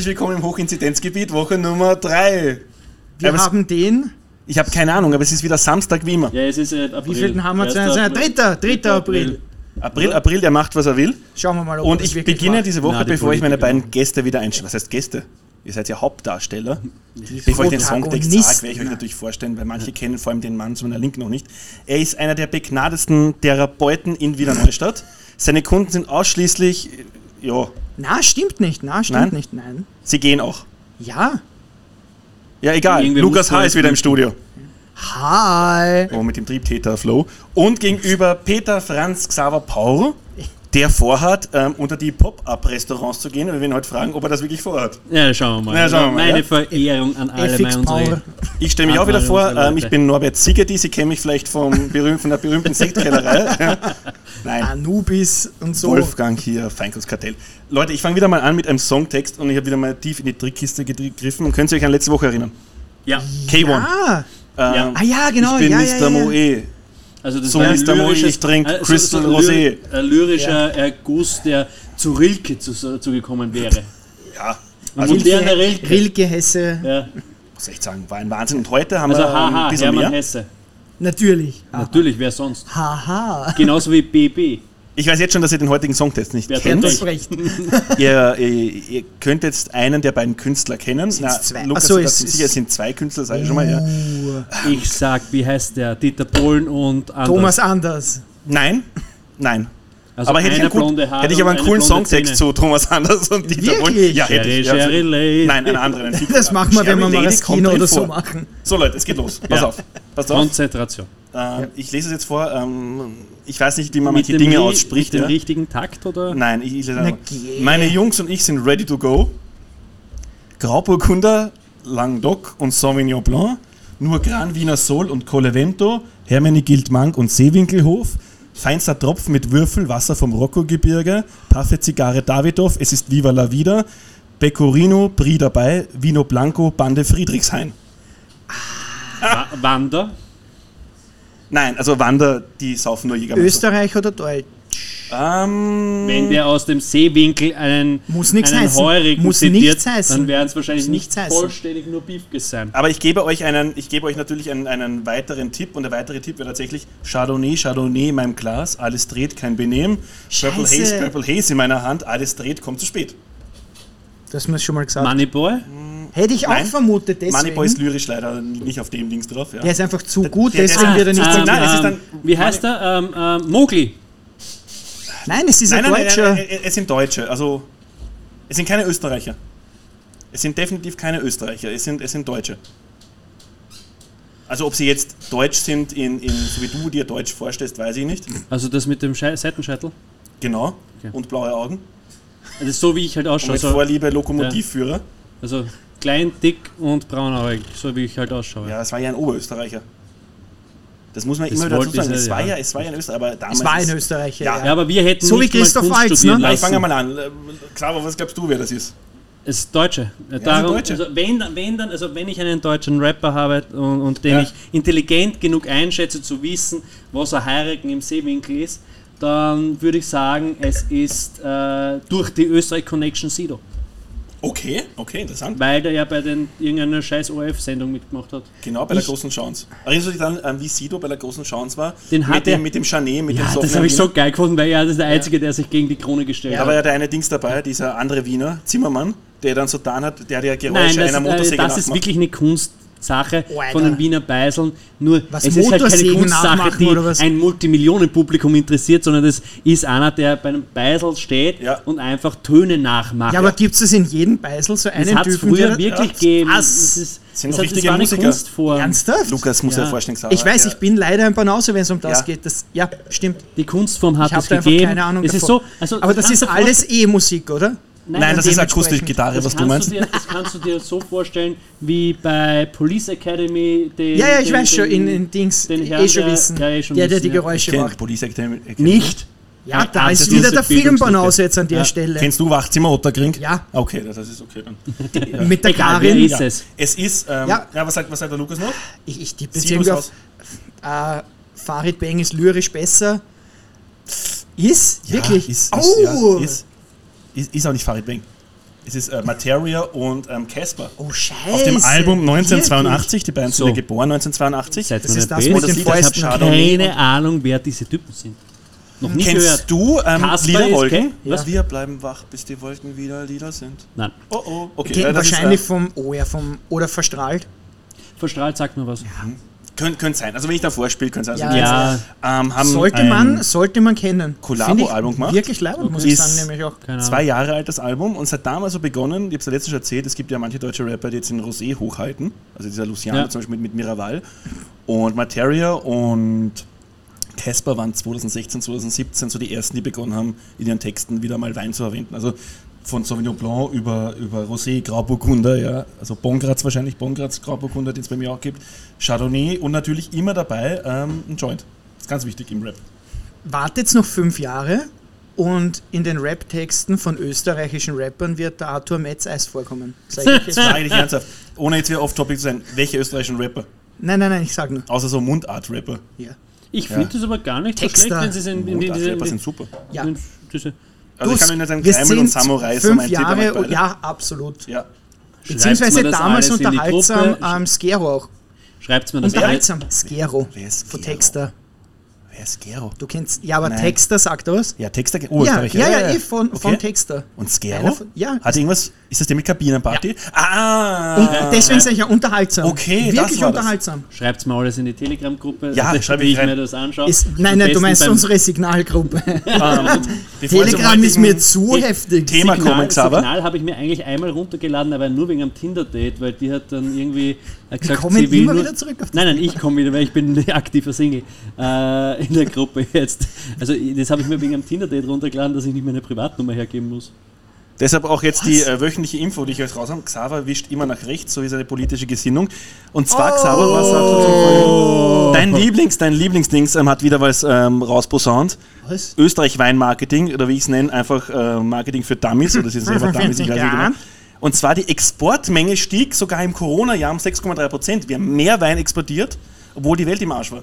Herzlich willkommen im Hochinzidenzgebiet, Woche Nummer 3. Wir Aber es- haben den, Ich habe keine Ahnung, aber es ist wieder Samstag wie immer. Ja, es ist äh, April. wie vielten haben wir? 1. 3. 3. April. April, April, der macht, was er will. Schauen wir mal, ob Und das ich wirklich beginne war. diese Woche, Na, die bevor ich meine Politiker. beiden Gäste wieder einstelle. Was heißt Gäste? Ihr seid ja Hauptdarsteller. Bevor ich den Songtext sage, werde ich euch natürlich vorstellen, weil manche kennen vor allem den Mann zu meiner Linken noch nicht. Er ist einer der begnadesten Therapeuten in Wiener Neustadt. Seine Kunden sind ausschließlich, ja, Na, stimmt nicht. Na, stimmt Nein? nicht. Nein. sie gehen auch. Ja. Ja, egal. Lukas H. ist wieder im Studio. Hi. Oh, mit dem Triebtäter-Flow. Und gegenüber Peter Franz Xaver Paul, der vorhat, ähm, unter die Pop-Up-Restaurants zu gehen. Und wir werden heute fragen, ob er das wirklich vorhat. Ja, schauen wir mal. Ja, schauen wir mal, Meine ja. Verehrung an alle FX meine unsere. Ich stelle mich auch wieder vor. Ähm, ich bin Norbert Sigerti. Sie kennen mich vielleicht vom von der berühmten Sektkellerei. Nein, Anubis und so. Wolfgang hier, Feinkostkartell. Leute, ich fange wieder mal an mit einem Songtext und ich habe wieder mal tief in die Trickkiste gegriffen. Und könnt ihr euch an letzte Woche erinnern? Ja, K1. Ah, Ähm, ah ja, genau. ich bin ja, Mr. ja, ja, ja. Moe. Also das So, war ein lyrisches- ich trink äh, Crystal lyri- Rosé. Ein lyrischer Erguss, der zu Rilke zu, zugekommen wäre. Ja, Also also moderner Rilke. Rilke, Hesse, Ja. was soll ich sagen, war ein Wahnsinn. Und heute haben Also wir ähm, ein haha, bisschen Hermann mehr. Hesse. natürlich. Natürlich, wer sonst? Haha. Genauso wie BB. Ich weiß jetzt schon, dass ihr den heutigen Songtest nicht Wer kennt. Ihr, ihr, ihr könnt jetzt einen der beiden Künstler kennen. Sind's zwei? Lukas Ach so, ist es sicher, es sind zwei Künstler, sage ich schon mal. Ja. Ich sag, wie heißt der? Dieter Bohlen und Anders. Thomas Anders. Nein, nein. Also aber hätte ich, Haare hätte ich aber einen eine coolen Songtext Zähne. zu Thomas Anders und Dieter Bohlen. Ja, hätte ich. Ja, Sherry Lady. Nein, einen anderen. einen Das machen wir, wenn wir mal das Kino drin oder so vor. machen. So Leute, es geht los. Pass Ja. auf. Pass auf. Konzentration. Ähm, Ich lese es jetzt vor. Ähm, ich weiß nicht, wie man Mit manche Dinge ri- ausspricht. mit dem Ja. richtigen Takt oder? Nein, ich, ich lese Na. Meine Jungs und ich sind ready to go. Grauburgunder, Languedoc und Sauvignon Blanc. Nur Gran Wiener Sol und Colevento. Hermenegilde Mang und Seewinkelhof. Feinster Tropfen mit Würfel, Wasser vom Rocco-Gebirge. Paffe Zigarre Davidoff, es ist Viva la Vida. Pecorino, Brie dabei. Vino Blanco, Bande Friedrichshain. Wa- Wander. Nein, also Wander, die saufen nur Jägermeister. Österreich oder Deutsch? Ähm, Wenn der aus dem Seewinkel einen, Muss nichts einen heißen. Heurigen Muss zitiert, nichts heißen. dann werden es wahrscheinlich Muss nicht nichts heißen. vollständig nur Beefkes sein. Aber ich gebe euch einen, ich gebe euch natürlich einen, einen weiteren Tipp und der weitere Tipp wäre tatsächlich Chardonnay, Chardonnay in meinem Glas, alles dreht, kein Benehmen. Purple Scheiße. Haze, Purple Haze in meiner Hand, alles dreht, kommt zu spät. Das haben wir schon mal gesagt. Moneyboy? Hätte ich auch Nein. vermutet, deswegen. Moneyboy ist lyrisch leider nicht auf dem Dings drauf. Ja. Der ist einfach zu gut, der- deswegen Ah, wird er nicht singen. nein, es ist ähm, dann- wie heißt er? Ähm, ähm, Mowgli. Nein, es ist nein, ein nein, Deutscher. nein, es sind Deutsche, also es sind keine Österreicher. Es sind definitiv keine Österreicher, es sind, es sind Deutsche. Also ob sie jetzt deutsch sind, in, in, so wie du dir Deutsch vorstellst, weiß ich nicht. Also das mit dem Schei- Seitenscheitel. Genau. Okay. Und blaue Augen. Das ist so, wie ich halt Und ausschaue. mit So, Vorliebe Lokomotivführer. also klein, dick und braunhaarig, so wie ich halt ausschaue. Ja, es war ja ein Oberösterreicher. Das muss man Das immer dazu sagen. Es ja, war ja. ja, es war ja ein Österreicher, aber damals. Es war ein Österreicher. Ja. Ja, Ja, aber wir hätten So wie nicht mal Christoph Kunst Waltz, studieren ne? Na, ich lassen. fange mal an. Klar, aber was glaubst du, wer das ist? Es ist Deutsche. Darum, Deutsche. Also wenn, wenn dann, also wenn ich einen deutschen Rapper habe und, und den Ja. ich intelligent genug einschätze zu wissen, was ein Heirigen im Seewinkel ist, dann würde ich sagen, es ist äh, durch die Österreich Connection Sido. Okay, okay, interessant. Weil der ja bei den irgendeiner scheiß ORF-Sendung mitgemacht hat. Genau, bei der Ich- großen Chance. Erinnerst du dich dann, ähm, wie Sido bei der großen Chance war? Den mit, dem, mit dem Chanet, mit dem Ja, das habe ich so geil gefunden, weil er das ist der Einzige, der sich gegen die Krone gestellt Da hat. war ja der eine Dings dabei, dieser andere Wiener, Zimmermann, der dann so getan hat, der hat ja Geräusche Nein, das, einer Motorsäge äh, das ist wirklich eine Kunstsache Oh, Alter. von den Wiener Beiseln. Nur Was, es ist halt keine Kunstsache, die ein Multimillionenpublikum interessiert, sondern das ist einer, der bei einem Beisel steht Ja. und einfach Töne nachmacht. Ja, aber gibt es das in jedem Beisel, so das einen hat es Typen, früher der- wirklich Ja. gegeben. Das, ist, Sind das, das richtige Musiker. Kunstform. Ernsthaft? Lukas muss ja, Ja. vorstellen, Sarah. Ich weiß, ja. ich bin leider ein Banause, wenn es um das Ja. geht. Das, ja, stimmt. Die Kunstform hat Ich es gegeben. keine Ahnung es ist davon. so, also, Aber das ist alles E-Musik, oder? Nein, das ist Akustikgitarre, was du kannst, meinst. du dir, das kannst du dir so vorstellen, wie bei Police Academy. Den, Ja, ja, ich den, weiß schon, in, den- in Dings, den eh Herrn, schon der- wissen. ja, eh schon der, der wissen, die ja. Geräusche Kennt macht. Police Academy. Nicht? Ja, da ist wieder der. Filmbanause jetzt an der Ja. Stelle. Kennst du Wachzimmer Otterkring? Ja. Okay, das ist okay dann. Mit der Egal, Karin. ist es? Es ist, ähm, Ja. ja. was, sagt, was sagt der Lukas noch? Ich, ich tippe jetzt irgendwie auf. Äh, Farid Bang ist lyrisch besser. Ist? Ja, Wirklich? Ist, ist, oh! ja, ist, ist, ist auch nicht Farid Bang. Es ist äh, Materia und ähm, Casper. Oh, scheiße. Auf dem Album 1982, die beiden sind So. ja geboren 1982. Seid Das ist nicht das mit den ich habe Fäusten. Keine Ahnung, wer diese Typen sind. Noch nie Kennst gehört. du ähm, Kasper Lila ist Wolken? kein- was? Wir bleiben wach, bis die Wolken wieder lila sind. Nein, Oh oh, okay. Geht äh, ist, wahrscheinlich äh, vom, oh ja, vom, oder verstrahlt. verstrahlt sagt mir was. Könnte könnt sein. Also wenn ich da vorspiele, könnte es sein. Ja, Also Ja, ähm, haben Sollte man, sollte man kennen. Collabo-Album gemacht. Wirklich leibend, muss ich sagen, nämlich auch. keine zwei. Jahre altes Album und seit damals so begonnen, ich habe es ja letztens schon erzählt, es gibt ja manche deutsche Rapper, die jetzt den Rosé hochhalten, also dieser Luciano Ja. zum Beispiel mit, mit Miraval und Materia und Casper waren 2016, 2017 so die ersten, die begonnen haben, in ihren Texten wieder mal Wein zu verwenden. Also von Sauvignon Blanc über, über Rosé, Grauburgunder, ja, also Bongratz wahrscheinlich, Bongratz, Grauburgunder, den es bei mir auch gibt, Chardonnay und natürlich immer dabei ähm, ein Joint. Das ist ganz wichtig im Rap. Wartet noch fünf Jahre und in den Rap-Texten von österreichischen Rappern wird der Arthur Metz Eis vorkommen. Sag ich jetzt. Das war eigentlich ernsthaft, ohne jetzt wieder off-topic zu sein, welche österreichischen Rapper? nein, nein, nein, ich sag nur. Außer so Mundart-Rapper. Ja. Ich finde das aber gar nicht so Texter. schlecht, wenn sie sind Mundart-Rapper sind super. Ja. diese Also ich Du, kann mir nicht sagen, Kreml und Samurai ist so fünf mein Jahre, beide. ja, absolut. Ja. Beziehungsweise damals unterhaltsam Gruppe. ähm, Skero auch. Schreibt mir das Unterhaltsam, Skero. Von? Texter. Wer ist Gero? Du kennst, ja, aber Nein. Texter sagt er was? Ja, Texter, oh, Ja, Österreicher. ja, ja, eh, von, von Okay. Texter. Und Skero? von- ja. Hat irgendwas, ist das der mit Kabinenparty? Ah! Und deswegen sage ich ja unterhaltsam. Okay, das Wirklich war das. unterhaltsam. Schreibt mir alles in die Telegram-Gruppe, Ja, schreibe ich ich mir das anschaue. Ist, nein, nein, du meinst unsere Signalgruppe. zum Telegram ist mir zu heftig. Thema Signal, kommen, Xaver. Signal habe ich mir eigentlich einmal runtergeladen, aber nur wegen einem Tinder-Date, weil die hat dann irgendwie äh, gesagt, kommen sie will immer nur, wieder zurück auf das Nein, nein, ich komme wieder, weil ich bin ein aktiver Single äh, in der Gruppe jetzt. Also das habe ich mir wegen einem Tinder-Date runtergeladen, dass ich nicht meine Privatnummer hergeben muss. Deshalb auch jetzt die äh, wöchentliche Info, die ich euch raus habe. Xaver wischt immer nach rechts, so wie seine politische Gesinnung. Und zwar, Xaver, was sagst du zum Folgenden? Dein Lieblings, dein Lieblingsdings ähm, hat wieder was ähm, rausposaunt. Was? Österreich Weinmarketing, oder wie ich es nenne, einfach äh, Marketing für Dummies, oder sie sind selber Dummies, ich weiß nicht Ja. genau. Und zwar die Exportmenge stieg sogar im Corona-Jahr um 6,3 Prozent. Wir haben mehr Wein exportiert, obwohl die Welt im Arsch war.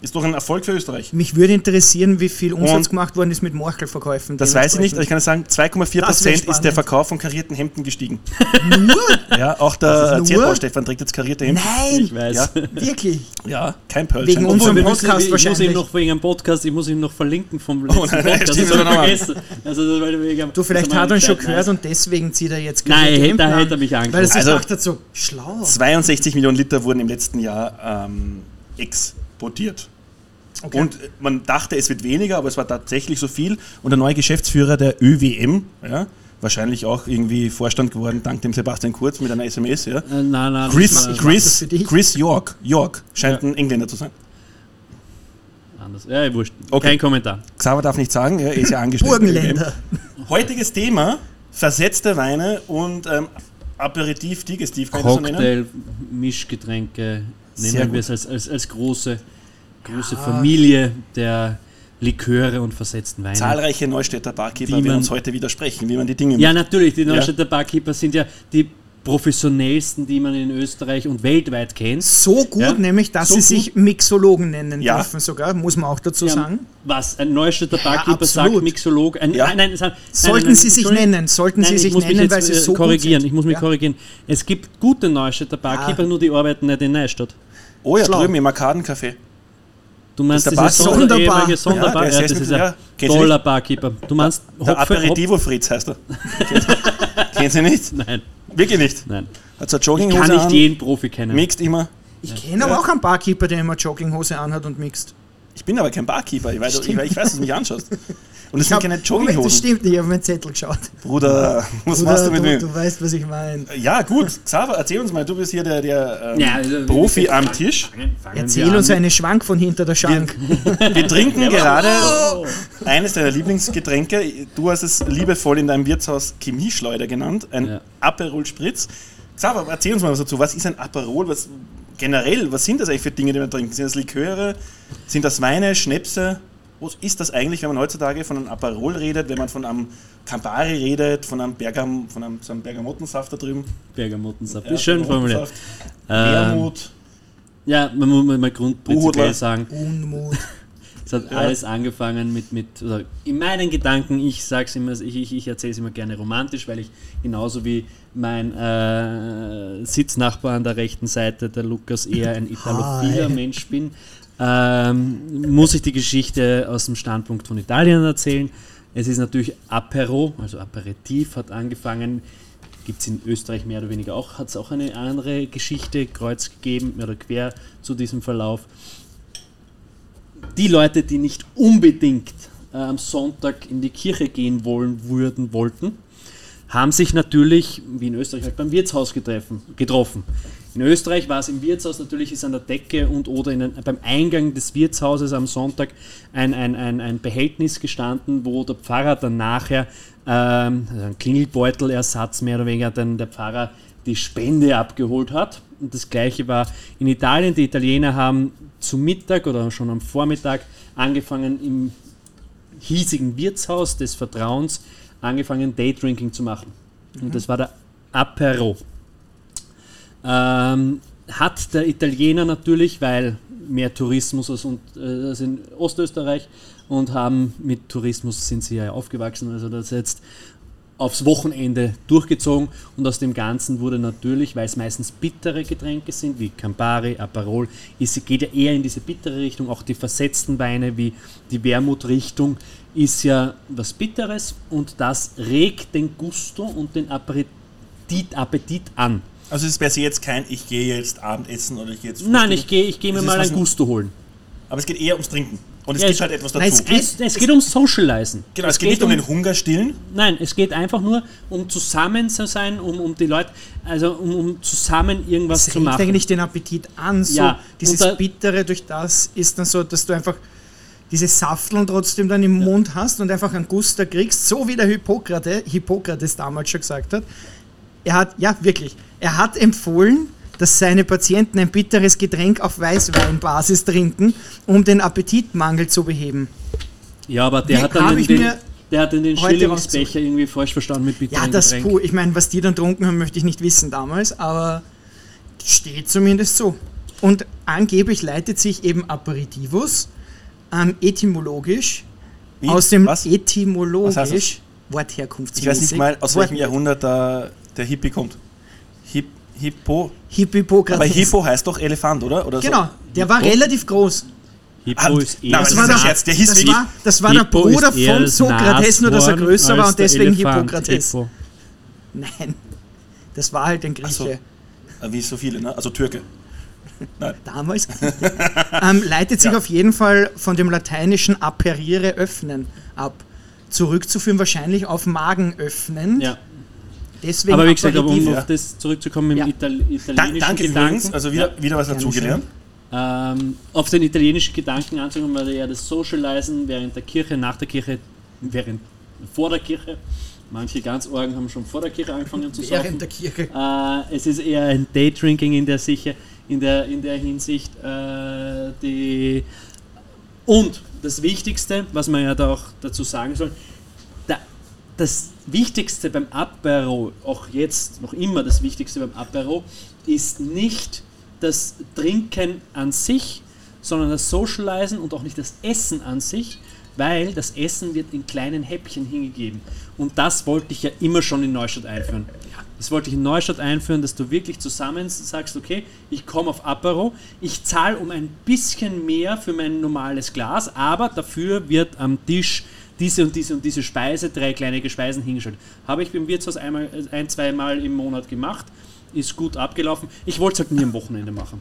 Ist doch ein Erfolg für Österreich. Mich würde interessieren, wie viel Umsatz Und- gemacht worden ist mit Morchelverkäufen. Das weiß ich nicht, aber ich kann sagen, 2,4 Das wär Prozent ist der. Verkauf von karierten Hemden gestiegen. Nur? Ja, auch der nur? Ziertbau Stefan trägt jetzt karierte Hemden. Ich Nein, weiß. Ja, wirklich. ja, kein Pearl. Wegen unserem wir müssen, Podcast ich muss wahrscheinlich. ihm noch wegen einem Podcast, ich muss ihm noch verlinken vom letzten Oh nein, nein, Podcast. stimmt, das hab das ich vergessen. Also, das, wegen, Du, vielleicht hat er ihn schon gehört und deswegen zieht er jetzt Nein, karierte hätte- Hemden an, hätte er mich angeguckt. Weil er sich Also- so schlau. 62 Millionen Liter wurden im letzten Jahr ähm, exportiert. Okay. Und man dachte, es wird weniger, aber es war tatsächlich so viel. Und der neue Geschäftsführer der ÖWM, ja, wahrscheinlich auch irgendwie Vorstand geworden, dank dem Sebastian Kurz mit einer SMS, ja. Äh, nein, nein, Chris, war Chris. Chris York, York scheint Ja. ein Engländer zu sein. anders. Ja, wurscht. Okay. Kein Kommentar. Xaver darf nicht sagen, er ist ja angestellt. Burgenländer. Heutiges Thema: versetzte Weine und ähm, Aperitif, Digestiv? Cocktail, Mischgetränke, Gut. wir es als, als, als große, große Familie der Liköre und versetzten Weine. Zahlreiche Neustädter Barkeeper werden man- uns heute widersprechen, wie man die Dinge Ja, macht. natürlich, die Neustädter Barkeeper sind ja die professionellsten, die man in Österreich und weltweit kennt. So gut, Ja, nämlich, dass so sie gut. sich Mixologen nennen Ja. dürfen sogar, muss man auch dazu Ja, sagen. Was? Ein Neustädter Barkeeper sagt. Mixolog. Ein, Ja. Nein, nein, nein, Sollten nein, sie sich nennen, sollten Nein, sie ich sich nennen, jetzt weil sie so korrigieren. gut sind. Ich muss mich Ja. korrigieren. Es gibt gute Neustädter Barkeeper, nur die arbeiten nicht in Neustadt. Oh ja, Schlau. drüben im Arkadencafé. Du meinst Das ist der Sonderbar. ehemalige Sonderbar? Ja, der das ist ein toller Barkeeper. Du meinst Der Hopfe, Hopfe? Aperitivo Fritz heißt er. Kennen Sie nicht? Nein, Wirklich nicht. nein. Hat so eine Ich Jogginghose kann nicht an, jeden Profi kennen. mixt immer. Ich kenne aber auch einen Barkeeper, der immer Jogginghose anhat und mixt. Ich bin aber kein Barkeeper, ich weiß, ich, weiß- ich weiß, dass du mich anschaust. Und Ich sind keine Moment, das Jogginghosen. stimmt nicht, ich habe meinen Zettel geschaut. Bruder, was Bruder, machst du mit mir? du weißt, was ich meine. Ja, gut. Xaver, erzähl uns mal, du bist hier der, der ähm, Ja, also, Profi wir- am Tisch. Fangen, fangen Erzähl wir uns einen Schwank von hinter der Schank. Wir trinken gerade Oh. eines deiner Lieblingsgetränke. Du hast es liebevoll in deinem Wirtshaus Chemieschleuder genannt, ein Ja. Aperol Spritz. Xaver, erzähl uns mal was dazu. Was ist ein Aperol? Was, generell, was sind das eigentlich für Dinge, die man trinkt? Sind das Liköre? Sind das Weine, Schnäpse? Was ist das eigentlich, wenn man heutzutage von einem Aperol redet, wenn man von einem Campari redet, von einem, Bergam, von einem, so einem Bergamottensaft da drüben? Bergamottensaft. Ja, ist schön formuliert. Bergamottensaft, Ähm, Wermut. ja, man muss mal grundprinzipiell sagen. Unmut. Es hat Ja. alles angefangen mit, mit oder in meinen Gedanken, ich sag's immer, ich, ich, ich erzähle es immer gerne romantisch, weil ich genauso wie mein äh, Sitznachbar an der rechten Seite, der Lukas, eher ein italophiler Hi. Mensch bin, ähm, muss ich die Geschichte aus dem Standpunkt von Italien erzählen. Es ist natürlich Apero, also Aperitif hat angefangen, gibt es in Österreich mehr oder weniger auch, hat es auch eine andere Geschichte, Kreuz gegeben, mehr oder quer zu diesem Verlauf. Die Leute, die nicht unbedingt äh, am Sonntag in die Kirche gehen wollen würden, wollten, haben sich natürlich, wie in Österreich, halt beim Wirtshaus getreffen, getroffen. In Österreich war es im Wirtshaus natürlich ist an der Decke und oder in beim Eingang des Wirtshauses am Sonntag ein, ein, ein, ein Behältnis gestanden, wo der Pfarrer dann nachher, ähm, also ein Klingelbeutelersatz mehr oder weniger, dann der Pfarrer die Spende abgeholt hat. Und das gleiche war in Italien. Die Italiener haben zu Mittag oder schon am Vormittag angefangen im hiesigen Wirtshaus des Vertrauens angefangen Daydrinking zu machen. Und das war der Apero. Ähm, hat der Italiener natürlich, weil mehr Tourismus als, und, äh, als in Ostösterreich und haben mit Tourismus sind sie ja aufgewachsen, also das jetzt aufs Wochenende durchgezogen und aus dem Ganzen wurde natürlich, weil es meistens bittere Getränke sind, wie Campari, Aperol, ist, geht ja eher in diese bittere Richtung, auch die versetzten Weine wie die Wermutrichtung ist ja was Bitteres und das regt den Gusto und den Appetit, Appetit an. Also es ist per se jetzt kein, ich gehe jetzt Abendessen oder ich gehe jetzt Nein, frühstücken. ich gehe ich geh mir mal ein- Gusto holen. Aber es geht eher ums Trinken. Und es Ja, gibt es- halt etwas Nein, dazu. es geht- Es, es geht ums Socializen. genau, es geht nicht um den Hunger stillen. Nein, es geht einfach nur um zusammen zu sein, um, um die Leute, also um, um zusammen irgendwas Es zu regt machen. eigentlich den Appetit an. So Ja, dieses da- Bittere durch das ist dann so, dass du einfach diese Safteln trotzdem dann im Mund hast und einfach einen Guster kriegst, so wie der Hippokrates, Hippokrates damals schon gesagt hat. Er hat, ja wirklich, er hat empfohlen, dass seine Patienten ein bitteres Getränk auf Weißweinbasis trinken, um den Appetitmangel zu beheben. Ja, aber der Wie hat dann den, der hat den, Schillingsbecher irgendwie falsch verstanden mit bitteren Ja, das Getränk. puh, ich meine, was die dann trunken haben, möchte ich nicht wissen damals, aber steht zumindest so. Und angeblich leitet sich eben Aperitivus ähm, etymologisch Wie? aus dem Was? etymologisch? Wortherkunftsmäßig. Ich weiß nicht mal, aus welchem Jahrhundert der, der Hippie kommt. Hip, Hippo. Hippokrates. Aber Hippo heißt doch Elefant, oder? oder Genau, So? der war Hippo? relativ groß. Hippo Ah, ist eher nein, Das war, der, ein Scherz, der hieß das wirklich- war, das war der Hippo Bruder von Sokrates, nur dass er größer war und deswegen Elefant. Hippokrates. Hippo. Nein, das war halt ein Grieche. so. Äh, Wie so viele, ne? Also Türke. Nein. damals ähm, leitet sich Ja. auf jeden Fall von dem lateinischen aperire öffnen ab. Zurückzuführen wahrscheinlich auf Magen öffnen. Ja. Deswegen Aber wie gesagt, aber um. Ja. auf das zurückzukommen im Ja. Ital Da, italienischen danke Gedanken. übrigens, also wieder, wieder was dazugelernt. Ähm, auf den italienischen Gedanken anzukommen, weil ja das Socializen während der Kirche, nach der Kirche, während vor der Kirche. Manche ganz Orgen haben schon vor der Kirche angefangen zu saufen. während der Kirche. Äh, es ist eher ein Daydrinking in der, Sicher, in der, in der Hinsicht. Äh, die und das Wichtigste, was man ja da auch dazu sagen soll, da, das Wichtigste beim Apero, auch jetzt noch immer das Wichtigste beim Apero, ist nicht das Trinken an sich, sondern das Socializen und auch nicht das Essen an sich, weil das Essen wird in kleinen Häppchen hingegeben. Und das wollte ich ja immer schon in Neustadt einführen. Das wollte ich in Neustadt einführen, dass du wirklich zusammen sagst, okay, ich komme auf Apero, ich zahle um ein bisschen mehr für mein normales Glas, aber dafür wird am Tisch diese und diese und diese Speise, drei kleine Speisen hingestellt. Habe ich beim Wirtshaus einmal, ein, zwei Mal im Monat gemacht, ist gut abgelaufen. Ich wollte es halt nie am Wochenende machen.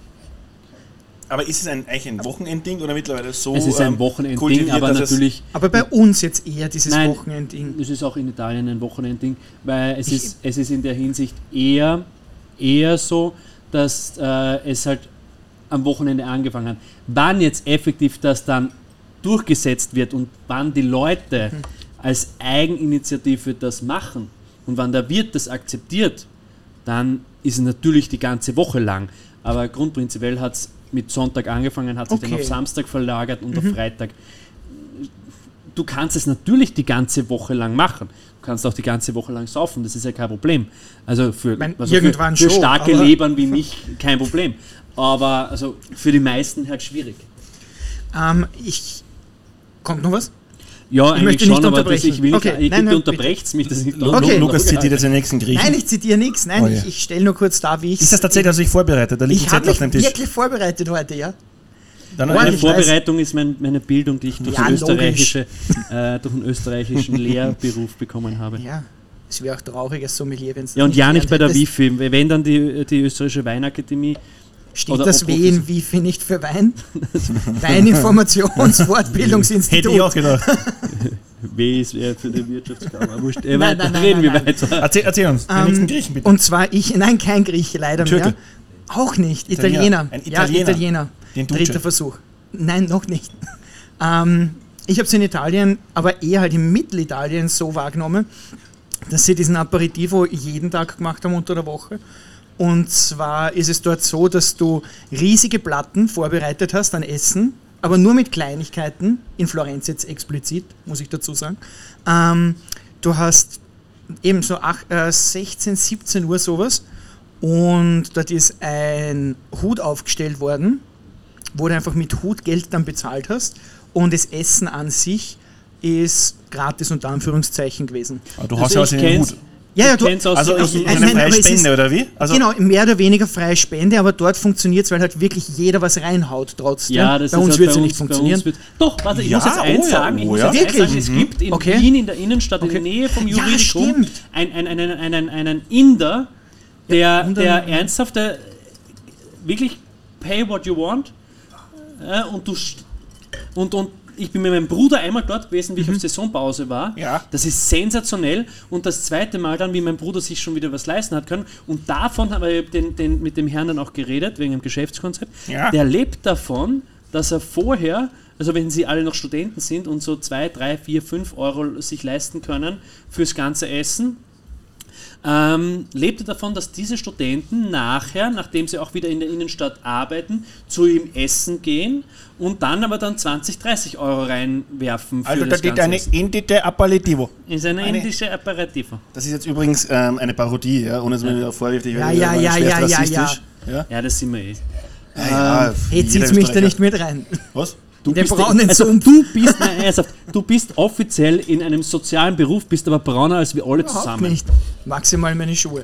Aber ist es ein, eigentlich ein Wochenendding oder mittlerweile so es ist ein ähm, Wochenendding, kultiviert, aber natürlich, Aber bei uns jetzt eher dieses Nein. Wochenendding. es ist auch in Italien ein Wochenendding, weil es Ich- ist, es ist in der Hinsicht eher, eher so, dass äh, es halt am Wochenende angefangen hat. Wann jetzt effektiv das dann durchgesetzt wird und wann die Leute als Eigeninitiative das machen und wann der Wirt das akzeptiert, dann ist es natürlich die ganze Woche lang. Aber grundprinzipiell hat es mit Sonntag angefangen, hat sich dann Okay. auf Samstag verlagert und auf Freitag. Du kannst es natürlich die ganze Woche lang machen. Du kannst auch die ganze Woche lang saufen, das ist ja kein Problem. Also für, mein, also irgendwann für, für schon, starke Lebern wie mich kein Problem. Aber also für die meisten halt schwierig. Ähm, ich Kommt noch was? Ja, Ich möchte schon, nicht aber das, unterbrechen. ich will Okay, nicht, ich, nein, mich, das ist Okay. Lukas zitiert jetzt den nächsten Griechen. Nein, ich zitiere nichts. Nein, Oh ja. ich, ich stelle nur kurz da, wie ich ist das tatsächlich, dass du dich vorbereitet? Da liegt Ich habe mich dem Tisch. wirklich vorbereitet heute, ja. Dann Boah, Meine ich weiß. Vorbereitung ist mein, meine Bildung, die ich durch, Ja, den österreichische, äh, durch den österreichischen Lehrberuf bekommen habe. Ja, es wäre auch traurig als Sommelier, wenn es Ja, und ja nicht bei der. Wifi. Wenn dann die, die österreichische Weinakademie. Steht oder das W in Wifi nicht für Wein? Weininformationsfortbildungsinstitut. Hätte ich auch gedacht. W ist eher für die Wirtschaftskammer. Wurscht. Äh, Nein, nein, nein, reden wir weiter. Erzähl, erzähl uns, den Ähm, nächsten Griechen bitte. Und zwar ich, nein, kein Grieche, leider Türke. mehr. Auch nicht, Italiener. Italiener. Ein Ja, Italiener. Italiener. Den Duce. Dritter Versuch. Nein, noch nicht. Ähm, ich habe es in Italien, aber eher halt in Mittelitalien so wahrgenommen, dass sie diesen Aperitivo jeden Tag gemacht haben unter der Woche. Und zwar ist es dort so, dass du riesige Platten vorbereitet hast an Essen, aber nur mit Kleinigkeiten, in Florenz jetzt explizit, muss ich dazu sagen. Ähm, du hast eben so ach- äh, 16, 17 Uhr sowas und dort ist ein Hut aufgestellt worden, wo du einfach mit Hutgeld dann bezahlt hast und das Essen an sich ist gratis unter Anführungszeichen gewesen. Aber du Also hast ja was in den Hut. Ja, ja, du, aus, Also aus, ich, ich eine meine, freie aber es ist- Spende, oder wie? Also, genau, mehr oder weniger freie Spende, aber dort funktioniert es, weil halt wirklich jeder was reinhaut trotzdem. ja, das bei uns halt wird es bei ja uns- nicht funktionieren. wird- Doch, warte, ich Ja, muss jetzt eins oh ja, sagen. Ich oh muss ja. jetzt eins Wirklich? sagen. Es gibt in Okay. Wien, in der Innenstadt, in Okay. der Nähe vom Ja, Juridikum, stimmt. ein, ein, einen, einen, einen Inder, der, der ernsthaft, der wirklich pay what you want äh, und du und, und ich bin mit meinem Bruder einmal dort gewesen, wie ich auf Saisonpause war. Ja. Das ist sensationell. Und das zweite Mal dann, wie mein Bruder sich schon wieder was leisten hat können. Und davon haben wir den, den, mit dem Herrn dann auch geredet, wegen dem Geschäftskonzept. Ja. Der lebt davon, dass er vorher, also wenn sie alle noch Studenten sind und so 2, 3, 4, 5 Euro sich leisten können fürs ganze Essen, ähm, lebte davon, dass diese Studenten nachher, nachdem sie auch wieder in der Innenstadt arbeiten, zu ihm essen gehen und dann aber dann 20, 30 Euro reinwerfen für also da steht eine. Indite Aperitivo. Ist eine, eine- indische Aperitiva. Das ist jetzt übrigens ähm, eine Parodie, ja, ohne dass man mir vorwirft, ich Ja, ja, ja, ja, ja, rassistisch. Ja, Ja, das sind wir eh. ja, ja, Hey, jeder zieht mich da nicht mit rein. Was? Du Den bist, braunen also, Sumpf. du bist, nein, ernsthaft, du bist offiziell in einem sozialen Beruf, bist aber brauner als wir alle Überhaupt zusammen. nicht. Maximal meine Schuhe.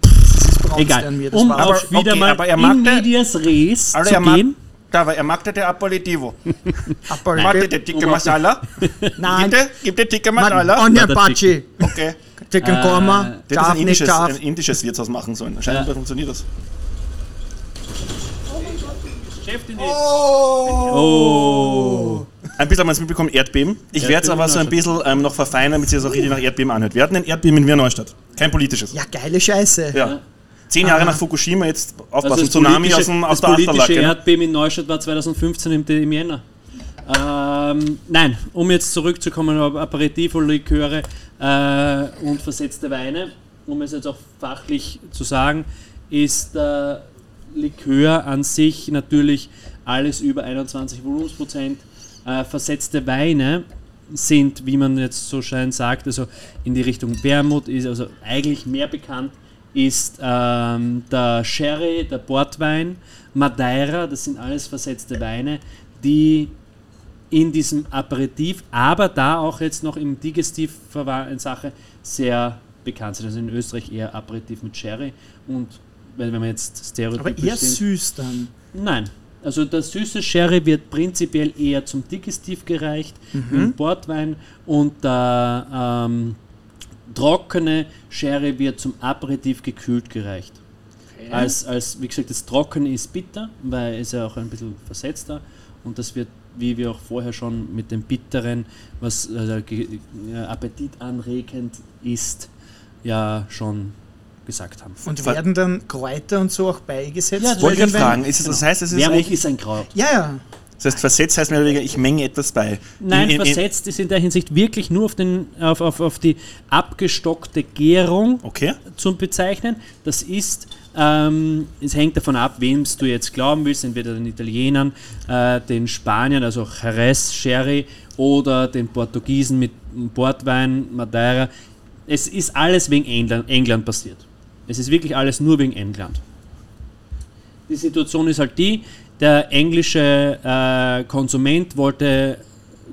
Das ist Braunste Egal. an mir, das Um auch Aber- wieder okay, mal aber er in mag der- medias res Also zu er mag, gehen. da, aber er mag der Aperitivo. Apparat- Warte, der dicke Masala. Nein, Bitte, gib der dicke Masala. Onion Pachi. Okay. Chicken Korma. Der hätte ein indisches, ein indisches Wirtshaus machen sollen. Scheinbar funktioniert das. Geschäft in die oh. Ein bisschen haben wir es mitbekommen, Erdbeben. Ich werde es aber so ein bisschen ähm, noch verfeinern, damit sich das auch richtig nach Erdbeben anhört. Wir hatten ein Erdbeben in Wiener Neustadt. Kein politisches. Ja, geile Scheiße. Ja. Zehn Jahre nach Fukushima, jetzt aufpassen, Also das Tsunami politische- aus, dem, aus das der politische? Erdbeben in Neustadt war 2015 im, im Jänner. Ähm, nein, um jetzt zurückzukommen auf Aperitivo, Liköre äh, und versetzte Weine, um es jetzt auch fachlich zu sagen, ist der Likör an sich natürlich alles über 21 Volumensprozent. Äh, versetzte Weine sind, wie man jetzt so schön sagt, also in die Richtung Wermut ist also eigentlich mehr bekannt ist ähm, der Sherry, der Portwein, Madeira, das sind alles versetzte Weine, die in diesem Aperitif, aber da auch jetzt noch im Digestiv in Sache sehr bekannt sind. Also in Österreich eher Aperitif mit Sherry und wenn wenn wir jetzt Aber stereotypisch eher sind, süß dann. Nein. Also der süße Sherry wird prinzipiell eher zum Digestiv gereicht, im Portwein und der ähm, trockene Sherry wird zum Aperitif gekühlt gereicht. Als, als, wie gesagt, das Trockene ist bitter, weil es ja auch ein bisschen versetzter und das wird, wie wir auch vorher schon mit dem Bitteren, was ge- äh, appetitanregend ist, ja schon gesagt haben. Und Ver- werden dann Kräuter und so auch beigesetzt? Ja, Wollte ich fragen, ist es, das heißt, es ist Wermut ist ein Kraut. Ja, ja. das heißt, versetzt heißt mehr oder weniger, ich menge etwas bei. Nein, In- in- in- versetzt ist in der Hinsicht wirklich nur auf, den, auf, auf, auf die abgestockte Gärung Okay. zu bezeichnen. Das ist, ähm, es hängt davon ab, wem du jetzt glauben willst, entweder den Italienern, äh, den Spaniern, also Jerez, Sherry oder den Portugiesen mit Portwein, Madeira. Es ist alles wegen England, England passiert. Es ist wirklich alles nur wegen England. Die Situation ist halt die, der englische äh, Konsument wollte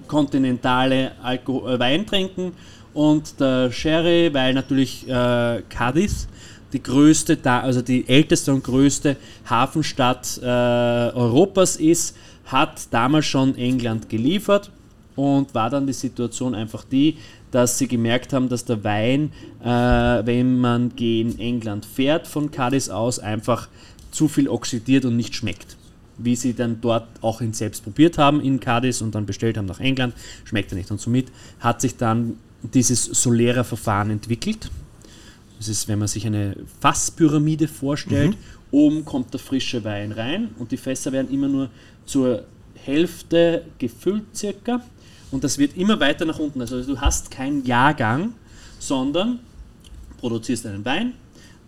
kontinentale Alko äh, Wein trinken und der Sherry, weil natürlich äh, Cadiz die größte, also die älteste und größte Hafenstadt äh, Europas ist, hat damals schon England geliefert und war dann die Situation einfach die, dass sie gemerkt haben, dass der Wein, äh, wenn man gegen England fährt von Cadiz aus, einfach zu viel oxidiert und nicht schmeckt. Wie sie dann dort auch ihn selbst probiert haben in Cadiz und dann bestellt haben nach England, schmeckt er nicht. Und somit hat sich dann dieses Solera-Verfahren entwickelt. Das ist, wenn man sich eine Fasspyramide vorstellt, oben kommt der frische Wein rein und die Fässer werden immer nur zur Hälfte gefüllt circa und das wird immer weiter nach unten. Also du hast keinen Jahrgang, sondern produzierst einen Wein.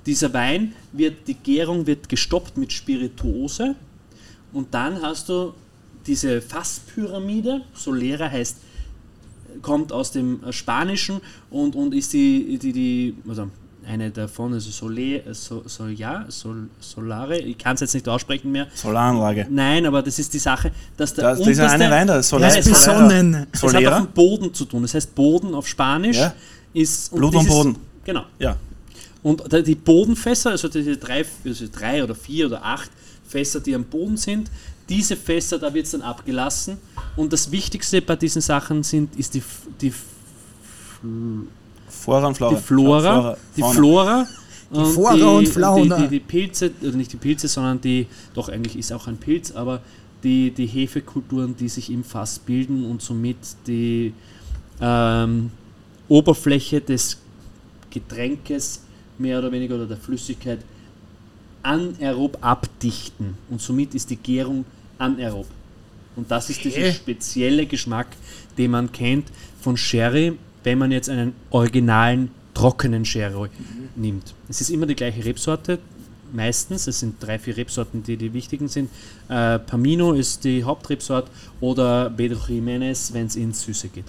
Dieser Wein wird, die Gärung wird gestoppt mit Spirituose und dann hast du diese Fasspyramide, Solera heißt, kommt aus dem Spanischen und, und ist die, die, die also eine davon, also Sole, so, so, ja, Sol, Solare, ich kann es jetzt nicht aussprechen mehr. Solaranlage. Nein, aber das ist die Sache, dass der Das, unterste, eine Wein da, Der Solera. ist besonnen. es hat auch mit Boden zu tun. Das heißt, Boden auf Spanisch Ja. ist. Blut und Boden. Genau. Ja. Und die Bodenfässer, also diese drei, also drei oder vier oder acht Fässer, die am Boden sind, diese Fässer, da wird es dann abgelassen. Und das Wichtigste bei diesen Sachen sind, ist die, die, Flora und Flora. die Flora, die. Flora. Die Flora und Fauna. Die, die, die Pilze, oder nicht die Pilze, sondern die, doch eigentlich ist auch ein Pilz, aber die, die Hefekulturen, die sich im Fass bilden und somit die ähm, Oberfläche des Getränkes mehr oder weniger oder der Flüssigkeit anaerob abdichten. Und somit ist die Gärung anaerob. Und das ist dieser Okay. spezielle Geschmack, den man kennt von Sherry, wenn man jetzt einen originalen trockenen Sherry nimmt. Es ist immer die gleiche Rebsorte, meistens. Es sind drei, vier Rebsorten, die die wichtigen sind. Äh, Pamino ist die Hauptrebsort oder Pedro Jiménez, wenn es ins Süße geht.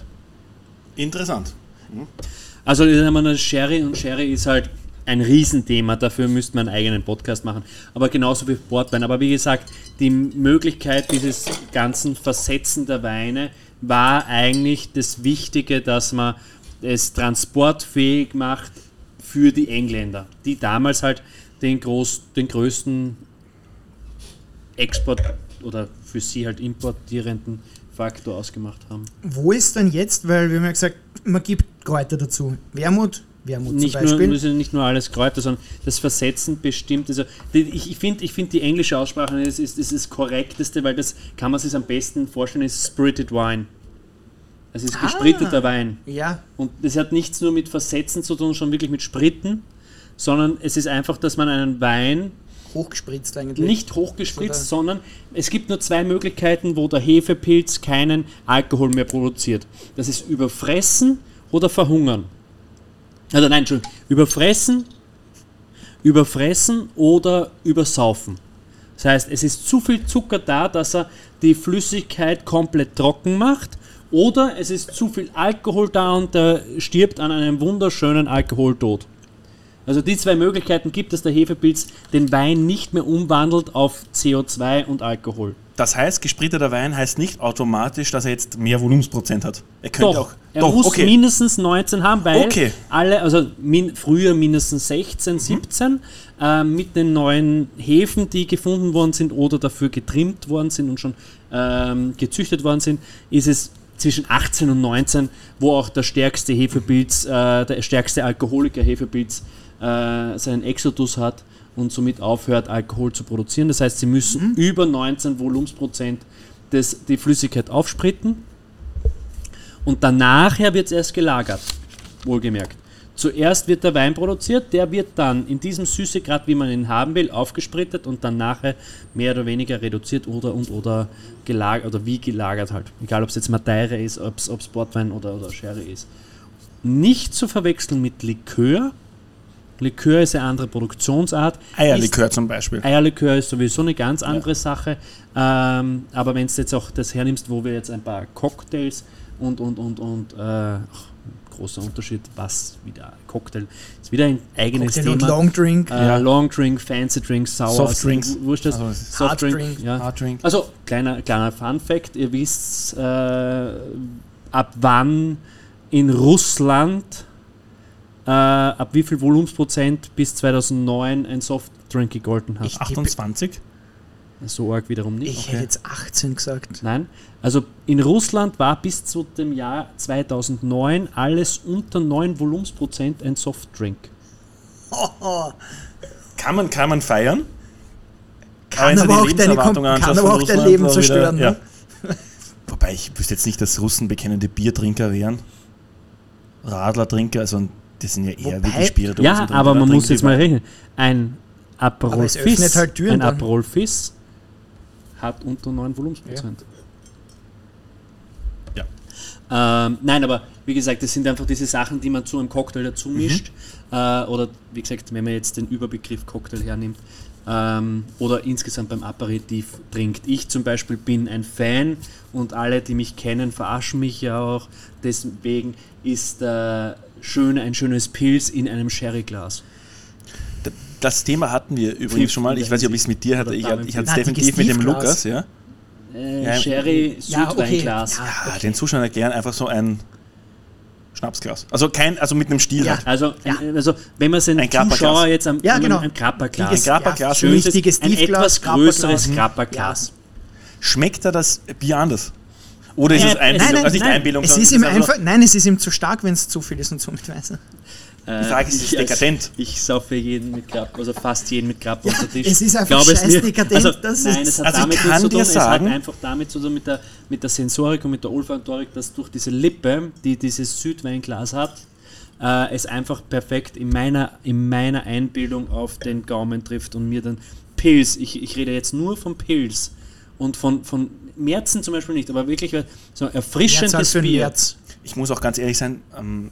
Interessant. Also dann haben wir eine Sherry und Sherry ist halt ein Riesenthema, dafür müsste man einen eigenen Podcast machen. Aber genauso wie Portwein. Aber wie gesagt, die Möglichkeit dieses ganzen Versetzen der Weine war eigentlich das Wichtige, dass man es transportfähig macht für die Engländer, die damals halt den, groß, den größten Export oder für sie halt importierenden Faktor ausgemacht haben. Wo ist denn jetzt, weil wir haben ja gesagt, man gibt Kräuter dazu. Wermut, Wermut nicht zum nur, Beispiel. müssen nicht nur alles Kräuter, sondern das Versetzen bestimmt. Also ich ich finde ich find die englische Aussprache ist, ist, ist das korrekteste, weil das kann man sich am besten vorstellen, ist Spirited Wine. Es ist Ah. gespritteter Wein. ja, Und das hat nichts nur mit Versetzen zu tun, schon wirklich mit Spritten, sondern es ist einfach, dass man einen Wein hochgespritzt eigentlich. nicht hochgespritzt, Oder- sondern es gibt nur zwei Möglichkeiten, wo der Hefepilz keinen Alkohol mehr produziert. Das ist überfressen oder verhungern. Also nein, Entschuldigung, überfressen, überfressen oder übersaufen. Das heißt, es ist zu viel Zucker da, dass er die Flüssigkeit komplett trocken macht. Oder es ist zu viel Alkohol da und der stirbt an einem wunderschönen Alkoholtod. Also die zwei Möglichkeiten gibt es, der Hefepilz den Wein nicht mehr umwandelt auf CO2 und Alkohol. Das heißt, gespritteter Wein heißt nicht automatisch, dass er jetzt mehr Volumensprozent hat. Er könnte Doch, auch. er doch, muss okay. mindestens 19 haben, weil Okay. alle, also min, früher mindestens 16, 17, äh, mit den neuen Hefen, die gefunden worden sind oder dafür getrimmt worden sind und schon ähm, gezüchtet worden sind, ist es zwischen 18 und 19, wo auch der stärkste Hefepilz, äh, der stärkste Alkoholiker Hefepilz äh, seinen Exodus hat und somit aufhört, Alkohol zu produzieren. Das heißt, sie müssen über 19 Volumensprozent des, die Flüssigkeit aufspritten und danach wird es erst gelagert, wohlgemerkt. Zuerst wird der Wein produziert, der wird dann in diesem Süßegrad, wie man ihn haben will, aufgesprittet und dann nachher mehr oder weniger reduziert oder und oder gelagert oder wie gelagert halt. Egal ob es jetzt Madeira ist, ob es Portwein oder, oder Sherry ist. Nicht zu verwechseln mit Likör. Likör ist eine andere Produktionsart. Eierlikör zum Beispiel. Eierlikör ist sowieso eine ganz andere Sache. Ähm, aber wenn du jetzt auch das hernimmst, wo wir jetzt ein paar Cocktails und, und, und, und äh, ach, großer Unterschied, was wieder Cocktail ist wieder ein eigenes Cocktail und Thema. Long Drink. Äh, Ja. Long Drink, Fancy Drinks, Sour, Softdrinks. w- Wurscht das? Also, Softdrink, Hard Drink. ja. Hard Drink. Also, kleiner, kleiner Fun Fact: Ihr wisst, äh, ab wann in Russland, äh, ab wie viel Volumensprozent bis 2009 ein Softdrink gegolten hat. Ich- 28? so arg wiederum nicht. Ich hätte jetzt 18 gesagt. Nein, also in Russland war bis zu dem Jahr 2009 alles unter 9 Volumensprozent ein Softdrink. Kann man, kann man feiern? Kann aber die auch deine kann aber auch dein Russland, Leben zerstören, wieder- ne? ja. Wobei ich wüsste jetzt nicht, dass Russen bekennende Biertrinker wären. Radlertrinker, also das sind ja eher Wobei- wirklich Spirituosen. Ja, aber da man muss jetzt mal rechnen. Ein Aperol Fizz, halt ein. Aperol Fizz hat unter 9 Volumensprozent. Ja. Ähm, nein, aber wie gesagt, das sind einfach diese Sachen, die man zu einem Cocktail dazu Mhm. mischt. Äh, oder wie gesagt, wenn man jetzt den Überbegriff Cocktail hernimmt. Ähm, oder insgesamt beim Aperitif trinkt. Ich zum Beispiel bin ein Fan und alle, die mich kennen, verarschen mich ja auch. Deswegen ist äh, schön, ein schönes Pilz in einem Sherryglas. Das Thema hatten wir übrigens schon mal. Ich weiß nicht, ob ich es mit dir hatte. Ich, ich hatte es definitiv mit dem. Lukas, ja. Äh, Ja, Sherry ja, okay. Südweinglas. Ja. Ah, Den Zuschauern erklären einfach so ein Schnapsglas. Also kein, also mit einem Stiel Ja. halt. Also, Ja. ein, also wenn man seinen Ein. Zuschauer jetzt am Ja, genau. ein ja, schönes, nicht ein Digestivglas, etwas größeres. Grappa-Glas. Schmeckt da das Bier anders? Oder ist Äh, es Einbildung? nein, nein, also nicht nein. Einbildung, Es ist ihm einfach, nein, es ist ihm zu stark, wenn es zu viel ist und so mit Weiße. Die Frage ist, ist es dekadent? Ich saufe jeden mit Grappa, also fast jeden mit Grappa unter Tisch. es ist einfach Glaube es scheiß mir. dekadent, Also, das nein, ist- es hat Also ich damit kann nichts zu dir tun, es hat einfach damit zu tun mit der, mit der Sensorik und mit der Olfaktorik, dass durch diese Lippe, die dieses Südweinglas hat, äh, es einfach perfekt in meiner, in meiner Einbildung auf den Gaumen trifft und mir dann Pilz, ich, ich rede jetzt nur von Pilz und von, von Märzen zum Beispiel nicht, aber wirklich so März erfrischendes halt für den Bier. März. Ich muss auch ganz ehrlich sein, ähm,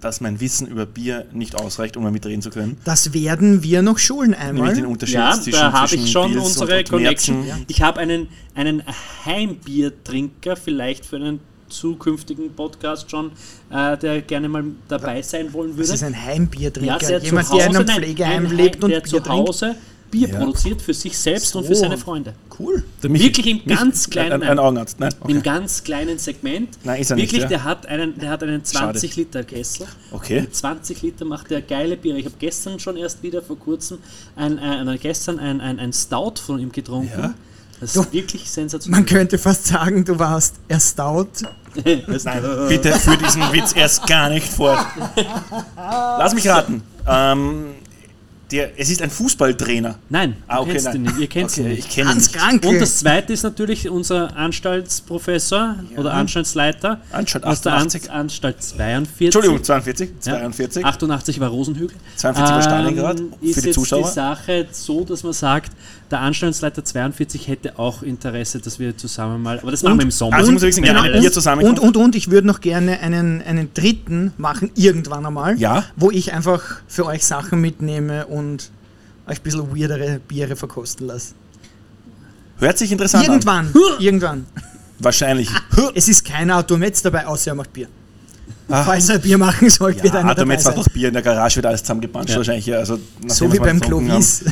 dass mein Wissen über Bier nicht ausreicht, um damit reden zu können. Das werden wir noch schulen einmal. Nämlich den Unterschied Ja, zwischen, da habe ich schon Pils unsere und, und Connection. Märzen. Ich habe einen, einen Heimbiertrinker, vielleicht für einen zukünftigen Podcast schon, äh, der gerne mal dabei sein wollen würde. Das ist ein Heimbiertrinker. der Jemand, zu Hause, der in einem nein, Pflegeheim ein lebt und der Bier zu trinkt. Bier Ja. produziert für sich selbst und So. für seine Freunde. Cool. Wirklich im ganz kleinen, Ein, ein Augenarzt. Nein, okay. im ganz kleinen Segment. Nein, ist er nicht, Wirklich, ja. der hat einen, der hat einen Schade. 20 Liter Kessel. Okay. Mit 20 Liter macht er geile Biere. Ich habe gestern schon erst wieder vor kurzem ein, ein, ein, gestern ein, ein, ein Stout von ihm getrunken. Ja. Das Du, ist wirklich sensationell. Man könnte fast sagen, du warst erstaut. Nein, bitte für diesen Witz erst gar nicht fort. Lass mich raten. Ähm, der, es ist ein Fußballtrainer. Nein, Ah, okay, kennst nein. ihn nicht. Ihr kennt okay, ihn Ich nicht. kenne ihn Ganz nicht. krank. Und das zweite ist natürlich unser Anstaltsprofessor oder Anstaltsleiter Anstalt aus der 88. An Anstalt 42. Entschuldigung, 42, Ja. 42. 88 war Rosenhügel. 42 war Stalingrad, Ähm, für ist die jetzt Zuschauer. die Sache so, dass man sagt, der Anstaltsleiter 42 hätte auch Interesse, dass wir zusammen mal, aber das machen wir im Sommer. Also ich muss wissen, Wenn ja, ihr zusammenkommt. Und, und, und ich würde noch gerne einen, einen dritten machen, irgendwann einmal. Ja. Wo ich einfach für euch Sachen mitnehme und euch ein bisschen weirdere Biere verkosten lasse. Hört sich interessant an. Irgendwann. irgendwann. Wahrscheinlich. Es ist kein Autometz dabei, außer er macht Bier. Ah. Falls er Bier machen soll, wird Ja, einer dabei jetzt sein. macht doch Bier in der Garage, wird alles zusammengepanscht Ja. wahrscheinlich. Ja, also, So wie beim Clovis.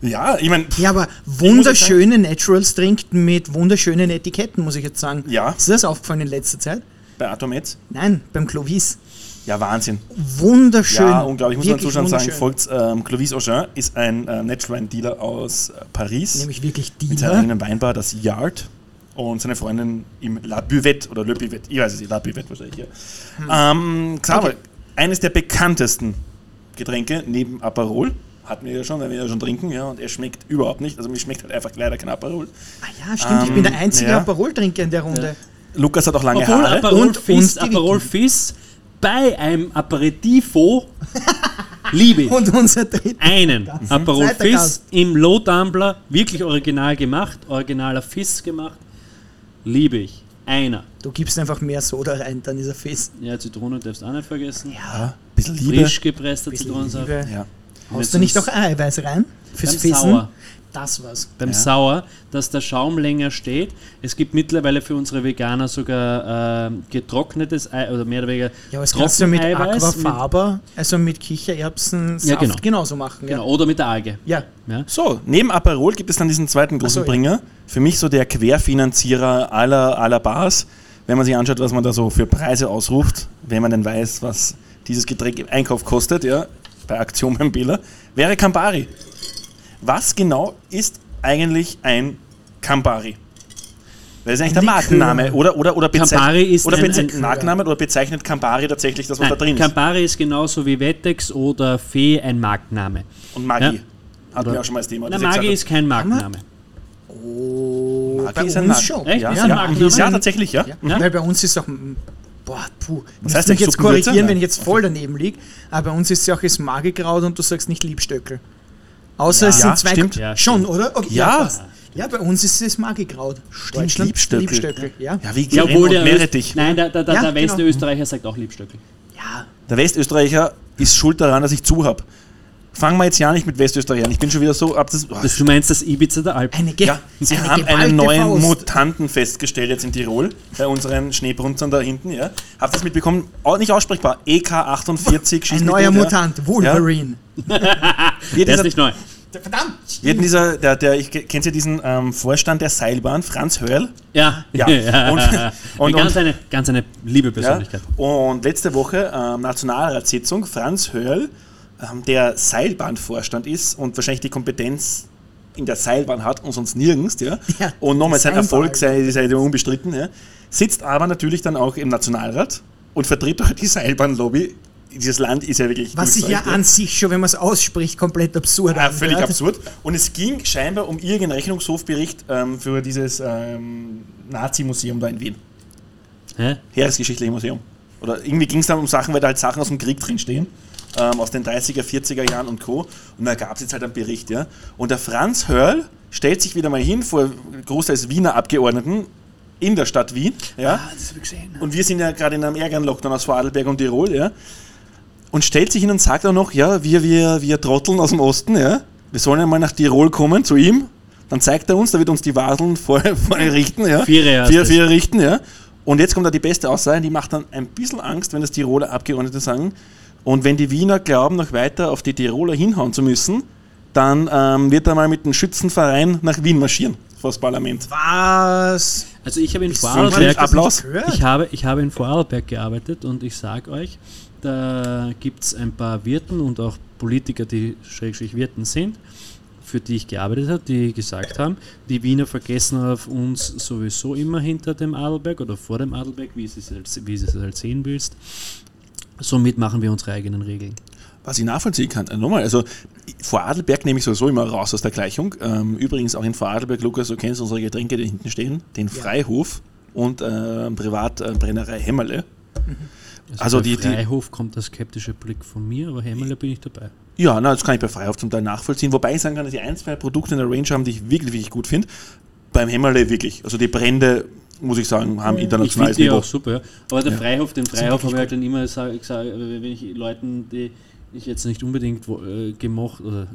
Ja, ich meine, Ja, aber wunderschöne Naturals trinkt mit wunderschönen Etiketten, muss ich jetzt sagen. Ja. Ist das aufgefallen in letzter Zeit? bei Atomets, Nein, beim Clovis. Ja Wahnsinn. Wunderschön. Ja, unglaublich. Ich muss man Wirklich Zuschauern sagen, folgt ähm, Clovis Auchin ist ein äh, Natural Wine Dealer aus äh, Paris. Nämlich wirklich mit seiner Dealer. eigenen Weinbar, das Yard. Und seine Freundin im La Buvette oder Le Buvette, ich weiß es nicht, La Buvette wahrscheinlich hier. Ähm, Xaver, Okay. eines der bekanntesten Getränke neben Aperol, hatten wir ja schon, weil wir ja schon trinken, ja, und er schmeckt überhaupt nicht, also mir schmeckt halt einfach leider kein Aperol. Ah ja, stimmt, ich bin der einzige ja. Aperol-Trinker in der Runde. Lukas hat auch lange Obwohl Haare. Aperol Und- Fizz, Aperol Fizz bei einem Aperitivo liebe ich. Und unser dritter. einen Aperol Zweiter Fizz Gast. im Low Tumbler, wirklich original gemacht, originaler Fizz gemacht, liebe ich. Einer. Du gibst einfach mehr Soda rein, dann ist er fest. Ja, Zitrone darfst du auch nicht vergessen. Ja, ein bisschen Liebe. Frisch gepresster Zitronensaft. Liebe. Ja. Haust du nicht auch Eiweiß rein? Fürs beim Fissen. Sauer. Das war's. Beim Ja. Sauer, dass der Schaum länger steht. Es gibt mittlerweile für unsere Veganer sogar ähm, getrocknetes Ei oder mehr oder weniger Ja, aber das kannst du mit Trockeneiweiß, Aquafaba, also mit Kichererbsen, Ja, genau. genauso machen. Genau, Ja. oder mit der Alge. ja. Ja? So, neben Aperol gibt es dann diesen zweiten großen so, ja. Bringer. Für mich so der Querfinanzierer aller, aller Bars. Wenn man sich anschaut, was man da so für Preise ausruft, wenn man denn weiß, was dieses Getränk im Einkauf kostet, ja, bei Aktion beim Biller, wäre Campari. Was genau ist eigentlich ein Campari? Das ist eigentlich der. Markenname oder oder oder bezeichnet- Campari ist oder ein- bezeichnet ein- Markenname oder bezeichnet Campari tatsächlich das, was da drin Nein, Campari ist genauso wie Wettex oder Fee ein Markenname. ist. Und Magie. Ja. Hatten Oder- wir auch schon mal das Thema. Na, dass ich gesagt Magi habe, ist kein Markenname. Oh, Magi bei ist ein uns Marken- schon. Echt? Ja, Ist ja, ein ja, Markenname? ja, tatsächlich, ja. Ja, Ja? Weil bei uns ist auch. mm, Boah, puh. Was Was heißt denn jetzt korrigieren, wenn Nein. ich jetzt voll daneben liege. Aber bei uns ist es ja auch das Magikraut und du sagst nicht Liebstöckel. Außer Ja, es sind zwei. stimmt. Ja, schon, stimmt. oder? Okay, Ja. Ja, bei uns ist es Magikraut. Deutschland, Liebstöckel. Liebstöckel. Ja. Ja, wie Ja, obwohl der, Meerrettich. Öst Nein, der, der, der, Ja, der genau. Westösterreicher sagt auch Liebstöckel. ja. Der Westösterreicher ist schuld daran, dass ich zu habe. Fangen wir jetzt ja nicht mit Westösterreich an. Ich bin schon wieder so ab das. Oh, Das, du meinst das Ibiza der Alpen? Eine, Ge ja, sie eine haben einen neuen Faust. Mutanten festgestellt jetzt in Tirol, bei unseren Schneebrunzern da hinten. Ja. Habt ihr das mitbekommen? Auch nicht aussprechbar. E EK48 schießt Ein neuer ja. Mutant, Wolverine. Wird Der ist nicht neu. Verdammt! wird dieser, der, der, ich kennt ihr diesen ähm, Vorstand der Seilbahn, Franz Hörl? Ja. Ja. Und- und- ganz, und- eine, ganz eine liebe Ja? Persönlichkeit. Und letzte Woche ähm, Nationalratssitzung, Franz Hörl, der Seilbahnvorstand ist und wahrscheinlich die Kompetenz in der Seilbahn hat und sonst nirgends, ja. Ja, und nochmal sein. Erfolg sei, sei unbestritten, ja. Sitzt aber natürlich dann auch im Nationalrat und vertritt auch die Seilbahnlobby. Dieses Land ist ja wirklich. Was sich ja an sich schon, wenn man es ausspricht, komplett absurd ja, völlig absurd. Und es ging scheinbar um irgendeinen Rechnungshofbericht ähm, für dieses ähm, Nazi-Museum da in Wien. Hä? Heeresgeschichtliche Museum. Oder irgendwie ging es dann um Sachen, weil da halt Sachen aus dem Krieg drinstehen. Ähm, aus den 30er, 40er Jahren und Co. Und da gab es jetzt halt einen Bericht, ja. Und der Franz Hörl stellt sich wieder mal hin vor großteils Wiener Abgeordneten in der Stadt Wien, ja. das habe ich gesehen. Und wir sind ja gerade in einem ärgeren Lockdown aus Vorarlberg und Tirol, ja. Und stellt sich hin und sagt auch noch, ja, wir, wir, wir Trotteln aus dem Osten, ja. Wir sollen ja mal nach Tirol kommen, zu ihm. Dann zeigt er uns, da wird uns die Wadeln vorher, richten, ja. Vier, vier richten, ja. Und jetzt kommt da die beste Aussage, die macht dann ein bisschen Angst, wenn das Tiroler Abgeordnete sagen. Und wenn die Wiener glauben, noch weiter auf die Tiroler hinhauen zu müssen, dann ähm, wird er mal mit dem Schützenverein nach Wien marschieren, vor das Parlament. Was? Also ich habe in Vorarlberg, Applaus. ich habe, ich habe in Vorarlberg gearbeitet und ich sage euch, da gibt es ein paar Wirten und auch Politiker, die schrägstrich Wirten sind, für die ich gearbeitet habe, die gesagt haben, die Wiener vergessen auf uns sowieso immer hinter dem Adelberg oder vor dem Adelberg, wie sie es halt, wie sie es halt sehen willst. Somit machen wir unsere eigenen Regeln. Was ich nachvollziehen kann, äh, nochmal, also Vorarlberg nehme ich sowieso immer raus aus der Gleichung. Ähm, übrigens auch in Vorarlberg, Lukas, du kennst unsere Getränke, die hinten stehen, den Freihof und äh, Privatbrennerei Hämmerle. Also bei die- die- Freihof kommt der skeptische Blick von mir, aber Hämmerle bin ich dabei. Ja, na, das kann ich bei Freihof zum Teil nachvollziehen, wobei ich sagen kann, dass die ein, zwei Produkte in der Range haben, die ich wirklich, wirklich gut finde. Beim Hämmerle wirklich. Also die Brände, muss ich sagen, haben internationales Niveau. auch super, ja. Aber der Ja. Freihof, den Freihof habe ich halt dann immer gesagt, wenn ich Leuten, die ich jetzt nicht unbedingt äh, gemocht oder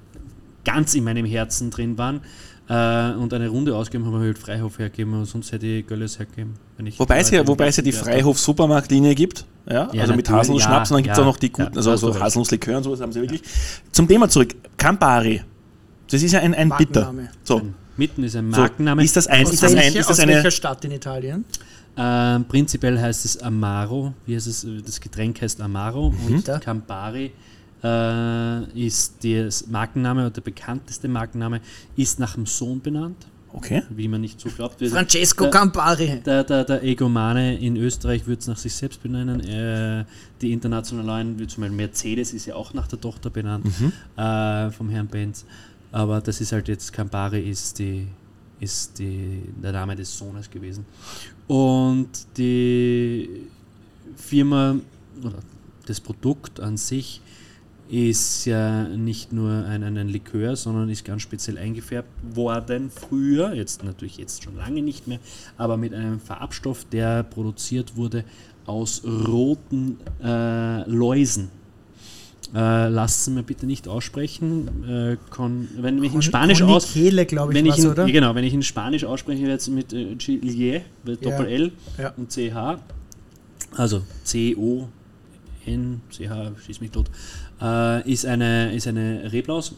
ganz in meinem Herzen drin waren äh, und eine Runde ausgegeben habe, habe ich halt Freihof hergegeben, aber sonst hätte ich Gölles hergegeben. Wenn ich Wobei es ja, wobei es ja die. Freihof-Supermarktlinie gibt, ja, Ja, also mit Haselnuss-Schnaps ja, und dann gibt es ja, auch noch die ja, guten, also hast du so. Haselnuss-Likör und sowas haben sie wirklich. Zum Thema zurück, Campari. Das ist ja ein, ein Bitter. So, Mitten ist ein so. Markenname. Ist das ein, Aus, ist das ein, ist das aus eine, welcher Stadt in Italien? Ähm, prinzipiell heißt es Amaro, wie heißt es, das Getränk heißt Amaro und Da. Campari äh, ist der Markenname oder der bekannteste Markenname, ist nach dem Sohn benannt, okay. wie man nicht so glaubt. Francesco der- Campari. Der, der, der Egomane in Österreich würde es nach sich selbst benennen. Äh, die internationalen, wie zum Beispiel Mercedes, ist ja auch nach der Tochter benannt äh, vom Herrn Benz. Aber das ist halt jetzt, Campari ist, die, ist die, der Name des Sohnes gewesen. Und die Firma oder das Produkt an sich ist ja nicht nur ein, ein, Likör, sondern ist ganz speziell eingefärbt worden früher, jetzt natürlich jetzt schon lange nicht mehr, aber mit einem Farbstoff, der produziert wurde aus roten äh, Läusen. Äh, lasst es mir bitte nicht aussprechen. Äh, con, wenn ich in Spanisch aus, glaube ich, wenn ich in, oder? Genau, wenn ich in Spanisch ausspreche, jetzt mit äh, Chilier, mit Ja. Ja. und CH, also C-O-N, CH, schieß mich tot, äh, ist eine, ist eine Reblaus,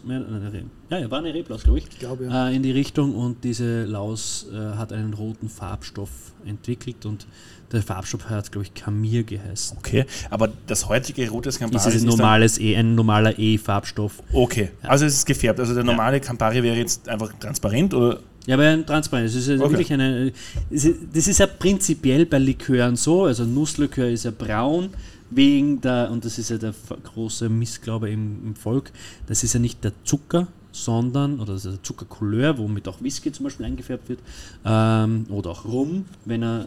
ja, ja, war eine Reblaus, glaube ich, Ich glaube, ja. äh, in die Richtung und diese Laus äh, hat einen roten Farbstoff entwickelt und der Farbstoff hat, glaube ich, Kamir geheißen. Okay, aber das heutige rotes Ist Campari es ein normales E, ein normaler E-Farbstoff. Okay, also es ist gefärbt. Also der normale Campari wäre jetzt einfach transparent oder Ja, aber Transparent. Es ist ja Okay. wirklich eine. ist- Das ist ja prinzipiell bei Likören so. Also Nusslikör ist ja braun wegen der und das ist ja der große Missglaube im, im Volk. Das ist ja nicht der Zucker, sondern oder das ist der Zuckercouleur, womit auch Whisky zum Beispiel eingefärbt wird ähm, oder auch Rum, wenn er,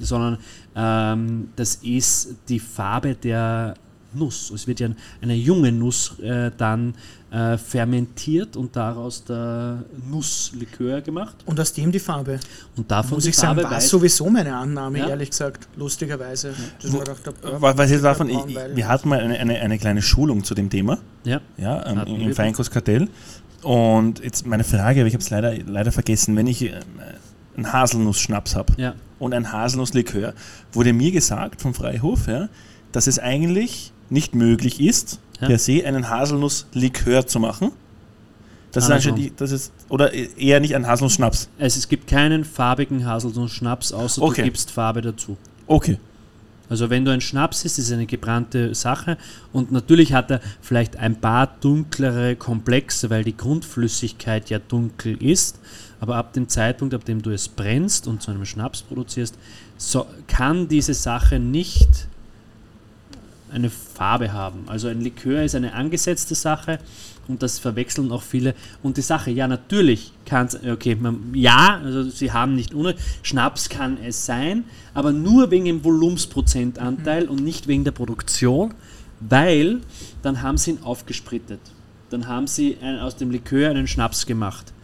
sondern ähm, das ist die Farbe der Nuss. Es wird ja eine junge Nuss äh, dann äh, fermentiert und daraus der Nusslikör gemacht. Und aus dem die Farbe. Und davon Muss die ich sagen, Farbe war weiß. sowieso meine Annahme, Ja. ehrlich gesagt. Lustigerweise. Das Wo- war doch der, was was jetzt davon? Ich, wir hatten mal eine, eine, eine kleine Schulung zu dem Thema. Ja. ja, ähm, im Feinkostkartell. Und jetzt meine Frage, aber ich habe es leider, leider vergessen, wenn ich ähm, einen Haselnuss-Schnaps habe Ja. Und ein Haselnusslikör, wurde mir gesagt vom Freihof, ja, dass es eigentlich nicht möglich ist, Ja. per se einen Haselnusslikör zu machen. Das ist, Ah, anscheinend so. die, das ist oder eher nicht ein Haselnuss-Schnaps. Also es gibt keinen farbigen Haselnuss-Schnaps, außer Okay. du gibst Farbe dazu. Okay. Also wenn du ein Schnaps ist, ist es eine gebrannte Sache und natürlich hat er vielleicht ein paar dunklere Komplexe, weil die Grundflüssigkeit ja dunkel ist, aber ab dem Zeitpunkt, ab dem du es brennst und zu einem Schnaps produzierst, so, kann diese Sache nicht eine Farbe haben. Also ein Likör ist eine angesetzte Sache und das verwechseln auch viele. Und die Sache, ja, natürlich kann es, okay, man, ja, also sie haben nicht ohne, Schnaps kann es sein, aber nur wegen dem Volumensprozentanteil und nicht wegen der Produktion, weil dann haben sie ihn aufgesprittet. Dann haben sie ein, aus dem Likör einen Schnaps gemacht.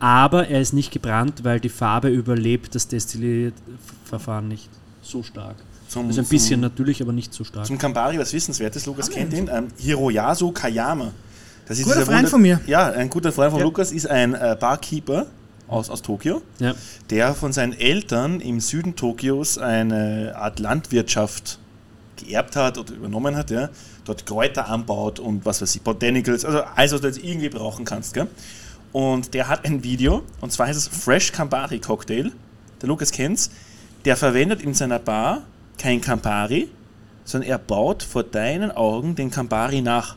Aber er ist nicht gebrannt, weil die Farbe überlebt das Destillierverfahren nicht so stark. Zum, Also ein bisschen natürlich, aber nicht so stark. Zum Campari was Wissenswertes, Lukas kennt ihn, ähm, Hiroyasu Kayama. Das ist Guter Freund Wunder- von mir. Ja, ein guter Freund von Ja. Lukas ist ein äh, Barkeeper aus, aus Tokio, Ja. der von seinen Eltern im Süden Tokios eine Art Landwirtschaft geerbt hat oder übernommen hat, ja, dort Kräuter anbaut und was weiß ich, Botanicals, also alles, was du jetzt irgendwie brauchen kannst. Gell? Und der hat ein Video, und zwar heißt es Fresh Campari Cocktail. Der Lukas kennt's. Der verwendet in seiner Bar kein Campari, sondern er baut vor deinen Augen den Campari nach.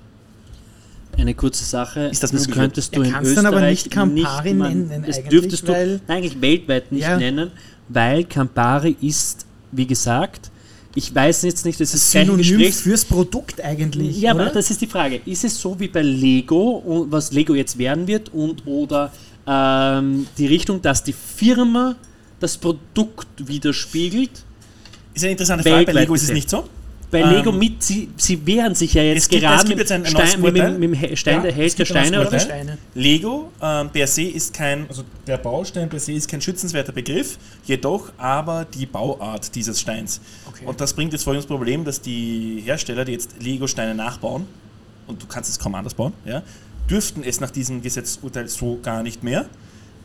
Eine kurze Sache, Ist das das möglich? könntest du Er in Österreich dann aber nicht Campari man- nennen Das eigentlich, dürftest du eigentlich weltweit nicht Ja. nennen, weil Campari ist, wie gesagt, ich weiß jetzt nicht, das ist kein Synonym Gesprächs... fürs Produkt eigentlich. Ja, oder? aber das ist die Frage. Ist es so wie bei Lego, was Lego jetzt werden wird, und oder ähm, die Richtung, dass die Firma das Produkt widerspiegelt? Ist eine interessante Frage, bei Lego ist es nicht so. Bei Ähm, Lego mit, sie, sie wehren sich ja jetzt es gibt- gerade es gibt mit, jetzt ein- ein Stein, neues mit, mit, Urteil. mit dem Stein Ja, der Held der Steine, oder? Steine. Lego ähm, per se ist kein, also der Baustein per se ist kein schützenswerter Begriff, jedoch aber die Bauart dieses Steins. Okay. Und das bringt jetzt folgendes Problem, dass die Hersteller, die jetzt Lego-Steine nachbauen, und du kannst es kaum anders bauen, ja, dürften es nach diesem Gesetzurteil so gar nicht mehr.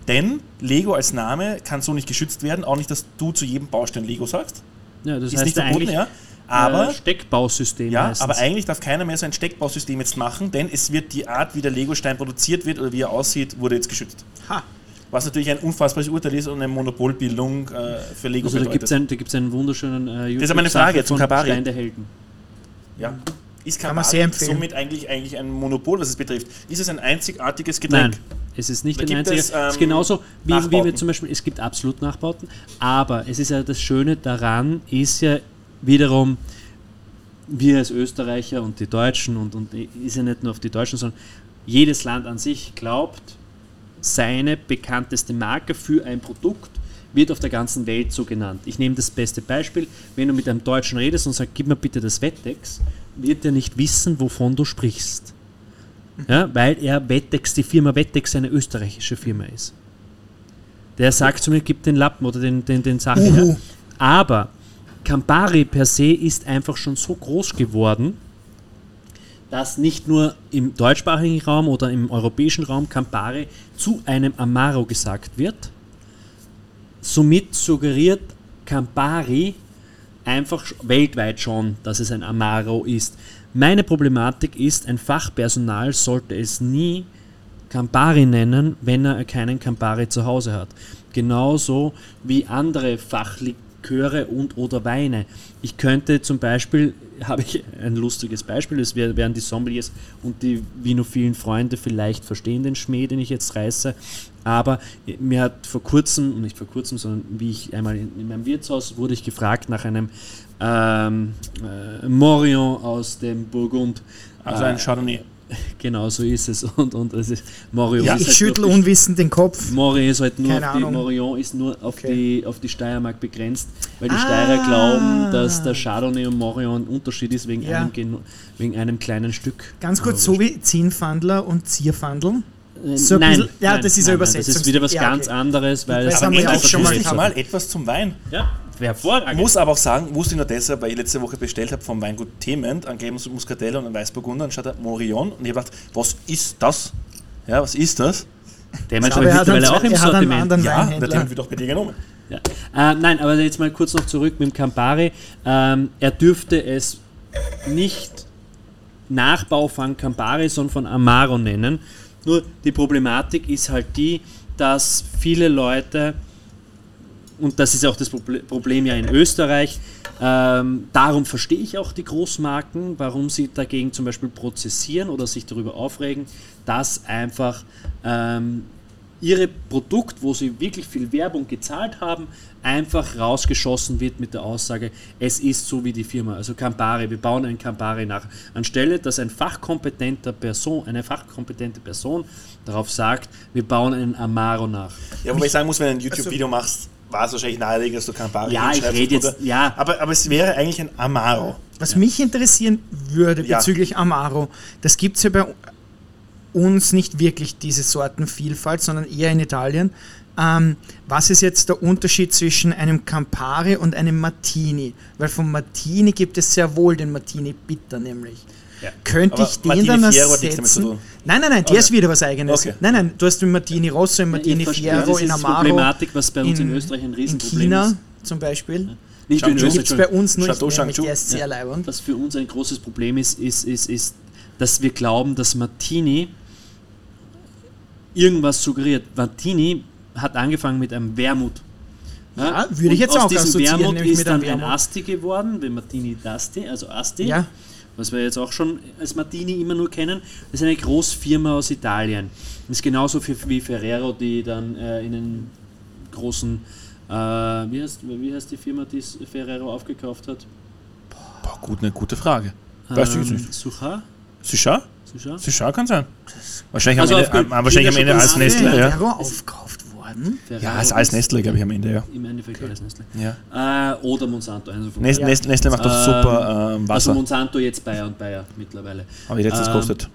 Denn Lego als Name kann so nicht geschützt werden, auch nicht, dass du zu jedem Baustein Lego sagst. Ja, das Ist heißt nicht verboten, ja. Aber äh, Steckbausystem ja, heißt aber es. eigentlich darf keiner mehr so ein Steckbausystem jetzt machen, denn es wird die Art, wie der Lego-Stein produziert wird oder wie er aussieht, wurde jetzt geschützt. Ha. Was natürlich ein unfassbares Urteil ist und eine Monopolbildung äh, für Lego Also da bedeutet. gibt es einen, wunderschönen äh, ist aber eine Frage zum Kabari. Stein der Helden. ja. Ist Kann man sehr empfehlen. somit eigentlich, eigentlich ein Monopol, was es betrifft? Ist es ein einzigartiges Getränk? Nein, es ist nicht Da ein einziger. es, Es, ähm, ist genauso wie, wie wir zum Beispiel, es gibt absolut Nachbauten, aber es ist ja das Schöne daran, ist ja wiederum, wir als Österreicher und die Deutschen und, und ist ja nicht nur auf die Deutschen, sondern jedes Land an sich glaubt, seine bekannteste Marke für ein Produkt wird auf der ganzen Welt so genannt. Ich nehme das beste Beispiel, wenn du mit einem Deutschen redest und sagst, gib mir bitte das Wettex, wird er nicht wissen, wovon du sprichst. Ja, weil er Wettex, die Firma Wettex eine österreichische Firma ist. Der sagt zu mir, gib den Lappen oder den, den, den Sachen. Aber Campari per se ist einfach schon so groß geworden, dass nicht nur im deutschsprachigen Raum oder im europäischen Raum Campari zu einem Amaro gesagt wird. Somit suggeriert Campari einfach weltweit schon, dass es ein Amaro ist. Meine Problematik ist, ein Fachpersonal sollte es nie Campari nennen, wenn er keinen Campari zu Hause hat. Genauso wie andere Fachliköre und oder Weine. Ich könnte zum Beispiel, habe ich ein lustiges Beispiel, das werden die Sommeliers und die vinophilen Freunde vielleicht verstehen, den Schmäh, den ich jetzt reiße. Aber mir hat vor kurzem, nicht vor kurzem, sondern wie ich einmal in, in meinem Wirtshaus wurde ich gefragt nach einem ähm, äh, Morion aus dem Burgund. Also Äh, ein Chardonnay. Genau so ist es. Und, und es ist Morion Ja, ist Ich halt schüttel unwissend den Kopf. Morion ist halt nur Keine auf die. Morion ist nur auf, Okay. die, auf die Steiermark begrenzt, weil die Ah. Steirer glauben, dass der Chardonnay und Morion ein Unterschied ist wegen, Ja. einem, wegen einem kleinen Stück. Ganz kurz, so wie Zinnfandler und Zierfandel. Äh, So ein nein, bisschen- ja, nein, das ist nein, eine nein, Das ist Übersetzung. wieder was Ja, ganz okay. anderes, weil Das es haben wir auch schon mal mal etwas zum Wein. Ja, hervorragend. Muss aber auch sagen, wusste ich nur deshalb, weil ich letzte Woche bestellt habe vom Weingut Thement, angeblich Muscatell und ein Weißburgunder, und schaut da Morion und ich habe gedacht, was ist das? Ja, was ist das? Der er hat, mittlerweile auch im Sortiment. anderen Ja, der Weinhändler. haben wir doch bei dir genommen. Ja. Äh, nein, aber jetzt mal kurz noch zurück mit dem Campari. Ähm, er dürfte es nicht Nachbau von Campari, sondern von Amaro nennen. Nur die Problematik ist halt die, dass viele Leute, und das ist auch das Proble- Problem ja in Österreich, ähm, darum verstehe ich auch die Großmarken, warum sie dagegen zum Beispiel prozessieren oder sich darüber aufregen, dass einfach ähm, ihre Produkt, wo sie wirklich viel Werbung gezahlt haben, einfach rausgeschossen wird mit der Aussage, es ist so wie die Firma, also Campari, wir bauen ein Campari nach. Anstelle, dass ein fachkompetenter Person, eine fachkompetente Person darauf sagt, wir bauen einen Amaro nach. Ja, wobei ich sagen muss, wenn du ein YouTube-Video machst, war es wahrscheinlich naheliegend, dass du Campari Ja, ich rede jetzt- oder? ja. Aber, aber es wäre eigentlich ein Amaro. Was mich interessieren würde Ja. bezüglich Amaro, das gibt es ja bei uns nicht wirklich, diese Sortenvielfalt, sondern eher in Italien. Ähm, was ist jetzt der Unterschied zwischen einem Campari und einem Martini? Weil vom Martini gibt es sehr wohl den Martini Bitter nämlich. Ja. Könnte Aber ich den Martini dann zu ersetzen? Nein, nein, nein, der Okay. ist wieder was eigenes. Okay. Nein, nein, du hast den Martini Rosso, den Martini Ich verstehe, Fiero, das in ist die Amaro. Problematik, was bei uns in, in- Österreich ein In Riesenproblem China ist. zum Beispiel. Nicht nur in Changshu. Österreich, Gibt es bei uns nur Chateau nicht, der ist sehr Ja. leibend. Was für uns ein großes Problem ist, ist, ist, ist, dass wir glauben, dass Martini irgendwas suggeriert. Martini hat angefangen mit einem Wermut. Ja, würde ich Und jetzt aus auch diesem assoziieren, Wermut ist mit einem dann ein. Asti geworden, wie Martini d'Asti, also Asti, Ja. Was wir jetzt auch schon als Martini immer nur kennen. Das ist eine Großfirma aus Italien. Das ist genauso für, wie Ferrero, die dann äh, in den großen, äh, wie, heißt, wie heißt die Firma, die es Ferrero aufgekauft hat? Boah, gut, eine gute Frage. Weißt du jetzt nicht? Sucha? Sicher? Sucha? Sicher kann sein. Wahrscheinlich Also am Ende, am, wahrscheinlich am Ende als Schokolade, Nestle, ja. Ferrero aufgekauft Ferrero Ja, ist als Nestle, glaube ich, am Ende, ja. Im Endeffekt alles Nestle. ja. Äh, oder Monsanto. Also Nestle, Ja. Nestle, macht doch Ähm, super ähm, Also Wasser. Monsanto jetzt Bayer und Bayer mittlerweile. Aber ich letztens ähm, kostet.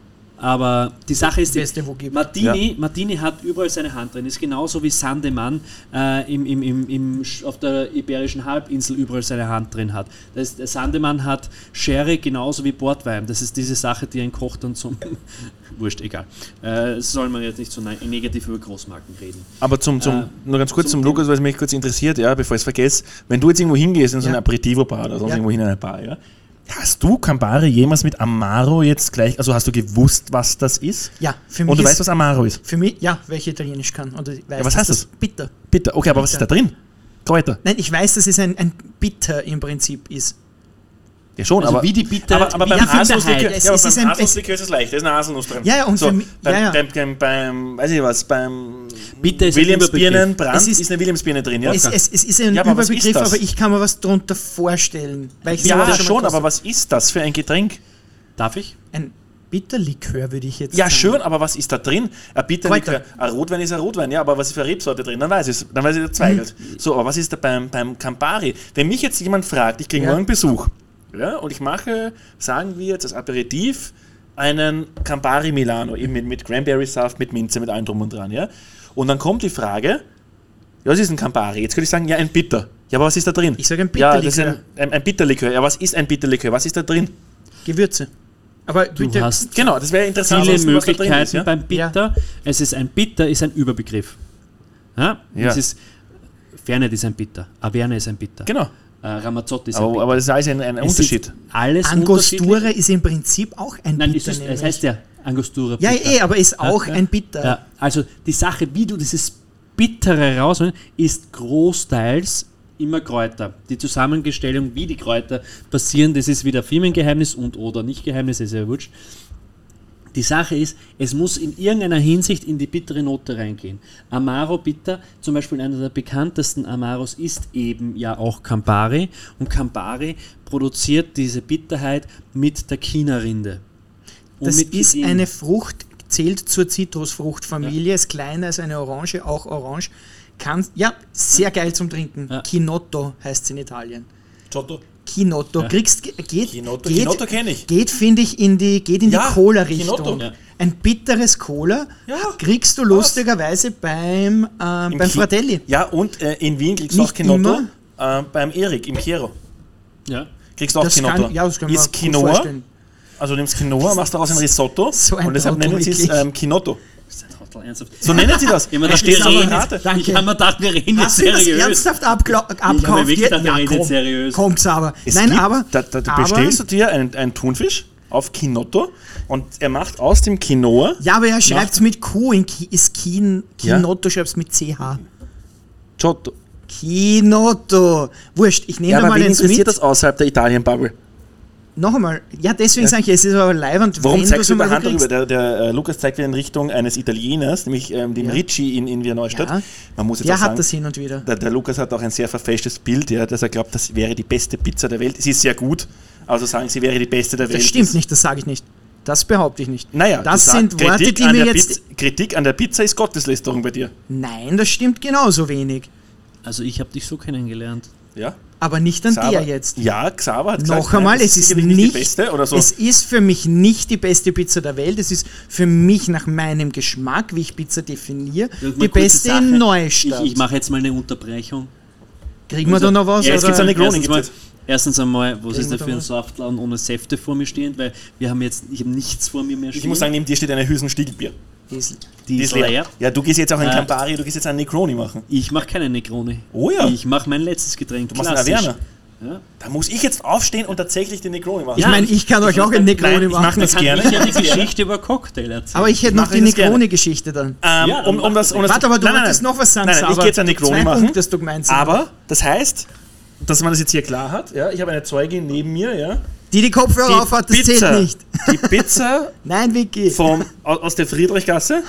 Aber die Sache ist, die, Beste, wo gibt. Martini, Martini hat überall seine Hand drin. Ist genauso wie Sandemann äh, im, im, im, im, auf der Iberischen Halbinsel überall seine Hand drin hat. Das ist, der Sandemann hat Sherry genauso wie Portwein. Das ist diese Sache, die ein Koch dann zum. Wurscht, egal. Äh, soll man jetzt nicht so ne- negativ über Großmarken reden. Aber zum, zum, äh, nur ganz kurz zum zum, Lukas, weil es mich kurz interessiert, ja, bevor ich es vergesse. Wenn du jetzt irgendwo hingehst in so Ja. eine Aperitivo-Bar oder sonst Ja. irgendwo hin in eine Bar, ja, hast du Campari jemals mit Amaro jetzt gleich, also hast du gewusst, was das ist? Ja, für mich Und du weißt, was Amaro ist? Für mich, ja, weil ich Italienisch kann. Ich weiß, Ja, was heißt das? Bitter. Bitte, okay, aber was ist da drin? Kräuter. Nein, ich weiß, dass es ein, ein Bitter im Prinzip ist. Ja, schon, Also aber. wie die Bitter- aber, aber beim die Bitterheit. Haselnusslikör ja, ist ist es leicht, da ist eine Haselnuss drin. Ja, ja, und so, für mich- beim, ja, ja. Beim, beim, beim, weiß ich was, beim Bitter ist ein Williams Überbegriff. Birnenbrand Es ist, ist- eine Williams-Birne drin, ja? Es, es, es ist ein Ja, aber ist Überbegriff, das? aber ich kann mir was drunter vorstellen. Weil ich ja, schon, mal aber was ist das für ein Getränk? Darf ich? Ein Bitterlikör würde ich jetzt Ja, sagen. schön, aber was ist da drin? Ein Bitterlikör, Kräuter. ein Rotwein ist ein Rotwein, ja, aber was ist für eine Rebsorte drin? Dann weiß ich es, dann weiß ich der Zweigelt. Mhm. So, aber was ist da beim, beim Campari? Wenn mich jetzt jemand fragt, ich kriege Ja. morgen Besuch, ja, und ich mache, sagen wir jetzt als Aperitif, einen Campari Milano, eben mit, mit Cranberry-Saft, mit Minze, mit allem drum und dran, ja. Und dann kommt die Frage, ja, was ist ein Campari? Jetzt könnte ich sagen, ja, ein Bitter. Ja, aber was ist da drin? Ich sage ein Ja, das ist Bitterlikör. ein, ein, ein Bitterlikör. Ja, was ist ein Bitterlikör? Was ist da drin? Gewürze. Aber Du bitte, hast Genau, das wäre interessant. viele Möglichkeiten ist, ja? beim Bitter. Es ist ein Bitter, ist ein Überbegriff. Ja? Ja. Es ist Fernet ist ein Bitter, Averne ist ein Bitter, Genau. äh, Ramazzotti ist ein Aber, Bitter. aber das ist alles ein, ein Es Unterschied. sind Alles Angostura ist im Prinzip auch ein Nein, Bitter. ist, es heißt ja Angostura. ja, Bitter. eh, aber ist auch Ja, ein Bitter. Ja, also die Sache, wie du dieses Bittere rausholst, ist großteils immer Kräuter. Die Zusammenstellung, wie die Kräuter passieren, das ist wieder Firmengeheimnis und oder nicht Geheimnis, ist ja wurscht. Die Sache ist, es muss in irgendeiner Hinsicht in die bittere Note reingehen. Amaro Bitter, zum Beispiel einer der bekanntesten Amaros, ist eben ja auch Campari. Und Campari produziert diese Bitterheit mit der China-Rinde. Das ist eine Frucht, zählt zur Zitrusfruchtfamilie, ist kleiner als eine Orange, auch orange. Kann, ja, sehr geil zum Trinken. Ja. Kinotto heißt es in Italien. Giotto. Kinotto. Kriegst, geht, Kinotto, geht, Kinotto kenne ich. Geht, finde ich, in die, geht in Ja, die Cola-Richtung. Ja. Ein bitteres Cola Ja, kriegst du lustigerweise beim, Im beim Ki- Fratelli. Ja, und äh, in Wien kriegst du auch Kinotto. Äh, beim Erik, im Chiero. Ja. Kriegst du auch Das Kinotto. kann, ja, das kann man ist Quinoa. Also du nimmst Quinoa, machst daraus ein Risotto So ein und deshalb nennen sie es wirklich. ähm, ernsthaft. So nennen sie das. Ich habe mir steht aber reden ich hab mir gedacht, wir reden jetzt Hast du das seriös. ernsthaft abkauft? wirklich Ja, gedacht, wir reden jetzt seriös. Kommt's aber. Es Nein, gibt, aber, Da, da, da aber bestellst du dir einen, einen Thunfisch auf Kinotto und er macht aus dem Quinoa Ja, aber er schreibt es mit Q, in Ki, ist Kin, Ja. Kinotto schreibst mit CH. Giotto. Kinotto. Wurscht, ich nehme Ja, mal wen eins interessiert mit. das außerhalb der Italien-Bubble? Noch einmal. Ja, deswegen sage ich, es ist aber live und Warum zeigst du über Hand darüber? Der, der äh, Lukas zeigt wieder in Richtung eines Italieners, nämlich ähm, dem Ja. Ricci in, in Wiener Neustadt. Ja. Man muss jetzt der auch hat sagen, das hin und wieder. der, der Lukas hat auch ein sehr verfälschtes Bild, ja, dass er glaubt, das wäre die beste Pizza der Welt. Sie ist sehr gut, also sagen, sie wäre die beste der Welt. Das stimmt nicht, das sage ich nicht. Das behaupte ich nicht. Naja, das sind Worte, Kritik die an mir der jetzt. Pizza, Kritik an der Pizza ist Gotteslästerung bei dir. Nein, das stimmt genauso wenig. Also ich habe dich so kennengelernt. Ja? Aber nicht an Xaver- dir jetzt. Ja, Xaver hat Noch gesagt, einmal, nein, es ist sicherlich nicht, die beste oder so. es ist für mich nicht die beste Pizza der Welt. Es ist für mich nach meinem Geschmack, wie ich Pizza definiere, die beste Sache. in Neustadt. Ich, ich mache jetzt mal eine Unterbrechung. Kriegen wir da noch was? Ja, jetzt gibt's oder? eine Negroni. Erstens, erstens einmal, was Kriegen ist da für ein? Saftladen ohne Säfte vor mir stehend, weil wir haben jetzt, ich habe nichts vor mir mehr stehen. ich muss sagen, neben dir steht eine Hüsen Stiegelbier. Die ist- die ist leer. Ja, du gehst jetzt auch in Äh. Campari, du gehst jetzt einen Negroni machen. Ich mache keine Negroni. Oh ja. Ich mache mein letztes Getränk. Du machst einen klassisch. Averna. Ja. Da muss ich jetzt aufstehen und tatsächlich den Negroni machen. Ich meine, ich kann euch auch ein Negroni Nein, ich mach machen. das gerne. ich ja die Geschichte über Cocktail erzählen. Aber ich hätte noch mache die das gerne. Negroni-Geschichte dann. Ähm, Ja, um, um das, das. um das Warte, aber du nein, wolltest noch was sagen, Nein, nein, ich gehe jetzt an Negroni Zwei machen. Punkte, dass du gemeint. Aber das heißt, dass man das jetzt hier klar hat. Ja, ich habe eine Zeugin neben mir. Ja, Die die Kopfhörer auf hat, das zählt nicht. Die Pizza Nein, Vicky. vom, au- aus der Friedrichgasse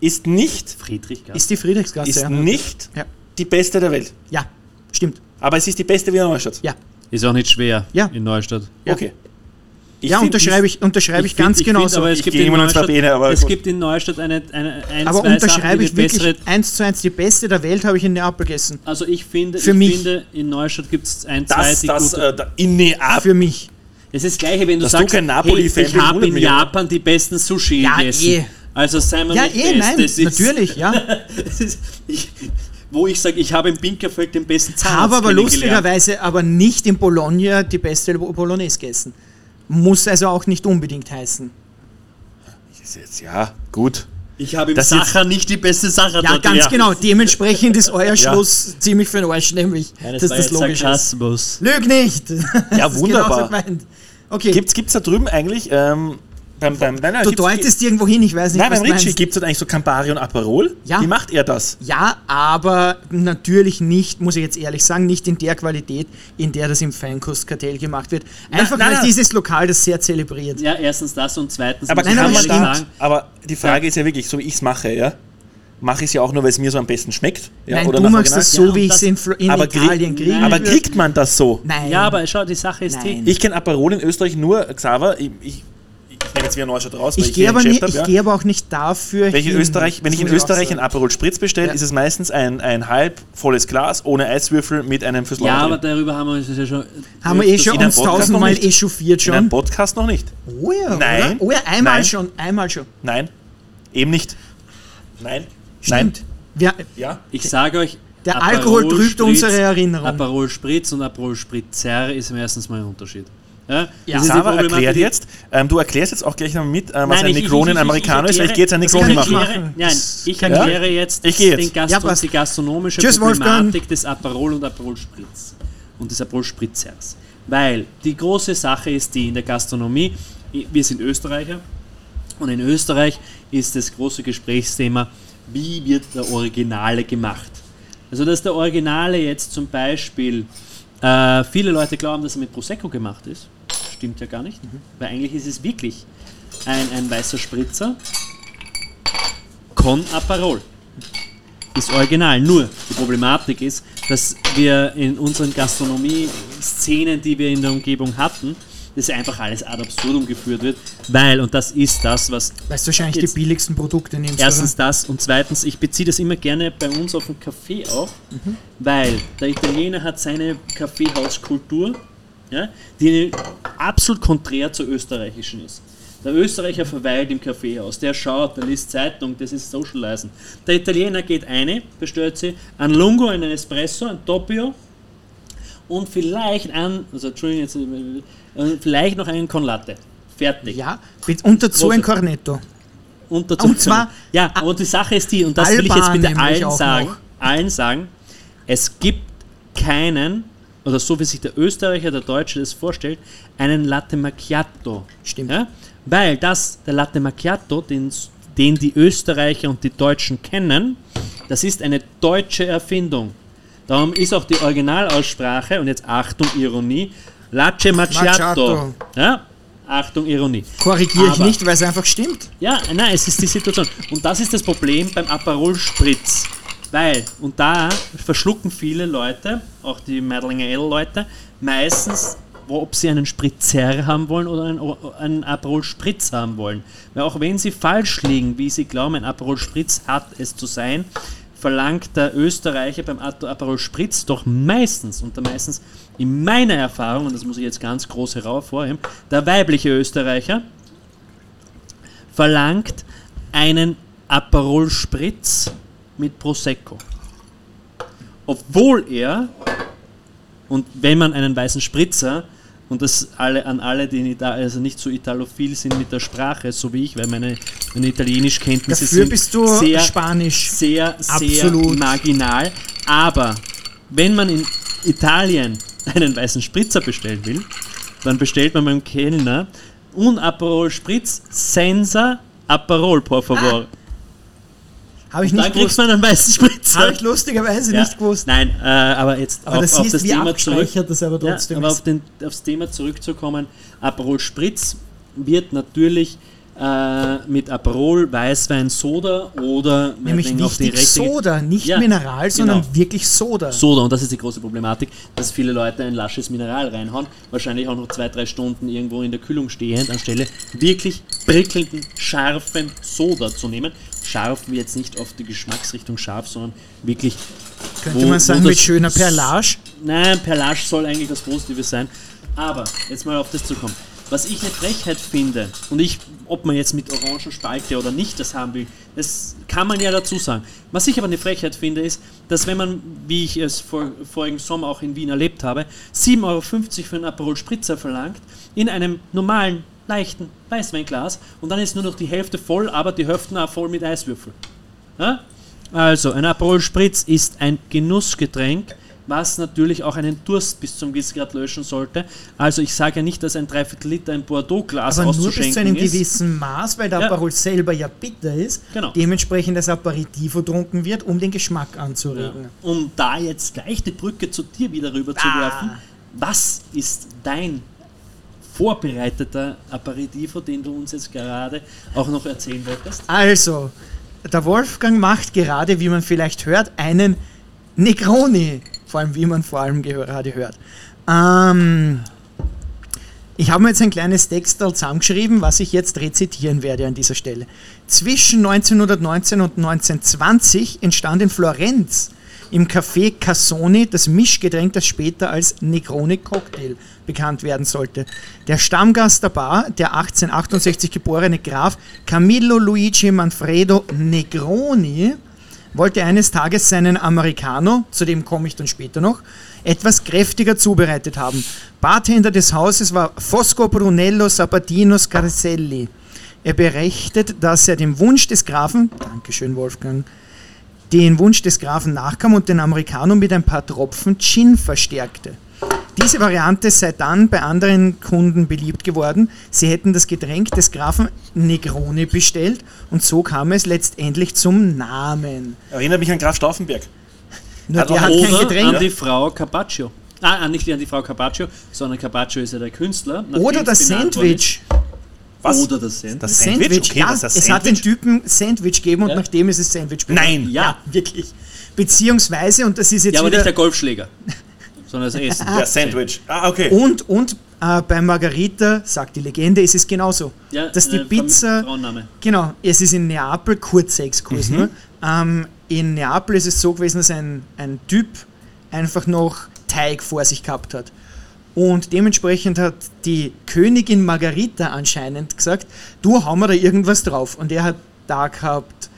ist nicht, Friedrich Gast. Ist die Friedrichsgasse, ist ja. nicht Ja. die beste der Welt. Ja, stimmt. Aber es ist die beste Wiener Neustadt. Ja, Ist auch nicht schwer Ja. in Neustadt. Ja. Okay. Ich ja unterschreibe ich, unterschreibe ich, ganz find- genau so. aber es Ich gibt in zwei Neustadt, aber es gibt in Neustadt eine, eine, ein, aber zwei Sachen, unterschreibe die ich die wirklich bessere eins zu eins die beste der Welt habe ich in Neapel gegessen. Also ich finde, Für ich mich. finde in Neustadt gibt es ein, zwei, Das, die das, gute... äh, da- in Neapel. Für mich. Es ist das gleiche, wenn du Dass du sagst, kein Napoli-Fan hey, ich habe in. Japan die besten Sushi Ja, gegessen. eh. Also sei mal Ja, nicht eh, best. nein, Das ist- natürlich, ja. ist, ich, wo ich sage, ich habe im Pinkerfeld den besten Zahnarzt Habe aber lustigerweise aber nicht in Bologna die beste Bolognese gegessen. Muss also auch nicht unbedingt heißen. Ist jetzt, ja, gut. Ich habe im Das Sacher nicht die beste Sache Ja, dort ganz gegessen. genau. Dementsprechend ist euer Schluss ziemlich für den Arsch, nämlich, Ja, dass das war das logisch ist. Sarkasmus. Lüg nicht! Ja, ist wunderbar. genauso gemeint. Okay, Gibt's, gibt's da drüben eigentlich, ähm, beim, beim, nein, nein, du deutest irgendwo hin, ich weiß nicht, Nein, was beim Ritchie gibt es eigentlich so Campari und Aperol. Ja. Wie macht er das? Ja, aber natürlich nicht, muss ich jetzt ehrlich sagen, nicht in der Qualität, in der das im Feinkostkartell gemacht wird. Einfach nein, weil nein. dieses Lokal das sehr zelebriert. Ja, erstens das und zweitens Aber kann man sagen, aber die Frage ist ja wirklich, so wie ich es mache, ja, mache ich es ja auch nur, weil es mir so am besten schmeckt. Ja, Nein, oder du machst Original. das so, Ja, wie ich es in, Fl- in aber, Italien kriege. aber kriegt man das so? Nein. Ja, aber schau, die Sache ist Nein. die. Ich kenne Aperol in Österreich nur, Xaver, ich, ich, ich nehme jetzt wieder Neustadt raus, weil ich ich gehe aber, nicht, Geschäft ich habe, gehe aber auch nicht dafür. Wenn ich in. Österreich, wenn ich in Österreich ein. Aperol Spritz bestelle, Ja. ist es meistens ein, ein halb volles Glas ohne Eiswürfel mit einem fürs Ja, aber darüber haben wir uns ja schon. Haben wir eh schon uns Podcast noch tausendmal nicht. echauffiert In einem schon. Podcast noch nicht. Oh ja, Nein. Oder? Oh ja, einmal Nein. schon, einmal schon. Nein, eben nicht. Nein. Stimmt. Wir, Ja. Ich sage euch. Der Aperol Alkohol trübt Spritz- unsere Erinnerung. Aperol Spritz und Aperol Spritzer ist meistens mal ein Unterschied. Ja, Ja. das ist die Sava Problematik, erklärt jetzt, Ähm, du erklärst jetzt auch gleich noch mit, äh, was Nein, ein ich- ich- Negroni ich- in Amerikaner ist, weil ich gehe jetzt ein ich machen. machen. Erkläre, nein, ich erkläre jetzt Ich jetzt. den Gastro Ja, die gastronomische Tschüss, Problematik Wolfgang. des Aperol und Aperol Spritz und des Aperol Spritzers. Weil die große Sache ist die in der Gastronomie, wir sind Österreicher und in Österreich ist das große Gesprächsthema, wie wird der Originale gemacht. Also dass der Originale jetzt zum Beispiel, äh, viele Leute glauben, dass er mit Prosecco gemacht ist. Stimmt ja gar nicht, weil eigentlich ist es wirklich ein, ein weißer Spritzer con Aperol. Ist original. Nur die Problematik ist, dass wir in unseren Gastronomie-Szenen, die wir in der Umgebung hatten, das einfach alles ad absurdum geführt wird, weil, und das ist das, was Weil du wahrscheinlich die billigsten Produkte nimmst. Erstens das und zweitens, ich beziehe das immer gerne bei uns auf den Kaffee auch, weil der Italiener hat seine Kaffeehauskultur, ja, die absolut konträr zur österreichischen ist. Der Österreicher verweilt im Kaffeehaus, der schaut, der liest Zeitung, das ist Socializen. Der Italiener geht eine, bestellt sie ein Lungo, einen Espresso, ein Doppio und vielleicht ein, also Entschuldigung, jetzt, äh, vielleicht noch einen Con Latte. Fertig. Ja, und dazu ein Cornetto. Und, dazu Und zwar- ja, und die Sache ist die, und das will ich jetzt Alban bitte allen sagen, noch. allen sagen, es gibt keinen, oder so wie sich der Österreicher, der Deutsche das vorstellt, einen Latte Macchiato. Stimmt. Ja? Weil das, der Latte Macchiato, den, den die Österreicher und die Deutschen kennen, das ist eine deutsche Erfindung. Darum ist auch die Originalaussprache, und jetzt Achtung, Ironie, Latte Macchiato. Ja? Achtung, Ironie. Korrigiere ich nicht, weil es einfach stimmt. ja, nein, es ist die Situation. Und das ist das Problem beim Aperol Spritz. Weil, und da verschlucken viele Leute, auch die Meidlinger Edel-Leute, meistens, ob sie einen Spritzer haben wollen oder einen, einen Aperol Spritz haben wollen. Weil auch wenn sie falsch liegen, wie sie glauben, ein Aperol Spritz hat es zu sein, verlangt der Österreicher beim Aperol Spritz doch meistens, und da meistens in meiner Erfahrung, und das muss ich jetzt ganz groß hervorheben, der weibliche Österreicher verlangt einen Aperol Spritz mit Prosecco. Obwohl er, und wenn man einen weißen Spritzer, und das alle, an alle, die also nicht so italophil sind mit der Sprache, so wie ich, weil meine, meine Italienischkenntnisse Dafür sind bist du sehr, Spanisch. sehr, sehr Absolut. marginal. Aber wenn man in Italien einen weißen Spritzer bestellen will, dann bestellt man beim Kellner un Aperol Spritz senza Aperol, por favor. Habe ich dann nicht kriegt gewusst. man einen weißen Spritzer. Habe ich lustigerweise Ja. nicht gewusst. Nein, äh, aber jetzt Aber auf, das auf das wie Thema zurück. das aber Ja, trotzdem aber ist. auf den, aufs Thema zurückzukommen, Aperol Spritz wird natürlich äh, mit Aperol, Weißwein, Soda oder Nämlich richtige- Soda, nicht Ja, Mineral, sondern genau. wirklich Soda. Soda, und das ist die große Problematik, dass viele Leute ein lasches Mineral reinhauen, wahrscheinlich auch noch zwei, drei Stunden irgendwo in der Kühlung stehend, anstelle wirklich prickelnden, scharfen Soda zu nehmen. Scharf wie jetzt nicht auf die Geschmacksrichtung scharf, sondern wirklich. Könnte wo- man sagen, mit schöner Perlage. Nein, Perlage soll eigentlich das Positive sein. Aber, jetzt mal auf das zu kommen. Was ich eine Frechheit finde, und ich, ob man jetzt mit Orangenspalte oder nicht das haben will, das kann man ja dazu sagen. Was ich aber eine Frechheit finde, ist, dass wenn man, wie ich es vor, vorigen Sommer auch in Wien erlebt habe, 7,50 Euro für einen Aperol Spritzer verlangt, in einem normalen, leichten Weißweinglas, und dann ist nur noch die Hälfte voll, aber die Hälfte auch voll mit Eiswürfel. Ja? Also, ein Aperol Spritz ist ein Genussgetränk, was natürlich auch einen Durst bis zum gewissen Grad löschen sollte. Also ich sage ja nicht, dass ein Dreiviertel Liter ein Bordeaux-Glas Aber nur bis zu einem ist. gewissen Maß, weil der Ja. Aperol selber ja bitter ist, Genau. dementsprechend das Aperitivo trunken wird, um den Geschmack Ja. anzuregen. Um da jetzt gleich die Brücke zu dir wieder rüber zu Ah. werfen, was ist dein vorbereiteter Aperitivo, den du uns jetzt gerade auch noch erzählen wolltest? Also, der Wolfgang macht gerade, wie man vielleicht hört, einen Negroni. Vor allem, wie man vor allem gerade hört. Ähm, ich habe mir jetzt ein kleines Text zusammengeschrieben, was ich jetzt rezitieren werde an dieser Stelle. Zwischen 1919 und 1920 entstand in Florenz im Café Cassoni das Mischgetränk, das später als Negroni Cocktail bekannt werden sollte. Der Stammgast der Bar, der 1868 geborene Graf Camillo Luigi Manfredo Negroni, wollte eines Tages seinen Americano, zu dem komme ich dann später noch, etwas kräftiger zubereitet haben. Bartender des Hauses war Fosco Brunello Sabatino Scarselli. Er berichtet, dass er dem Wunsch des Grafen, Dankeschön Wolfgang, den Wunsch des Grafen nachkam und den Americano mit ein paar Tropfen Gin verstärkte. Diese Variante sei dann bei anderen Kunden beliebt geworden. Sie hätten das Getränk des Grafen Negroni bestellt und so kam es letztendlich zum Namen. Erinnert mich an Graf Stauffenberg. Nur Hat der hat kein Getränk. an die Frau Carpaccio. Ah, nicht an die Frau Carpaccio, sondern Carpaccio ist ja der Künstler. Oder das Sandwich. Was? Oder das Sandwich. Das Sandwich? Okay, ja, was ist das es hat den Sandwich? Typen Sandwich gegeben und Ja. nachdem ist es Sandwich geworden. Nein. Ja, wirklich. Beziehungsweise, und das ist jetzt Ja, aber wieder... nicht der Golfschläger, sondern das Essen. Der Sandwich. Ah, okay. Und, und äh, bei Margarita, sagt die Legende, ist es genauso. Ja, dass die äh, Pizza, Frauenname. genau, es ist in Neapel, kurzer Exkurs Mhm. nur, ähm, in Neapel ist es so gewesen, dass ein, ein Typ einfach noch Teig vor sich gehabt hat. Und dementsprechend hat die Königin Margarita anscheinend gesagt, du hau mir da irgendwas drauf. Und er hat da gehabt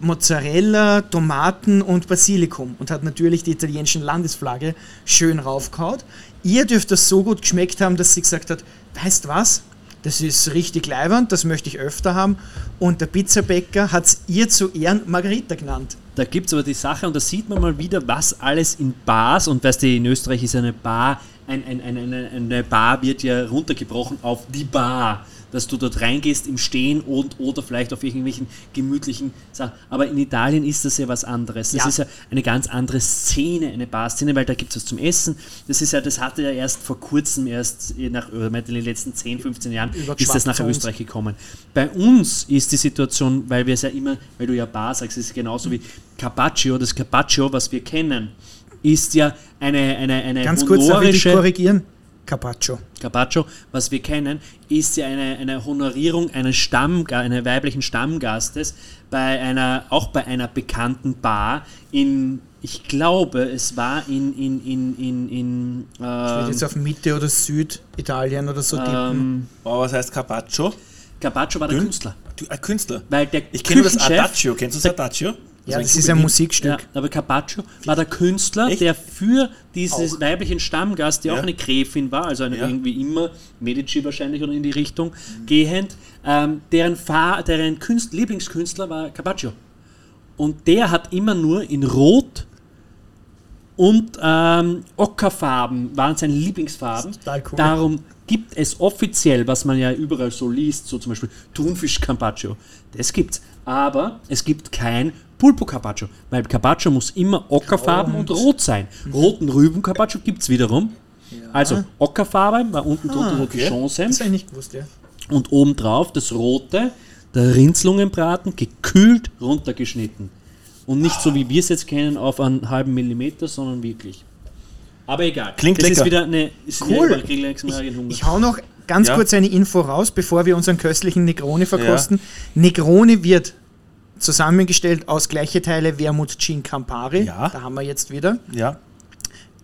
Mozzarella, Tomaten und Basilikum und hat natürlich die italienische Landesflagge schön raufgehaut. Ihr dürft das so gut geschmeckt haben, dass sie gesagt hat, weißt was, das ist richtig leibernd, das möchte ich öfter haben. Und der Pizzabäcker hat es ihr zu Ehren Margarita genannt. Da gibt es aber die Sache, und da sieht man mal wieder, was alles in Bars, und weißt du, in Österreich ist eine Bar, ein, ein, ein, eine, eine Bar wird ja runtergebrochen auf die Bar, dass du dort reingehst im Stehen und oder vielleicht auf irgendwelchen gemütlichen Sachen. Aber in Italien ist das ja was anderes. Das Ja. ist ja eine ganz andere Szene, eine Barszene, weil da gibt es was zum Essen. Das ist ja, das hatte ja erst vor kurzem, erst nach oder in den letzten 10, 15 Jahren, ist das nach. Österreich gekommen. Bei uns ist die Situation, weil wir es ja immer, weil du ja Bar sagst, ist es genauso wie Carpaccio. Das Carpaccio, was wir kennen, ist ja eine, eine, eine Ganz kurz darf ich dich korrigieren. Carpaccio. Carpaccio, was wir kennen, ist ja eine, eine Honorierung eines Stamm, eines weiblichen Stammgastes bei einer, auch bei einer bekannten Bar in, ich glaube, es war in, in, in, in, in Ich ähm, jetzt auf Mitte oder Süditalien oder so tippen. ähm, Oh, was heißt Carpaccio? Carpaccio war der? Künstler. Du, ein Künstler. Weil der Ich kenne das Adagio. Kennst du das Adagio? Ja, ein das ist ein in Musikstück. Ja, aber Carpaccio war der Künstler, Echt? der für dieses weiblichen Stammgast, die Ja. auch eine Gräfin war, also eine Ja. irgendwie immer Medici wahrscheinlich oder in die Richtung gehend, ähm, deren, Fa deren Künst Lieblingskünstler war Carpaccio. Und der hat immer nur in Rot und ähm, Ockerfarben waren seine Lieblingsfarben. cool. Darum gibt es offiziell, was man ja überall so liest, so zum Beispiel Thunfisch Carpaccio. Das gibt's. Aber es gibt kein Pulpo Carpaccio, weil Carpaccio muss immer ockerfarben und, rot sein. Roten Rüben Carpaccio gibt es wiederum. Also Ockerfarbe war unten drunter ah, okay. Dijon-Senf Das habe ich nicht gewusst, ja. und obendrauf das rote, der Rindslungenbraten, gekühlt runtergeschnitten. Und nicht so wie wir es jetzt kennen auf einen halben Millimeter, sondern wirklich. Aber egal. Klingt das lecker. ist wieder eine. Ist Cool. Hunger. Ich hau noch ganz Ja. kurz eine Info raus, bevor wir unseren köstlichen Negroni verkosten. Negroni wird zusammengestellt aus gleiche Teile Wermut Gin Campari. Ja. Da haben wir jetzt wieder. Ja.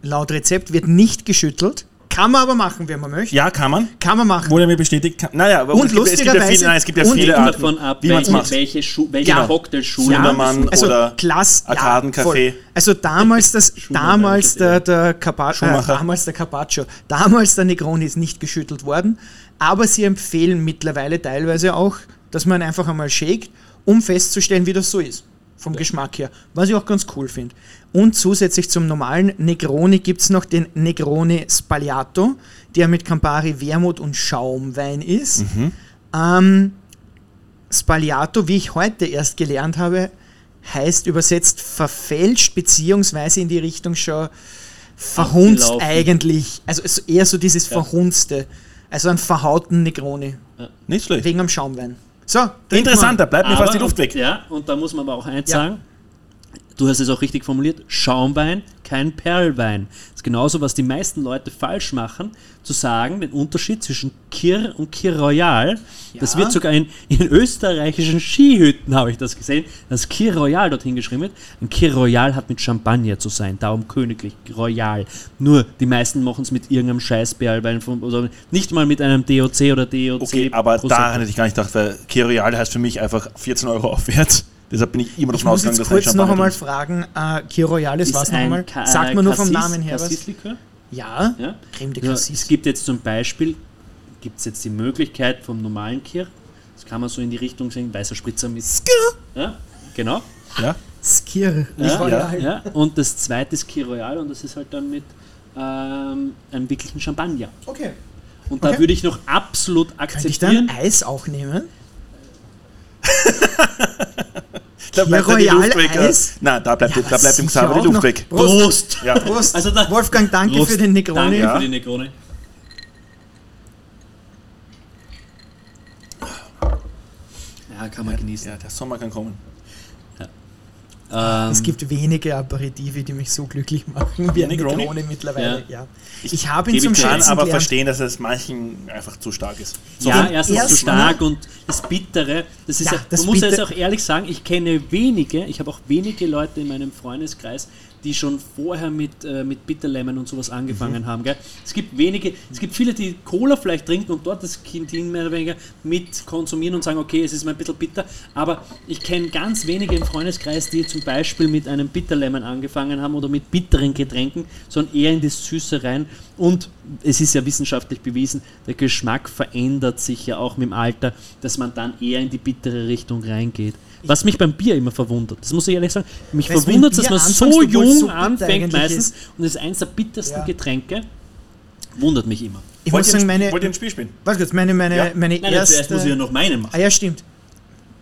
Laut Rezept wird nicht geschüttelt. Kann man aber machen, wenn man möchte. ja, kann man. Kann man machen. Wurde mir bestätigt. Kann, naja, aber Und es gibt, es gibt ja viele, nein, es gibt ja viele Arten, davon ab, wie man es welche, macht. welche, Schu welche Ja. Cocktailschule Ja, man also oder Klass, Arkadencafé. voll. Also damals das, damals der, der, Carpa äh, damals der Carpaccio, damals der Negroni ist nicht geschüttelt worden, aber sie empfehlen mittlerweile teilweise auch, dass man einfach einmal shakt, um festzustellen, wie das so ist. Vom Geschmack her. Was ich auch ganz cool finde. Und zusätzlich zum normalen Negroni gibt es noch den Negroni Spagliato, der mit Campari, Wermut und Schaumwein ist. Ähm, Spagliato, wie ich heute erst gelernt habe, heißt übersetzt verfälscht, beziehungsweise in die Richtung schon verhunzt Abgelaufen. eigentlich. Also eher so dieses Verhunzte. Also einen verhauten Negroni. Nicht schlecht. Wegen am Schaumwein. So, trinken Interessanter, bleibt mir Aber- fast die Luft weg. Ja, und da muss man aber auch eins Ja. sagen. Du hast es auch richtig formuliert. Schaumwein, kein Perlwein. Das ist genauso, was die meisten Leute falsch machen, zu sagen, den Unterschied zwischen Kir und Kir Royal. Das Ja. wird sogar in, in österreichischen Skihütten, habe ich das gesehen, dass Kir Royal dorthin geschrieben wird. Ein Kir Royal hat mit Champagner zu sein, darum königlich, Royal. Nur die meisten machen es mit irgendeinem scheiß Perlwein vom- oder nicht mal mit einem DOC oder DOC. Okay, aber Prosecco. daran hätte ich gar nicht gedacht, weil Kirial heißt für mich einfach 14 Euro aufwärts. Deshalb bin ich immer davon muss ausgegangen, dass ein kurz noch einmal fragen, äh, Kir Royales, was noch ein einmal? Sagt man nur vom Namen her was? Ja, Ja? Creme de Ja, Cassis. es gibt jetzt zum Beispiel gibt's jetzt die Möglichkeit vom normalen Kirch, das kann man so in die Richtung sehen, weißer Spritzer mit. Ja, genau. Ja? Skir Ja, Royal. ja. Und das zweite ist Kir Royal und das ist halt dann mit ähm, einem wirklichen Champagner. Okay. Und da Okay. würde ich noch absolut Könnte ich akzeptieren. dann Eis auch nehmen? Da bleibt ja die Royal Luft weg. Eis? Nein, da bleibt, Ja, da bleibt im sicher Xaver die Luft noch. weg. Prost! Ja. Prost. Also da- Wolfgang, danke Prost. für den Negroni. Danke Ja. für die Negroni. Ja, kann man genießen. Ja, der Sommer kann kommen. Ähm, Es gibt wenige Aperitive, die mich so glücklich machen wie ein Negroni? Mittlerweile. Ja. Ich Ich, habe ihn zum Ich kann Schätzen aber gelernt. verstehen, dass es manchen einfach zu stark ist. So, ja, erstens zu ersten- stark und das Bittere, das ist Ja, ja, das man muss jetzt auch ehrlich sagen, ich kenne wenige, ich habe auch wenige Leute in meinem Freundeskreis, die schon vorher mit, äh, mit Bitterlemon und sowas angefangen haben. Gell? Es gibt wenige, es gibt viele, die Cola vielleicht trinken und dort das Kintin mehr oder weniger mit konsumieren und sagen, okay, es ist mal ein bisschen bitter, aber ich kenne ganz wenige im Freundeskreis, die zum Beispiel mit einem Bitterlemon angefangen haben oder mit bitteren Getränken, sondern eher in das Süße rein und es ist ja wissenschaftlich bewiesen, der Geschmack verändert sich ja auch mit dem Alter, dass man dann eher in die bittere Richtung reingeht. Was mich beim Bier immer verwundert, das muss ich ehrlich sagen, mich Weißt verwundert, dass man so jung so anfängt meistens ist. und es ist eines der bittersten Ja. Getränke, wundert mich immer. Ich wollt, muss ihr sagen, ein, meine, wollt ihr ein Spiel spielen? warte kurz, meine, meine, Ja. meine Nein, erste... zuerst muss ich ja noch meinen machen. ah ja, stimmt.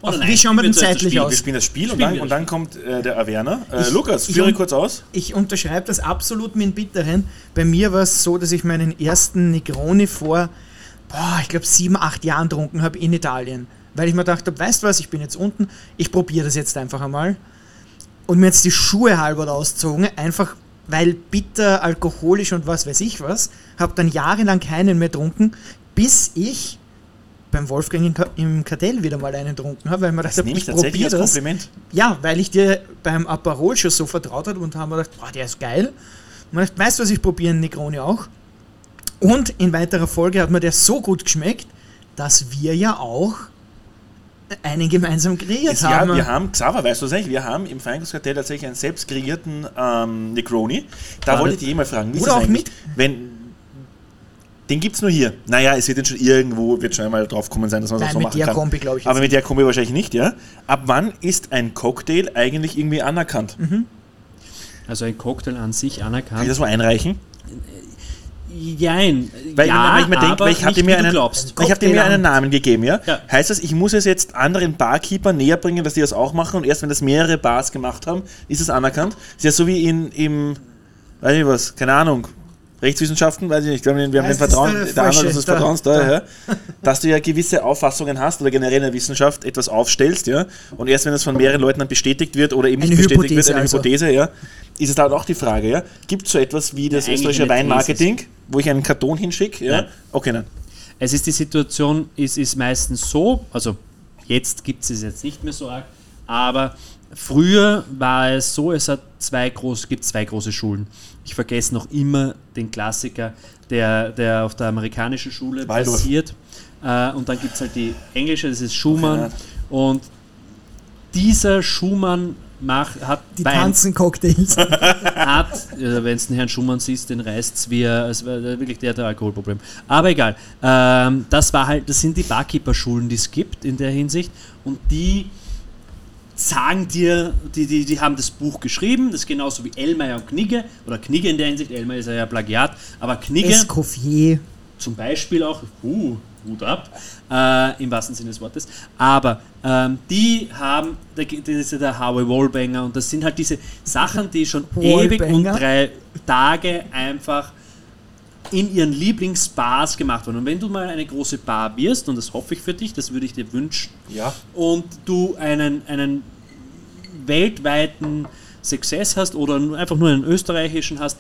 Ach, nein, wie schauen wir spielen denn zeitlich Spiel. aus? Wir spielen das Spiel und Spielen dann, wir und dann kommt äh, der Averna. Äh, Ich- Lukas, ich führe un- kurz aus. Ich unterschreibe das absolut mit dem Bitteren. Bei mir war es so, dass ich meinen ersten Negroni vor, boah, ich glaube, sieben, acht Jahren getrunken habe in Italien. Weil ich mir gedacht habe, weißt du was, ich bin jetzt unten, ich probiere das jetzt einfach einmal. Und mir jetzt die Schuhe halber ausgezogen, einfach weil bitter, alkoholisch und was weiß ich was. Habe dann jahrelang keinen mehr getrunken, bis ich beim Wolfgang im Ka- im Kartell wieder mal einen getrunken habe, weil man Das dachte, ich probiere das. Kompliment. Ja, weil ich dir beim Aperol schon so vertraut habe und haben wir gedacht, boah, der ist geil. Und man dachte, weißt du was, ich probiere einen Negroni auch. Und in weiterer Folge hat mir der so gut geschmeckt, dass wir ja auch einen gemeinsam kreiert ja, haben. wir haben, Xaver, weißt du das eigentlich? Wir haben im Feinkostkartell tatsächlich einen selbst kreierten ähm, Negroni. Da wollte das- ich dich eh mal fragen, wie ist Oder das auch mit- Wenn, den gibt es nur hier. Naja, es wird dann schon irgendwo, wird schon einmal drauf kommen sein, dass man das Nein, so mit machen der kann. Kombi, glaube ich. Aber mit der Kombi wahrscheinlich nicht, ja? Ab wann ist ein Cocktail eigentlich irgendwie anerkannt? Mhm. Also ein Cocktail an sich Kann ich anerkannt. das mal einreichen? Jein. Weil, ja, weil ich mir denke, weil ich nicht, mir einen, ich habe dir mir einen Namen gegeben, ja? Ja. Heißt das, ich muss es jetzt anderen Barkeeper näher bringen, dass die das auch machen und erst wenn das mehrere Bars gemacht haben, ist es anerkannt? ist ja so wie in, im, weiß ich was, keine Ahnung, Rechtswissenschaften, weiß ich nicht, wir haben den, wir haben den Vertrauen, der der andere falsche, ist das da- Vertrauenssteuer, ja? dass du ja gewisse Auffassungen hast oder generell in der Wissenschaft etwas aufstellst, ja, und erst wenn das von mehreren Leuten dann bestätigt wird oder eben nicht Eine bestätigt Hypothese wird, eine also. Hypothese, ja, ist es dann auch die Frage, ja, gibt es so etwas wie das Ja, österreichische. Weinmarketing, wo ich einen Karton hinschicke, ja? Nein. Okay, nein. Es ist die Situation, ist, ist meistens so, also jetzt gibt es es jetzt nicht mehr so arg, aber früher war es so, es hat zwei groß, gibt zwei große Schulen. Ich vergesse noch immer den Klassiker, der, der auf der amerikanischen Schule Waldorf. passiert. Äh, und dann gibt es halt die englische, das ist Schumann. Und dieser Schumann macht, hat Die Wein- tanzen Cocktails. hat, äh, wenn du den Herrn Schumann siehst, den reißt es wie, er- es war wirklich der hat ein Alkoholproblem. Aber egal. Ähm, das war halt, das sind die Barkeeper-Schulen, die es gibt in der Hinsicht und die sagen dir, die, die, die haben das Buch geschrieben, das ist genauso wie Elmeier und Knigge, oder Knigge in der Hinsicht, Elmeier ist ja Plagiat, aber Knigge Escoffier. zum Beispiel auch, uh, Hut ab, äh, im wahrsten Sinne des Wortes, aber ähm, die haben, das ist ja der Harvey Wallbanger und das sind halt diese Sachen, die schon ewig und Wallbanger? drei Tage einfach in ihren Lieblingsbars gemacht wurden. Und wenn du mal eine große Bar wirst, und das hoffe ich für dich, das würde ich dir wünschen, Ja. und du einen, einen weltweiten Success hast oder einfach nur einen österreichischen hast,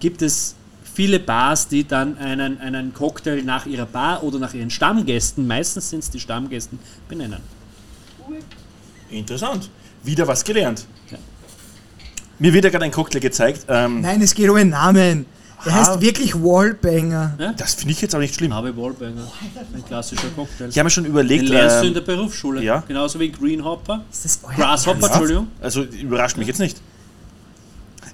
gibt es viele Bars, die dann einen, einen Cocktail nach ihrer Bar oder nach ihren Stammgästen, meistens sind es die Stammgästen, benennen. Interessant. Wieder was gelernt. Ja. Mir wird ja gerade ein Cocktail gezeigt. Ähm, Nein, es geht um einen Namen. Der heißt wirklich Wallbanger. Das finde ich jetzt auch nicht schlimm. Harvey Wallbanger. Ein klassischer Cocktail. Ich habe mir schon Den überlegt, lernst du in ähm, der Berufsschule. ja. Genauso wie Greenhopper. Ist das euer Grasshopper? Entschuldigung. also überrascht mich jetzt nicht.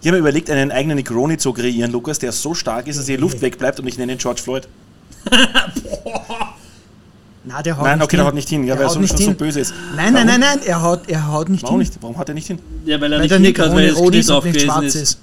Ich habe mir überlegt, einen eigenen Negroni zu kreieren, Lukas, der so stark ist, dass die Luft wegbleibt und ich nenne ihn George Floyd. Na, der haut Nein, nicht okay, hin. der haut nicht hin, ja, weil er so, nicht schon so böse ist. Nein, nein, Warum? nein, nein, er haut, er haut nicht Warum hin. nicht? Warum hat er nicht hin? Ja, weil er Weil nicht der hin kann, weil drauf nicht schwarz ist. ist.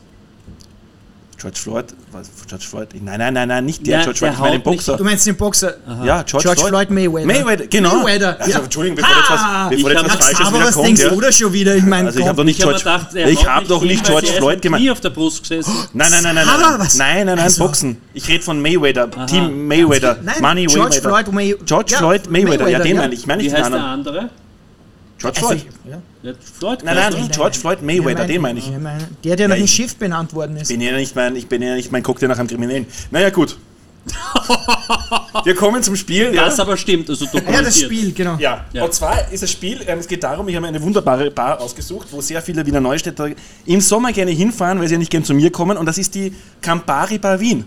George Floyd? Was, George Floyd? Nein, nein, nein, nein, nicht der Ja, George der Floyd, ich meine den nicht- Boxer. Du meinst den Boxer? Ja, George, George Floyd Mayweather. Mayweather, genau. Mayweather, Also. Entschuldigung, bevor jetzt was, bevor ich jetzt hab was Falsches Aber wieder was kommt. denkst Ja. du da schon wieder? Ich meine, Also ich habe doch nicht Ich habe mir George, gedacht, ich habe nicht doch nicht George Floyd gemeint. Knie auf der Brust gesessen. Nein, nein, nein, nein, nein, was? nein, nein, nein, Also- Boxen. Ich rede von Mayweather, Team Mayweather, Nein, Money George Mayweather. Floyd May George Floyd Mayweather, ja, den meine ich. Ich meine Wie nicht den heißt der anderen. andere? George Also, Floyd. ja. Der Floyd Nein, nein, er? George Floyd Mayweather, Ja, den meine ich. ja, mein- Der, der nach Ja, dem ich- Schiff benannt worden ist. bin ja nicht mein, ich bin ja nicht mein Cocktail nach einem Kriminellen. Naja, gut. Wir kommen zum Spiel. Ja. Das aber stimmt, also Ja, das. Spiel, genau. Ja. Ja. und zwar ist das Spiel, ähm, es geht darum, ich habe mir eine wunderbare Bar ausgesucht, wo sehr viele Wiener Neustädter im Sommer gerne hinfahren, weil sie ja nicht gern zu mir kommen, und das ist die Campari Bar Wien.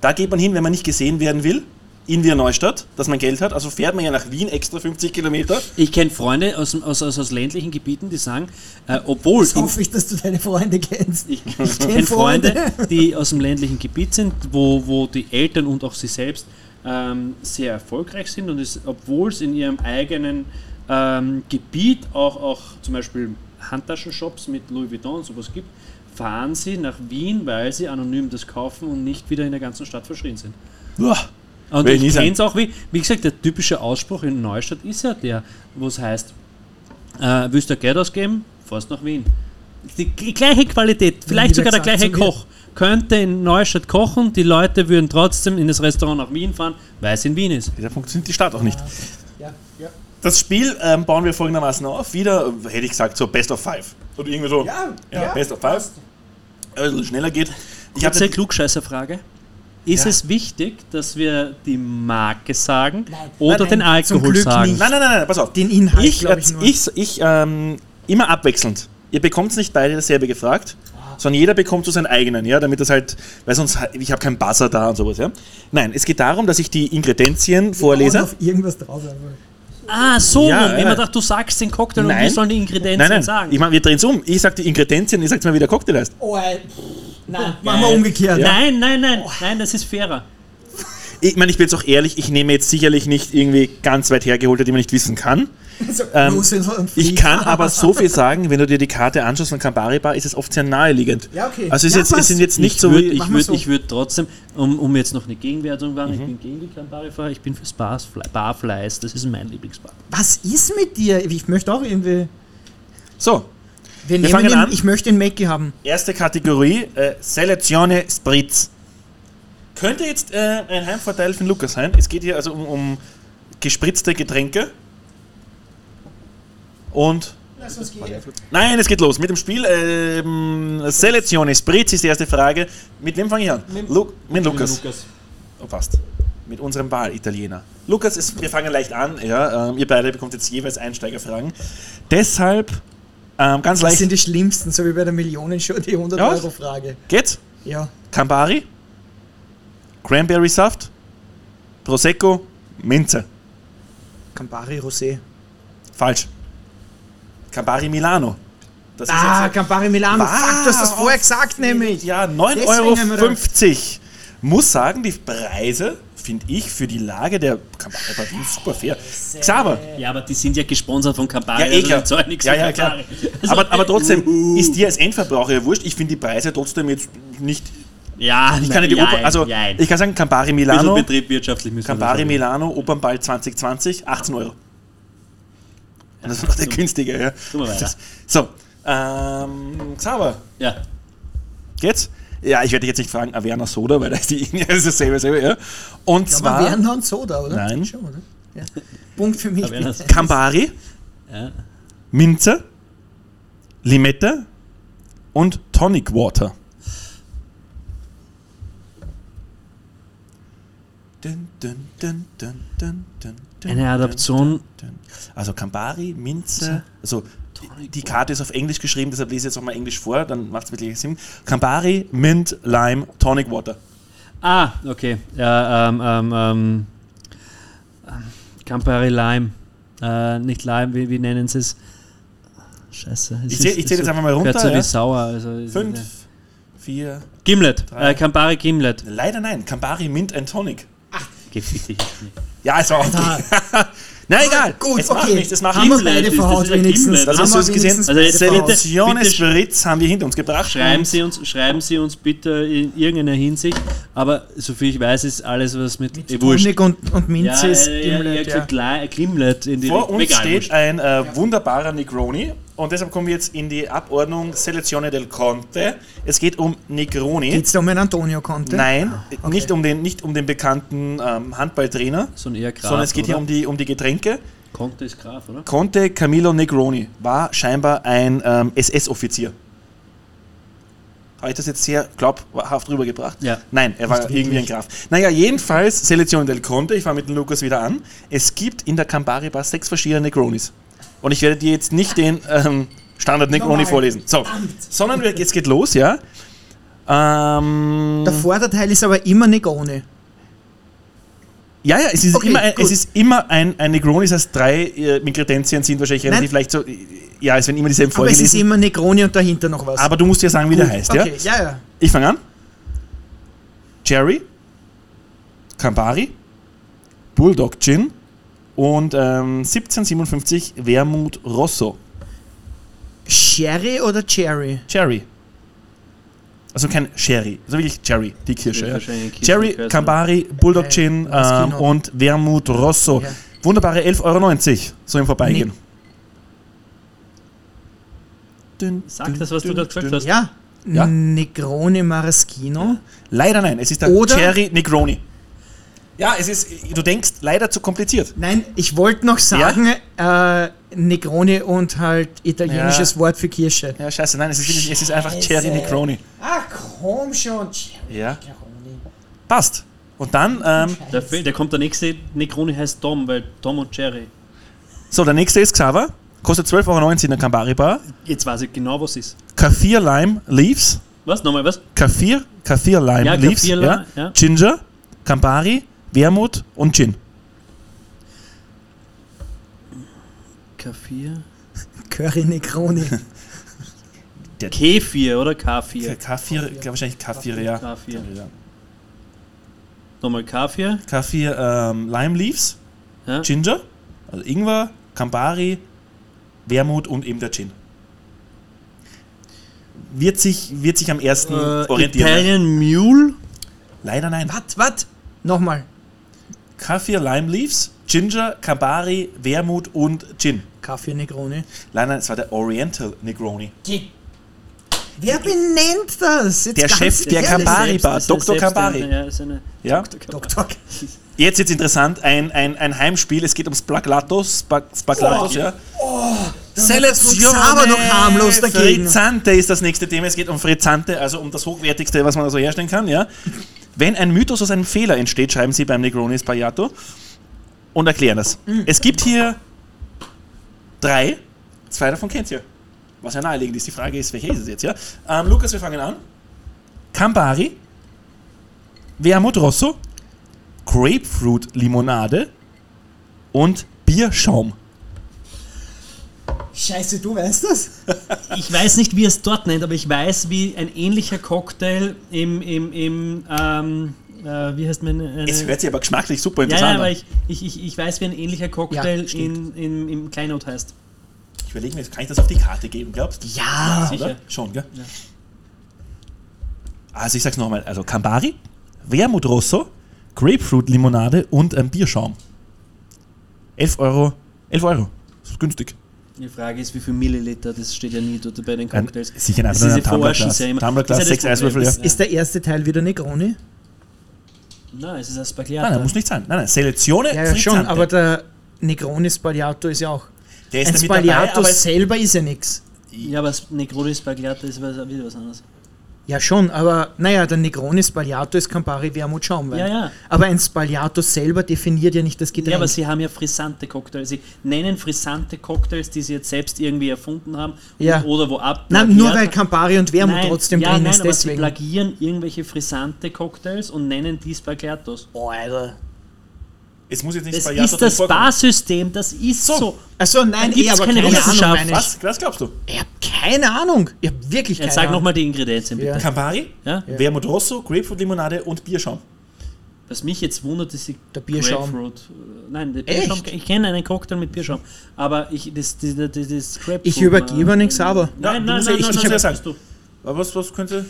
Da geht man hin, wenn man nicht gesehen werden will, in Wiener Neustadt, dass man Geld hat, also fährt man ja nach Wien extra 50 Kilometer. Ich kenne Freunde aus, aus, aus, aus ländlichen Gebieten, die sagen, äh, obwohl Jetzt hoffe ich, dass du deine Freunde kennst. ich, ich kenne Freunde, Freunde. die aus dem ländlichen Gebiet sind, wo, wo die Eltern und auch sie selbst ähm, sehr erfolgreich sind und es, obwohl es in ihrem eigenen ähm, Gebiet auch, auch zum Beispiel Handtaschenshops mit Louis Vuitton und sowas gibt, fahren sie nach Wien, weil sie anonym das kaufen und nicht wieder in der ganzen Stadt verschrien sind. Uah. Und Will ich kenne es auch, wie, wie gesagt, der typische Ausspruch in Neustadt ist ja der, wo es heißt, äh, willst du Geld ausgeben, fährst nach Wien. Die, die gleiche Qualität, vielleicht sogar der gleiche Koch, könnte in Neustadt kochen, die Leute würden trotzdem in das Restaurant nach Wien fahren, weil es in Wien ist. Dieser funktioniert die Stadt auch nicht. Ja, ja. Das Spiel ähm, bauen wir folgendermaßen auf. Wieder, äh, hätte ich gesagt, so Best of Five. Oder irgendwie so. Ja, ja, ja, Best of Five. Äh, ein bisschen schneller geht. Ich habe Klugscheißerfrage. Ist Ja. es wichtig, dass wir die Marke sagen Nein. oder Nein, den nein, zum Alkohol Glück sagen? nicht. Nein, nein, nein, nein, pass auf. Den Inhalt, ich, ich, ich, ich ähm, immer abwechselnd. Ihr bekommt nicht beide dasselbe gefragt, sondern jeder bekommt so seinen eigenen, ja, damit das halt, weil sonst, ich habe keinen Buzzer da und sowas, ja. Nein, es geht darum, dass ich die Ingredienzien Hauen vorlese. auf irgendwas drauf. einfach. Ah, so Ja, rum. ja. Immer dachte, du sagst den Cocktail und Nein. wir sollen die Ingredienzien Nein, nein, sagen. ich meine, wir drehen es um. Ich sage die Ingredienzien, ihr sagt mir, wie der Cocktail heißt. Oh, ey. Nein, machen wir umgekehrt. Nein, nein, nein, nein, das ist fairer. Ich meine, ich bin jetzt auch ehrlich, ich nehme jetzt sicherlich nicht irgendwie ganz weit hergeholte, die man nicht wissen kann. So, Ähm, und- und Ich kann aber so viel sagen, wenn du dir die Karte anschaust von Campari Bar, ist es oft sehr naheliegend. Ja, okay. Also es, ist Ja, jetzt, es sind jetzt nicht ich so würd, ich würde so. ich würd trotzdem, um, um jetzt noch eine Gegenwertung zu machen, Mhm. ich bin gegen die Campari-Fahrer, ich bin fürs Barfle Barfleiß, das ist mein Lieblingsbar. Was ist mit dir? Ich möchte auch irgendwie. So, Wir, nehmen fangen den, an. Ich möchte den Mackie haben. erste Kategorie, äh, Selezione Spritz. Könnte jetzt äh, ein Heimvorteil für Lukas sein. Es geht hier also um, um gespritzte Getränke. Und Lass uns gehen. Nein, es geht los mit dem Spiel. Ähm, Selezione Spritz ist die erste Frage. Mit wem fange ich an? Lu mit Lukas. Oh, fast. Mit unserem Wahl-Italiener. Lukas, ist, wir fangen leicht an. Ja, ähm, ihr beide bekommt jetzt jeweils Einsteigerfragen. Deshalb ähm, ganz Das leicht. sind die schlimmsten, so wie bei der Millionenshow, die Ja. 100-Euro-Frage. Geht's? Ja. Campari, Cranberry Saft, Prosecco, Minze. Campari Rosé. Falsch. Campari Milano. Das Ah, Campari Milano. Was? Fuck, du hast das vorher gesagt, nämlich. Ja, Deswegen haben wir 9,50 Euro. Muss sagen, die Preise, finde ich, für die Lage der Campari Bar Wien super fair. Xaver, Ja, aber die sind ja gesponsert von Campari, Ja, eh also klar. nichts Ja, ja, klar. Also, aber, aber trotzdem uh, ist dir als Endverbraucher ja wurscht. Ich finde die Preise trotzdem jetzt nicht. Ja, Ich kann ja die nein, Oper, also nein. ich kann sagen, Campari Milano, bisschen Betrieb wirtschaftlich müssen Campari Milano, Opernball 2020, 18 Euro. Und das ist noch der günstige, ja. So, ähm, Xaver. Ja. geht's? Ja, ich werde dich jetzt nicht fragen, Averna Soda, weil da ist die das ist dasselbe, dasselbe, ja. Und Aber zwar Werner und Soda, oder? Nein. Schon, oder? Ja. Punkt für mich. Averna. Campari, ja. Minze, Limette und Tonic Water. Dun, dun, dun, dun, dun, dun, dun, Eine Adaption dun, dun. Also Campari, Minze, also die Karte ist auf Englisch geschrieben, deshalb lese ich jetzt auch mal Englisch vor, dann macht es wirklich Sinn. Campari, Mint, Lime, Tonic Water. Ah, okay. Ja, ähm, ähm, ähm, Campari Lime. Äh, nicht Lime, wie, wie nennen sie es? Scheiße. es Ich zähl- ist- ich zähl jetzt einfach mal runter, so ja. wie sauer. Also Fünf, vier. Gimlet. drei. Äh, Campari Gimlet. Leider nein, Campari, Mint and Tonic. Geh fick dich. Ja, ist auch. Na egal. Gut, es macht okay. nichts, es macht Haben wir nichts. Beide verhaut ein wenigstens. Also Haben hast wir du es gesehen? Also jetzt Bitte- Spirits haben wir hinter uns gebracht. Schreiben Sie, uns, schreiben Sie uns bitte in irgendeiner Hinsicht, aber soviel ich weiß, ist alles, was mit, wurscht. Tonic und, und Minze Ja, ist Gimlet, ja, ja. Gimlet, in die Vor uns Egal, steht ein äh, wunderbarer Negroni und deshalb kommen wir jetzt in die Abordnung Selezione del Conte. Es geht um Negroni. Geht's da um einen Antonio Conte? Nein, okay. nicht, um den, nicht um den bekannten ähm, Handballtrainer, So ein eher Graf, sondern es geht hier oder? um die, um die Getränke. Conte ist Graf, oder? Conte Camillo Negroni war scheinbar ein ähm, SS-Offizier. Habe ich das jetzt sehr glaubhaft rübergebracht? Ja. Nein, er war irgendwie ein Graf. Naja, jedenfalls Selektion del Conte. Ich fange mit dem Lukas wieder an. Es gibt in der Campari Bar sechs verschiedene Negronis. Und ich werde dir jetzt nicht den ähm, Standard Negroni Normal. vorlesen. So, sondern jetzt geht los, ja. Ähm, Der Vorderteil ist aber immer Negroni. ja, ja, es ist Okay, immer ein, gut. es ist immer ein, ein Negroni, das heißt, drei äh, Inkredenzien sind wahrscheinlich Nein. relativ leicht so. äh, Ja, es werden immer dieselben Aber es ist immer Negroni und dahinter noch was. Aber du musst ja sagen, wie der Gut, heißt, ja? okay, ja? Ja, Ich fange an. Cherry, Campari, Bulldog Gin und ähm, 1757 Wermut Rosso. Sherry oder Cherry? Cherry. Also kein Sherry, also wirklich Cherry, die Kirsche. Ja. Cherry. Campari, Bulldog Okay, Gin das ähm, und Wermut Rosso. Ja. Wunderbare 11,90 Euro, so im Vorbeigehen. Dünn, Sag dünn, das, was du dünn, gerade gesagt hast. Ja. Ja? Negroni Maraschino. Leider nein, es ist der Oder- Cherry Negroni. Ja, es ist, du denkst, leider zu kompliziert. Nein, ich wollte noch sagen, äh, Negroni und halt italienisches Ja. Wort für Kirsche. Ja, scheiße, nein, es ist, wirklich, es ist einfach Scheiße. Cherry Negroni. Ach komm schon, Cherry Ja, Negroni. passt. Und dann, ähm, Der, der kommt der nächste Necroni heißt Tom, weil Tom und Jerry. so, der nächste ist Xaver. Kostet 12,90 Euro in der Campari Bar. Jetzt weiß ich genau, was ist. Kaffir Lime Leaves. Was? Nochmal was? Kaffir, Kaffir Lime Ja, Leaves. Kaffir Lime, ja. Ginger, Campari, Wermut und Gin. K4. Curry Negroni. K4 oder K4? Kaffir, wahrscheinlich Kaffir, ja. K4. Ja. Nochmal K4. Kaffir ähm, Lime Leaves, Ja. Ginger, also Ingwer, Campari, Wermut und eben der Gin. Wird sich, wird sich am ersten Äh, orientieren. Italian Mule. Leider nein. Was, was? Nochmal. Kaffir Lime Leaves, Ginger, Campari, Wermut und Gin. Kaffee Negroni. Leider, es war der Oriental Negroni. Wer benennt das? Jetzt Der Chef der ehrlich. Campari Selbst- Bar, ist er Dr. Campari. Ja? Dr. Campari. Jetzt jetzt interessant, ein, ein, ein Heimspiel, es geht ums Splaglatos, Spag- Splaglatos, ja. Selezione. Aber noch harmlos dagegen. Frizzante ist das nächste Thema. Es geht um Frizzante, also um das Hochwertigste, was man also herstellen kann, ja. Wenn ein Mythos aus einem Fehler entsteht, schreiben Sie beim Negroni Spagnato und erklären das. Es gibt hier drei, zwei davon kennt ihr. Was ja naheliegend ist. Die Frage ist, welche ist es jetzt, ja? Ähm, Lukas, wir fangen an. Campari, Wermut Rosso, Grapefruit Limonade und Bierschaum. Scheiße, du weißt das? Ich weiß nicht, wie es dort nennt, aber ich weiß, wie ein ähnlicher Cocktail im, im, im ähm, äh, wie heißt man? Eine, Es hört sich aber geschmacklich super ja, interessant ja, an. aber ich, ich, ich, ich weiß, wie ein ähnlicher Cocktail Ja, in, in, im Kleinod heißt. Ich überlege mir, kann ich das auf die Karte geben, glaubst du? Ja. sicher. Oder? Schon, gell? Also ich sag's nochmal, also Campari, Wermut Rosso, Grapefruit Limonade und ein Bierschaum. 11 Euro. 11 Euro. Das ist günstig. Die Frage ist, wie viel Milliliter, das steht ja nie dort bei den Ein, Cocktails. sicher Das einfach nur ist ein Tumblerglas. Tumblerglas. Ja immer. Tumblerglas, Das ist ja das 6 Problem. Eiswürfel, ja. Ist der erste Teil wieder Negroni? Nein, es ist ein Nein, Spagliata. nein, muss nicht sein. Nein, nein, Selezione Ja, ja schon, aber der Negroni Spagliato ist ja auch. der ist Ein da mit dabei, Spagliato aber es, selber ist ja nichts. Ja, aber das Negroni Spagliata ist wieder was anderes. Ja, schon, aber naja, der Negroni Spagliato ist Campari Wermut Schaumwein. Ja, ja. Aber ein Spagliato selber definiert ja nicht das Getränk. Ja, aber sie haben ja frisante Cocktails. Sie nennen frisante Cocktails, die sie jetzt selbst irgendwie erfunden haben Ja. und, oder wo ab. Nein, nur weil Campari und Wermut Nein, trotzdem ja, drin nein, ist, aber sie deswegen. plagieren irgendwelche frisante Cocktails und nennen die Spagliatos. Oh, Alter. Es muss jetzt nicht Das Spaghetti ist das. Barsystem, das ist so. So. Achso, nein, gibt's aber keine keine, Ahnung, Wissenschaft. Was? Was glaubst du? Ich hab keine Ahnung. Ich hab wirklich keine Jetzt sag Ahnung. nochmal die Ingredienzien bitte. Ja. Campari, Ja? Wermut Rosso, Grapefruit-Limonade und Bierschaum. Was mich jetzt wundert, ist die Der Bierschaum. Grapefruit. äh, Nein, der Echt? Bierschaum, ich kenne einen Cocktail mit Bierschaum, aber ich, das, das, das, das Grapefruit... Ich übergebe äh, nichts, aber. Ja, Nein, du nein, musst ja- nein, ich nein, muss nein, ja das sagen. bist du. Aber was, was könnte.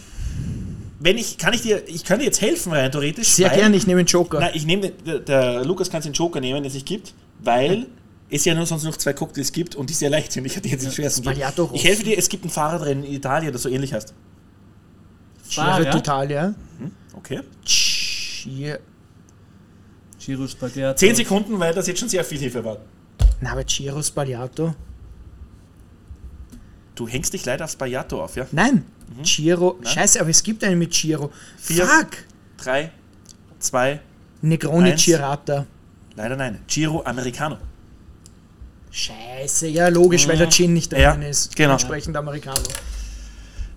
Wenn ich, kann ich dir, ich kann dir jetzt helfen rein theoretisch. Sehr weil- gerne, ich nehme den Joker. Nein, ich nehme, den- der, der Lukas kann den Joker nehmen, den es nicht gibt, weil es ja nur sonst noch zwei Cocktails gibt und die sehr leicht sind. Ich hatte jetzt den schwersten. Rosso. Ich helfe dir, es gibt ein Fahrradrennen in Italien, das so ähnlich heißt. Fahrrad? d'Italia. Okay. Giro. Giro Spaghetti. Zehn Sekunden, weil das jetzt schon sehr viel Hilfe war. Na, aber Giro Spagliato. Du hängst dich leider aufs Bayato auf, ja? Nein. Giro. Scheiße, aber es gibt einen mit Giro. Vier. Fuck. Drei, zwei, Negroni Eins. Girata. leider nein. Giro Americano. Scheiße, ja, logisch, weil der Gin nicht Ja, drin ist. genau. Entsprechend Americano.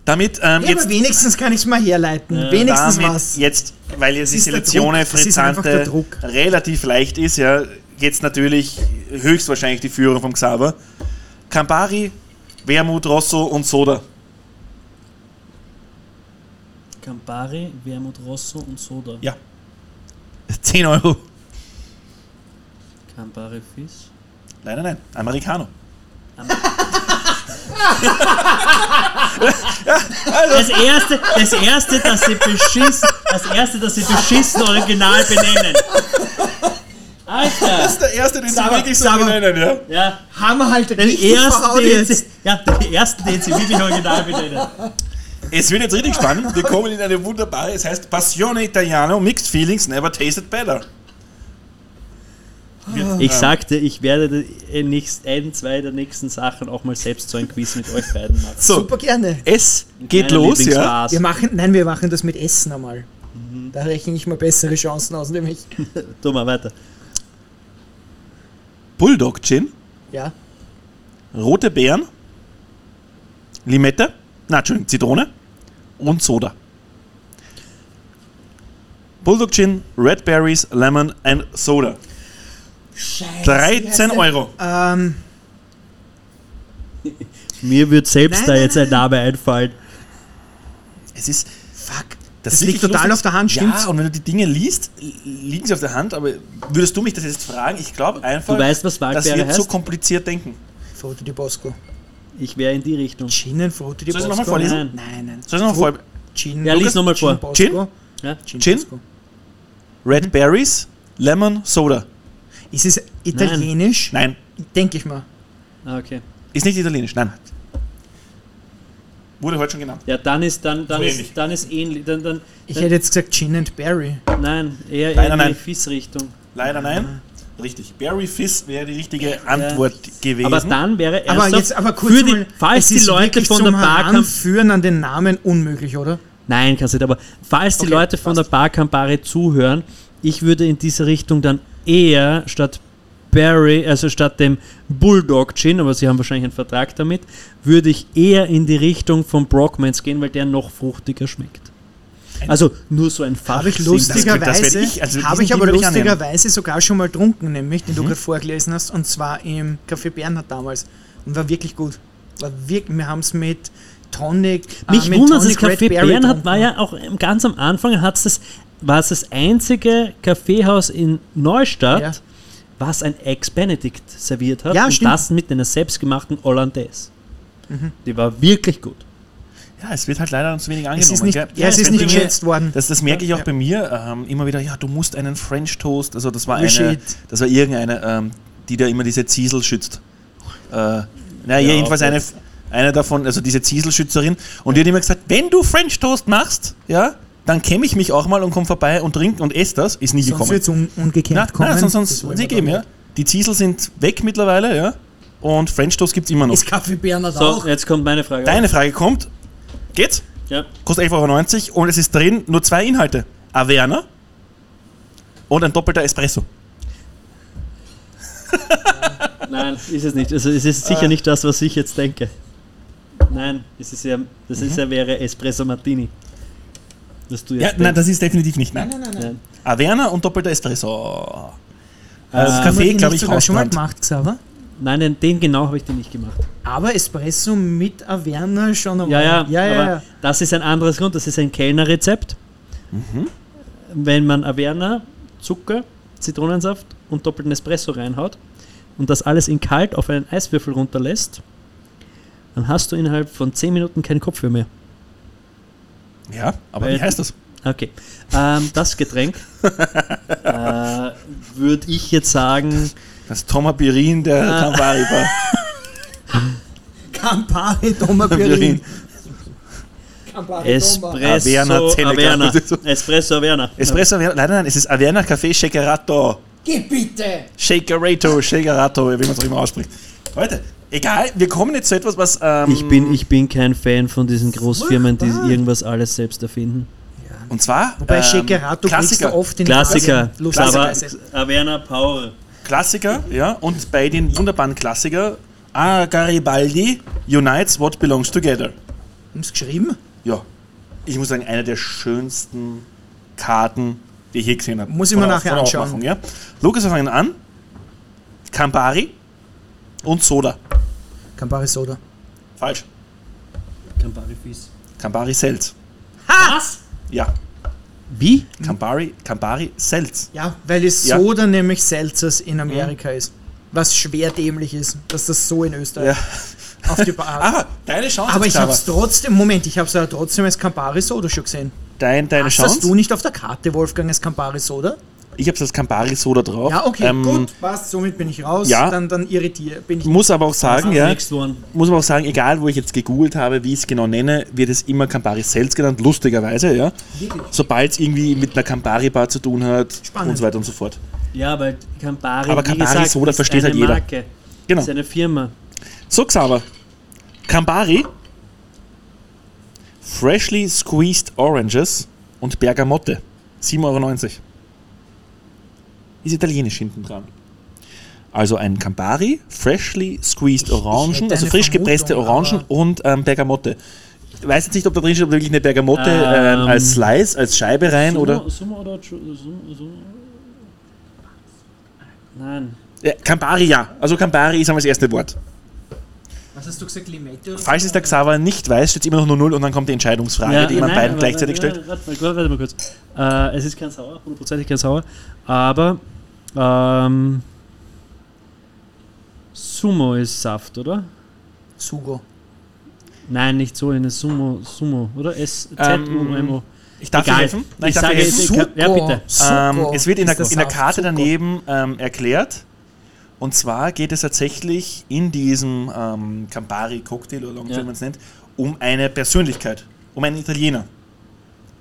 Damit ähm, Ja, jetzt aber wenigstens kann ich es mal herleiten. wenigstens damit was. jetzt, weil jetzt die der Selezione der Frizzante relativ leicht ist, ja, jetzt natürlich höchstwahrscheinlich die Führung vom Xaver. Campari, Wermut, Rosso und Soda. Campari, Wermut Rosso und Soda. Ja. 10 Euro. Campari Fizz. Nein, nein, nein. Americano. Das erste, das erste, dass sie beschissen, das erste, dass sie beschissen original benennen. Alter! Das ist der erste, den sie wirklich so sauber. benennen, ja. Ja, halt den richtig ersten, den sie, ja, den ersten, den sie wirklich original benennen. Es wird jetzt richtig spannend. Wir kommen in eine wunderbare, es heißt Passione Italiano, Mixed Feelings, Never Tasted Better. Wir- Ich ähm, sagte, ich werde in nächst, ein, zwei der nächsten Sachen auch mal selbst so ein Quiz mit euch beiden machen. So, Super gerne. es geht los, ja. Wir machen, nein, wir machen das mit Essen einmal. Mhm. Da rechne ich mal bessere Chancen aus, nämlich. Tu mal weiter. Bulldog Gin, Ja. rote Beeren, Limette, na, Entschuldigung, Zitrone und Soda. Bulldog Gin, Red Berries, Lemon and Soda. Scheiße. 13 Euro. Ähm, Mir wird selbst Nein, da nein, jetzt ein Name einfallen. Es ist. fuck. Das, Das liegt total auf der Hand, stimmt's? Ja, und wenn du die Dinge liest, liegen sie auf der Hand, aber würdest du mich das jetzt fragen? Ich glaube einfach, Du weißt, was dass wir zu heißt? kompliziert denken. Frutti di Bosco. Ich wäre in die Richtung. Gin and Frutti di Soll ich Bosco. noch mal vorlesen? Nein. Nein, nein. Soll ich noch Fru- vor? Gin, Ja, lies Lukas, noch mal vor. Gin, Bosco. Gin? Ja? Gin, Gin? Bosco. Red Berries, Lemon, Soda. Ist es italienisch? Nein, Denke ich mal. Ah, okay. ist nicht italienisch, nein. Wurde heute schon genannt. Ja, dann ist dann dann So ist ähnlich. dann ist ähnlich. Dann, dann, Ich hätte jetzt gesagt Gin and Berry. nein, eher, Nein, eher in die. Fizz-Richtung. Leider nein. Richtig. Berry Fizz wäre die richtige Antwort gewesen. Aber dann wäre Aber jetzt, aber kurz für die, mal, falls die Leute von der Bar Camp- Heranführen an den Namen unmöglich, oder? Nein, kannst nicht, aber falls die Okay, Leute von passt. der Bar Campari zuhören, ich würde in diese Richtung dann eher statt Barry, also statt dem Bulldog Gin, aber sie haben wahrscheinlich einen Vertrag damit, würde ich eher in die Richtung von Brockmans gehen, weil der noch fruchtiger schmeckt. Also nur so ein Fach. Habe ich das lustigerweise, ich- also habe ich aber lustigerweise sogar schon mal trunken, nämlich, den du Mhm. gerade vorgelesen hast, und zwar im Café Bernhard damals. Und war wirklich gut. War wirklich, wir haben es mit Tonic. Mich äh, wundert, das Café Berry Bernhard war getrunken. ja auch ganz am Anfang, hat's das, war es das einzige Kaffeehaus in Neustadt, Ja. Was ein Ex-Benedict serviert hat. Ja, und stimmt. Mhm. das mit einer selbstgemachten Hollandaise. Die war wirklich gut. ja, es wird halt leider zu wenig angenommen. Es ist nicht, gell? ja, es ist nicht geschätzt worden. Das, das merke ich auch Ja. bei mir ähm, immer wieder, ja, du musst einen French Toast, also das war eine, das war irgendeine, ähm, die da immer diese Ziesel schützt. Äh, na, Ja, jedenfalls eine, eine davon, also diese Zieselschützerin, und die hat immer gesagt, wenn du French Toast machst, ja, dann kämme ich mich auch mal und komm vorbei und trink und esse das, ist nie Sonst gekommen. wird es un ungekämmt Na, kommen. nein, sonst, sonst wir geben, ja. nicht. Die Ziesel sind weg mittlerweile, ja, und French Toast gibt es immer noch. Ist Café Bernhard So, auch? jetzt kommt meine Frage. Deine Frage kommt, geht's? Ja. kostet 11,90 Euro und es ist drin nur zwei Inhalte. Averna und ein doppelter Espresso. Nein, ist es nicht. Also es ist sicher nicht das, was ich jetzt denke. Nein, es ist ja, das ist ja wäre Espresso Martini. Was du jetzt Ja, nein, das ist definitiv nicht. Nein. Nein, nein, nein. Nein. Averna und doppelter Espresso. Äh, Also Haben wir Kaffee, glaube ich, sogar schon mal gemacht, Xaver? Nein, den, den genau habe ich den nicht gemacht. Aber Espresso mit Averna schon einmal. Ja, ja, ja, ja, aber ja. das ist ein anderes Grund. Das ist ein Kellnerrezept. Mhm. Wenn man Averna, Zucker, Zitronensaft und doppelten Espresso reinhaut und das alles in kalt auf einen Eiswürfel runterlässt, dann hast du innerhalb von 10 Minuten keinen Kopfweh mehr. Ja, aber Weil- wie heißt das? Okay. Ähm, das Getränk äh, würde ich jetzt sagen, Das Tomapirin der Ah. Campari Bar. Campari Tomapirin. Campari Espresso Averna. Averna. Espresso Averna. Espresso Averna, nein, nein, es ist Averna Café Shakerato. Geh bitte! Shakerato, Shakerato, wie man es auch immer ausspricht. Leute, egal, wir kommen jetzt zu etwas, was. Ähm, Ich bin, ich bin kein Fan von diesen Großfirmen, die irgendwas alles selbst erfinden. Und zwar. Wobei ähm, Shakerato Klassiker. oft in Klassiker. Aber Averna Power. Klassiker, ja. Und bei den wunderbaren Klassiker. Ah, Garibaldi unites what belongs together. Haben's geschrieben? Ja. Ich muss sagen, eine der schönsten Karten, die ich je gesehen habe. Muss ich mir nachher anschauen. Ja. Lukas, wir fangen an. Campari und Soda. Campari Soda. Falsch. Campari Fizz. Campari Seltz. Was? Ja. Wie? Campari, Campari Seltz. Ja, weil die Ja. Soda nämlich Seltzers in Amerika ist. Was schwer dämlich ist, dass das so in Österreich auf die Bar. Aber deine Chance, Aber ich Xaver. hab's trotzdem, Moment, ich hab's ja trotzdem als Campari Soda schon gesehen. Dein, deine Hast Chance. du nicht auf der Karte, Wolfgang, als Campari Soda? Ich habe das Campari Soda drauf. Ja, okay, Ähm, gut, passt, somit bin ich raus. ja. Dann, dann irritiert bin ich. Muss aber auch sagen, ja, muss aber auch sagen, egal wo ich jetzt gegoogelt habe, wie ich es genau nenne, wird es immer Campari Seltz genannt, lustigerweise, ja. Sobald es irgendwie mit einer Campari Bar zu tun hat Spannend. und so weiter und so fort. Ja, weil Campari, Aber Campari gesagt, Soda ist versteht eine halt jeder. Marke. Genau. Ist eine Firma. So, Xaver. Campari, Freshly Squeezed Oranges und Bergamotte. 7,90 Euro. Ist italienisch hinten dran. Also ein Campari, Freshly Squeezed Orangen, also frisch gepresste Orangen und ähm, Bergamotte. Ich weiß jetzt nicht, ob da drin steht, ob da wirklich eine Bergamotte ähm, Ähm, als Slice, als Scheibe rein oder. Sumo oder Sumo, Sumo? Nein. Ja, Campari ja. Also Campari ist einmal das erste Wort. Was hast du gesagt, Limette? Oder Falls es der Xaver nicht weiß, steht es immer noch nur 0 und dann kommt die Entscheidungsfrage, die man beiden gleichzeitig warte, stellt. Warte, warte, warte mal kurz. Äh, es ist kein Sauer, hundertprozentig kein Sauer, aber ähm, Sumo ist Saft, oder? Sugo. Nein, nicht so, eine Sumo, Sumo, oder? S-Z-U-M-O. Ich darf Egal. helfen? Nein, Ich ich, darf sage helfen. Sugo. Ja, bitte. Ähm, es wird in der, in der. Karte daneben ähm, erklärt. Und zwar geht es tatsächlich in diesem ähm, Campari-Cocktail oder wie Ja. man es nennt, um eine Persönlichkeit, um einen Italiener.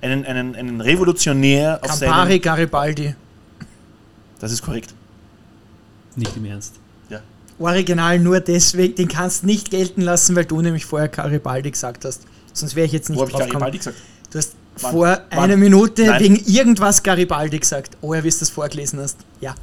Einen, einen, einen Revolutionär auf Campari seinem... Garibaldi. Das ist korrekt. Nicht im Ernst. Original nur deswegen, den kannst nicht gelten lassen, weil du nämlich vorher Garibaldi gesagt hast. Sonst wäre ich jetzt nicht Wo ich drauf gekommen. Garibaldi gesagt? Du hast Wann? vor Wann? einer Minute Nein. wegen irgendwas Garibaldi gesagt. Oh, ja, wie du das vorgelesen hast. Ja.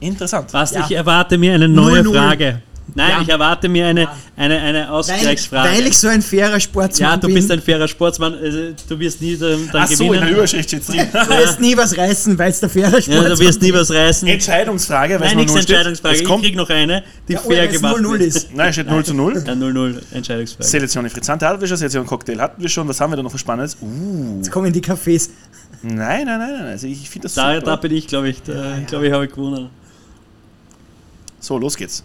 Interessant. Was, Ja. ich erwarte mir eine neue 0-0. Frage. Nein, Ja. ich erwarte mir eine, Ja. eine, eine Weil, Ausgleichsfrage. weil ich so ein fairer Sportsmann ja, du bin. bist ein fairer Sportsmann, also, du wirst nie dann, dann Ach so, in gewinnen. der Überschrift steht drin. Du wirst nie was reißen, weil es der faire ja, Sportsmann du wirst nie was reißen. Entscheidungsfrage, weil Nein, es nichts 0 steht. Entscheidungsfrage. Es Ich krieg noch eine, die Ja, oh, fair gemacht 0-0 wird. ist. nein, es steht 0 zu 0. Ja, 0-0 Entscheidungsfrage. Selektion Frizzante hatten wir schon, Selektion Cocktail hatten wir schon. Was haben wir da noch für Spannendes? Uh, Jetzt kommen die Cafés. nein, nein, nein, nein. Also ich finde das Da, super. da bin ich, glaube ich, da, glaube ich, habe ich gewonnen. So, los geht's.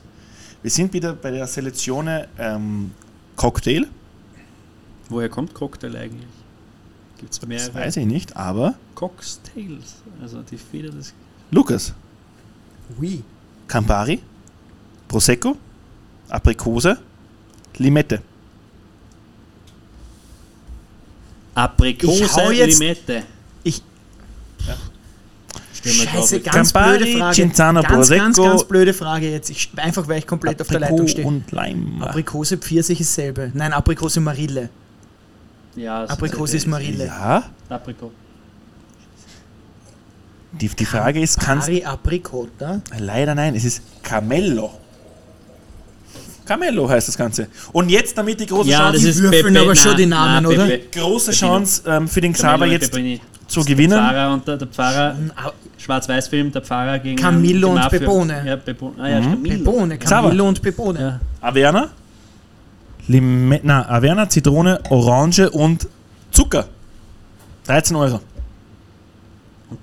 Wir sind wieder bei der Selezione ähm, Cocktail. Woher kommt Cocktail eigentlich? Gibt es Das mehrere? weiß ich nicht, aber Cocktails, also die Feder des... Lukas, Oui. Campari, Prosecco, Aprikose, Limette. Aprikose, Ich jetzt- Limette. Ich, Stehen wir scheiße, ganz Campari, blöde Frage. Cinzano, ganz, ganz, ganz blöde Frage jetzt. Ich, einfach, weil ich komplett auf der Leitung Aprikot stehe. und Lime. Aprikose, Pfirsich ist selbe. Nein, Aprikose, Marille. Ja, Aprikose ist Marille. Ja. Aprikot. Die, die Frage ist, kannst Cari Apricota. Leider nein, es ist Camello. Camello heißt das Ganze. Und jetzt damit die große Ja, das Chance, ist würfeln Pepe, aber schon die Namen, oder? Pepe. große. Chance ähm, für den Xaver jetzt Zu Der gewinnen. Pfarrer und der, der Pfarrer, Schwarz-Weiß-Film, der Pfarrer gegen Camillo und. Pepone. Ja, Pepone. Ah ja, Camillo. Pepone. Camillo und Pepone. Ja. Averna, Lime na, Averna, Zitrone, Orange und Zucker. 13 Euro.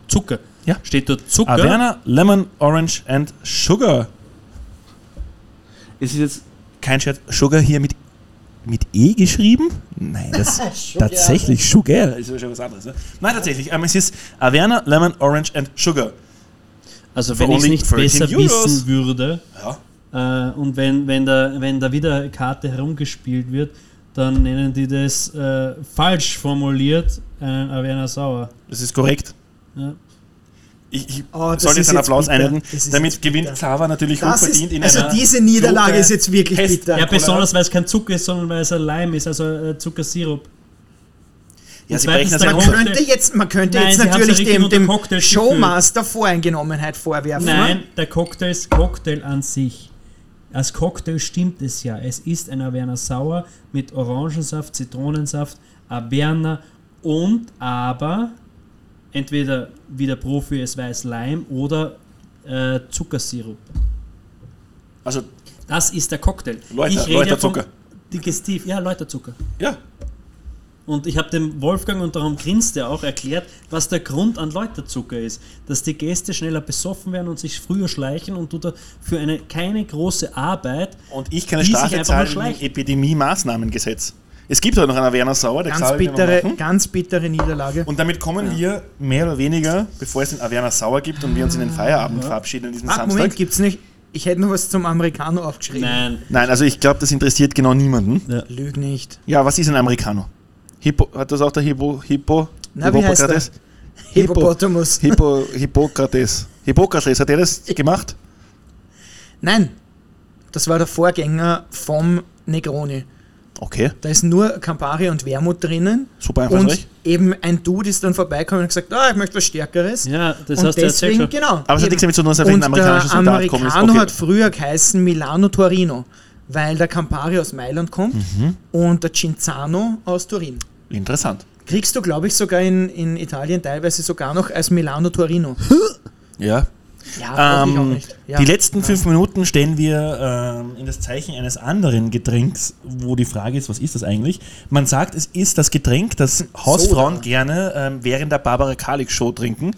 Zucker. Ja. Steht dort Zucker? Averna, Lemon, Orange and Sugar. Es ist jetzt kein Scherz. Sugar hier mit, mit E geschrieben? Nein, das tatsächlich Sugar ist ja schon was anderes. Ne? Nein, tatsächlich. Ähm, es ist Averna, Lemon, Orange and Sugar. Also wenn ich es nicht 13 besser Euros. wissen würde Ja. äh, und wenn, wenn, da, wenn da wieder Karte herumgespielt wird, dann nennen die das äh, falsch formuliert einen Averna Sauer. Das ist korrekt. Ja. Ich, ich Oh, das soll jetzt einen Applaus bitter. ist Damit gewinnt. Xaver natürlich Das hochverdient ist, in also einer diese Niederlage Joker- ist jetzt wirklich Pest- bitter. Ja, besonders weil es kein Zucker ist, sondern weil es ein Leim ist, also äh, Zuckersirup. Ja, Man könnte jetzt, man könnte Nein, jetzt natürlich dem, dem Cocktail Showmaster Voreingenommenheit vorwerfen. Nein, der Cocktail ist Cocktail an sich. Als Cocktail stimmt es ja. Es ist ein Averna Sauer mit Orangensaft, Zitronensaft, Averna und aber entweder wie der Profi es weiß Leim oder äh, Zuckersirup. Also, Das ist der Cocktail. Läuter- ich rede vom Digestiv. Ja, Läuterzucker. ja. Und ich habe dem Wolfgang, und darum grinst er auch, erklärt, was der Grund an Läuterzucker ist. Dass die Gäste schneller besoffen werden und sich früher schleichen und du da für eine keine große Arbeit Und ich keine Strafe zahlen. Epidemie-Maßnahmengesetz. Es gibt heute noch einen Werner Sauer, der Ganz bittere, ganz bittere Niederlage. Und damit kommen wir mehr oder weniger, bevor es den Averna Sauer gibt und wir uns in den Feierabend verabschieden an diesem Ah, Samstag. Moment, gibt's nicht. Ich hätte noch was zum Americano aufgeschrieben. Nein. Nein, also ich glaube, das interessiert genau niemanden. Lüg nicht. Ja, was ist ein Americano? Hippo, hat das auch der Hippo, Hippo, Na, wie heißt Hippokrates? Hippopotamus. Hippo, Hippokrates. Hippokrates, hat er das gemacht? Nein, das war der Vorgänger vom Negroni. Okay, Da ist nur Campari und Wermut drinnen. super Und einfallsreich. eben ein Dude ist dann vorbeigekommen und gesagt, ah, ich möchte was Stärkeres. Ja, das und hast du deswegen, schon. genau. Aber es hat nichts damit zu tun, dass er amerikanischen Soldat gekommen ist. Americano Okay. hat früher geheißen Milano Torino, weil der Campari aus Mailand kommt Mhm. und der Cinzano aus Turin. Interessant. Kriegst du, glaube ich, sogar in, in Italien teilweise sogar noch als Milano Torino. Ja. Ja, Ähm, nicht. Ja. Die letzten fünf Minuten stellen wir ähm, in das Zeichen eines anderen Getränks, wo die Frage ist, was ist das eigentlich? Man sagt, es ist das Getränk, das Hausfrauen gerne ähm, während der Barbara Kalik Show trinken.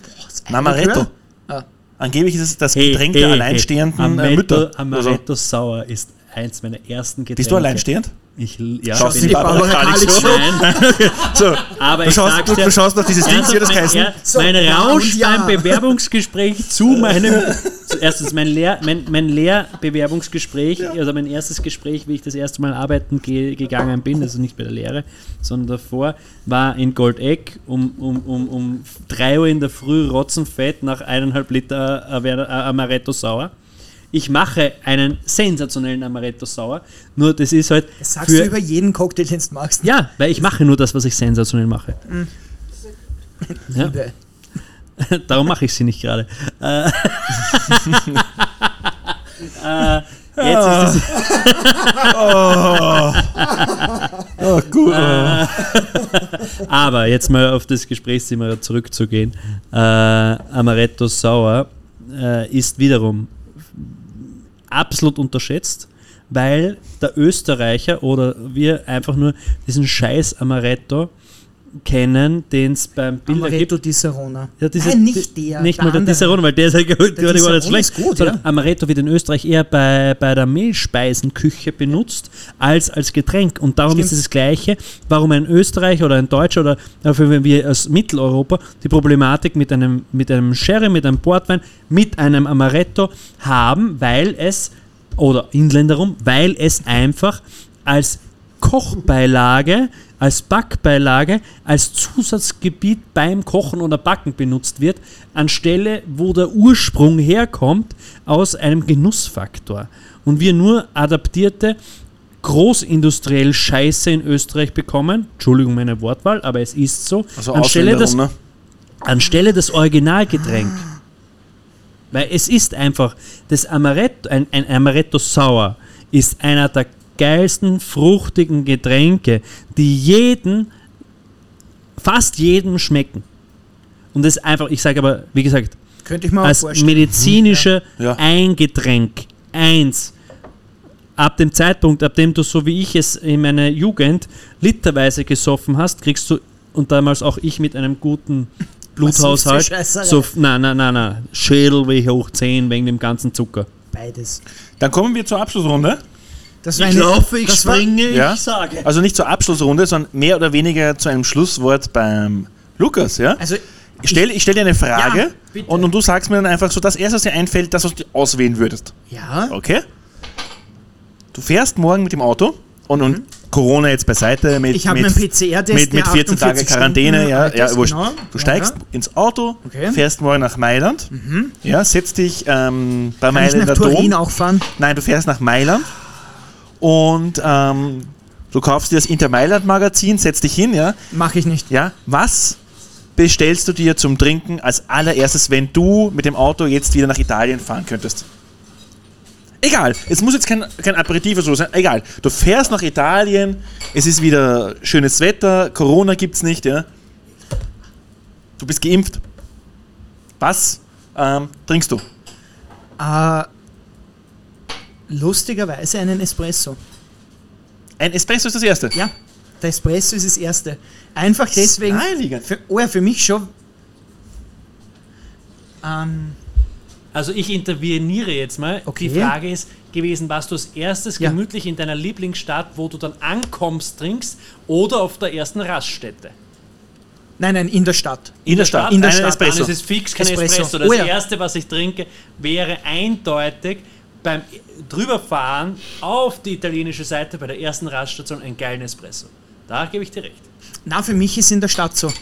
Namaretto. Likör? Ah. Angeblich ist es das Getränk der alleinstehenden äh, Mütter. Also, Amaretto Sauer ist eins meiner ersten Getränke. bist du alleinstehend? Ich, ja, Schaust bin du ich. die Barbara Kalik Show? Nein, So, aber du, ich schaust, sag's du, dir, du schaust noch dieses Ding hier, das heißt, mein, er, So, mein ja Rausch ja. beim Bewerbungsgespräch zu meinem, zu erstens mein, Lehr, mein, mein Lehrbewerbungsgespräch, also mein erstes Gespräch, wie ich das erste Mal arbeiten ge gegangen bin, also nicht bei der Lehre, sondern davor, war in Goldeck um, um, um, um 3 Uhr in der Früh rotzenfett nach eineinhalb Liter Aver- äh, Amaretto Sauer. Ich mache einen sensationellen Amaretto Sauer, nur das ist halt Das sagst du über jeden Cocktail, den du machst. ja, weil ich mache nur das, was ich sensationell mache. Ja. Liebe. Darum mache ich sie nicht gerade. Äh, äh, jetzt ist es, oh, gut. aber jetzt mal auf das Gesprächsthema zurückzugehen. Äh, Amaretto Sauer äh, ist wiederum absolut unterschätzt, weil der Österreicher oder wir einfach nur diesen Scheiß Amaretto kennen, den es beim Bilder gibt. Amaretto di Serona. Ja, diese- Nein, nicht der. Nicht der mal der andere. Disaronno, weil der ist ja gar gar Der nicht schlecht. gut, ja. Amaretto wird in Österreich eher bei, bei der Mehlspeisenküche benutzt als als Getränk. Und darum Stimmt. ist es das Gleiche, warum ein Österreicher oder ein Deutscher oder dafür, wenn wir aus Mitteleuropa die Problematik mit einem, mit einem Sherry, mit einem Portwein, mit einem Amaretto haben, weil es, oder Inländer rum, weil es einfach als Kochbeilage, als Backbeilage, als Zusatzgebiet beim Kochen oder Backen benutzt wird, anstelle wo der Ursprung herkommt aus einem Genussfaktor. Und wir nur adaptierte großindustriell Scheiße in Österreich bekommen. Entschuldigung meine Wortwahl, aber es ist so. Also anstelle, des, ne? anstelle des Originalgetränk. Weil es ist einfach, das Amaretto, ein, ein Amaretto Sauer ist einer der geilsten fruchtigen Getränke, die jeden, fast jedem schmecken. Und das ist einfach, ich sage aber, wie gesagt, Könnte ich auch als vorstellen. medizinische Ja. ein Getränk, eins. Ab dem Zeitpunkt, ab dem du so wie ich es in meiner Jugend literweise gesoffen hast, kriegst du, und damals auch ich mit einem guten Bluthaushalt, so, na, na, na, na, Schädel wie hoch 10 wegen dem ganzen Zucker. Beides. Dann kommen wir zur Abschlussrunde. Das war eine, das war, Ja. sage. Also nicht zur Abschlussrunde, sondern mehr oder weniger zu einem Schlusswort beim Lukas, ja? Also, Ich stelle ich stell dir eine Frage Ja, und, und du sagst mir dann einfach so das erste, was dir einfällt, das, was du auswählen würdest. ja, Okay? Du fährst morgen mit dem Auto und, und Corona jetzt beiseite mit, Mhm. Ich habe mit, meinen PCR-Test mit, mit der 14 Tage 48 Quarantäne, Stunden ja, ja, genau. Du steigst Ja. ins Auto, Okay. Mhm. fährst morgen nach Mailand, ja, setzt dich ähm, bei Kann ich nach Turin Dom. auch fahren? Nein, du fährst nach Mailand und ähm, du kaufst dir das Inter Mailand Magazin, setzt dich hin, ja, Mache ich nicht. ja. Was bestellst du dir zum Trinken als allererstes, wenn du mit dem Auto jetzt wieder nach Italien fahren könntest? Egal, es muss jetzt kein, kein Aperitif oder so sein, egal. Du fährst nach Italien, es ist wieder schönes Wetter, Corona gibt's nicht, ja. Du bist geimpft. Was ähm, trinkst du? Äh, lustigerweise einen Espresso. Ein Espresso ist das erste. Ja, der Espresso ist das erste. Einfach deswegen. naheliegend. Für, oh ja, für mich schon. Ähm, Also ich interveniere jetzt mal. Okay. Die Frage ist gewesen, warst du als erstes Ja. gemütlich in deiner Lieblingsstadt, wo du dann ankommst, trinkst, oder auf der ersten Raststätte? nein, nein, in der Stadt. In der Stadt. In der Stadt. Dann Espresso. ist es fix kein Espresso. Espresso. Das Oh ja. erste, was ich trinke, wäre eindeutig beim drüberfahren auf die italienische Seite bei der ersten Raststation einen geilen Espresso. Da gebe ich dir recht. Na, für mich ist in der Stadt so.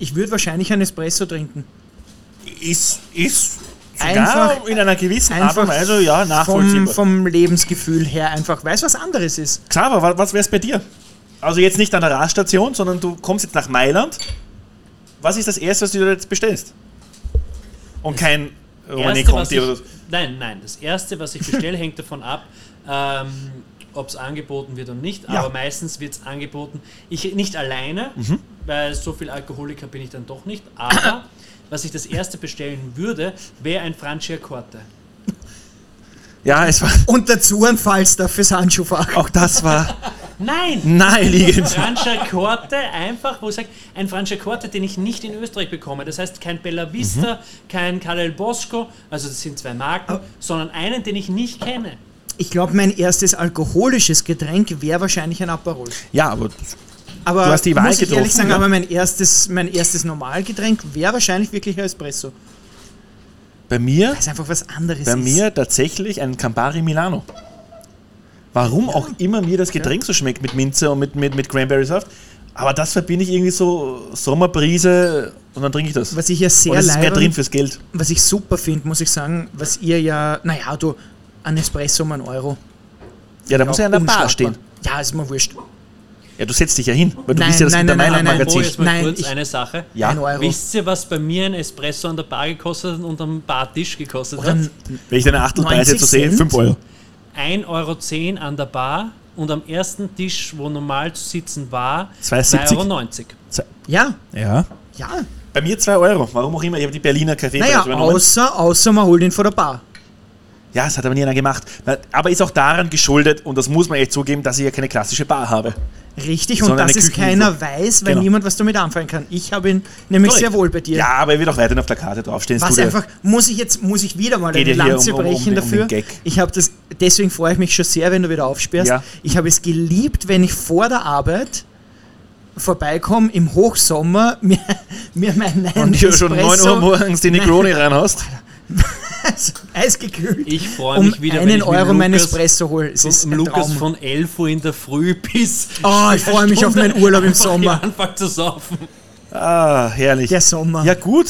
Ich würde wahrscheinlich einen Espresso trinken. Ist, ist sogar Einfach- in einer gewissen Art Einfach und Weise ja vom, nachvollziehbar. vom Lebensgefühl her einfach, weil es was anderes ist. Xaver, wa- was wäre es bei dir? Also jetzt nicht an der Raststation, sondern du kommst jetzt nach Mailand. Was ist das Erste, was du dir jetzt bestellst? Und kein Erste, Conti oder nein, nein. Das erste, was ich bestelle, hängt davon ab, ähm, ob es angeboten wird und nicht. Ja. Aber meistens wird es angeboten. Ich nicht alleine, Mhm. weil so viel Alkoholiker bin ich dann doch nicht. Aber was ich das erste bestellen würde, wäre ein Franciacorta. Ja, es war, Und dazu ein Falstaff fürs Handschuhfach. auch das war Nein! naheliegend. Franciacorta einfach, wo ich sage, ein Franciacorta, den ich nicht in Österreich bekomme. Das heißt kein Bella Vista, kein Carel Bosco, also das sind zwei Marken, sondern einen, den ich nicht kenne. Ich glaube, mein erstes alkoholisches Getränk wäre wahrscheinlich ein Aperol. Ja, aber Aber Du hast die Wahl muss ich ehrlich getroffen, sagen, ja. aber mein erstes, mein erstes Normalgetränk wäre wahrscheinlich wirklich ein Espresso. Bei mir, Weil es einfach was anderes bei ist. mir tatsächlich ein Campari Milano. Warum auch immer mir das Getränk so schmeckt mit Minze und mit, mit, mit Cranberry-Saft. Aber das verbinde ich irgendwie so Sommerbrise und dann trinke ich das. Was ich ja sehr ist mehr drin fürs Geld. was ich super finde, muss ich sagen, was ihr ja, naja, du, ein Espresso um einen Euro. Ja, da muss ja an der Bar stehen. Ja, ist mir wurscht. Ja, du setzt dich ja hin, weil du Nein, bist ja das nein, nein, nein, nein, Oh, Magazin. jetzt mal Nein, kurz ich- eine Sache. Ja. Ein Euro. Wisst ihr, was bei mir ein Espresso an der Bar gekostet hat und am Bartisch gekostet Oder hat? ein, Wenn ich deine Achtelpreise 90 jetzt so sehe, Cent? 5 Euro. 1,10 Euro an der Bar und am ersten Tisch, wo normal zu sitzen war, 2,70. 2,90 Euro. ja, Ja. ja. Bei mir 2 Euro. Warum auch immer. Ich habe die Berliner Kaffeepreise Naja, übernommen. außer, außer man holt ihn vor der Bar. Ja, das hat aber nie einer gemacht. Aber ist auch daran geschuldet, und das muss man echt zugeben, dass ich ja keine klassische Bar habe. Richtig, und dass es Kücheninfo. keiner weiß, weil Genau. niemand was damit anfangen kann. Ich habe ihn nämlich Korrekt. sehr wohl bei dir. Ja, aber er wird auch weiterhin auf der Karte draufstehen. Was einfach, muss ich jetzt, muss ich wieder mal Geht eine Lanze um- um- brechen um dafür. Ich habe das, deswegen freue ich mich schon sehr, wenn du wieder aufsperrst. Ja. Ich habe es geliebt, wenn ich vor der Arbeit vorbeikomme im Hochsommer, mir, mir meinen Und hier schon 9 Uhr morgens die Negroni reinhaust. eisgekühlt, Ich freue um mich wieder, wenn einen ich mit Euro mein Lukas, Espresso hole. Es ist Lukas Traum. von 11 Uhr in der Früh bis Oh, ich freue mich auf meinen Urlaub im Sommer. Anfang zu saufen. Ah, herrlich. Der Sommer. Ja, gut.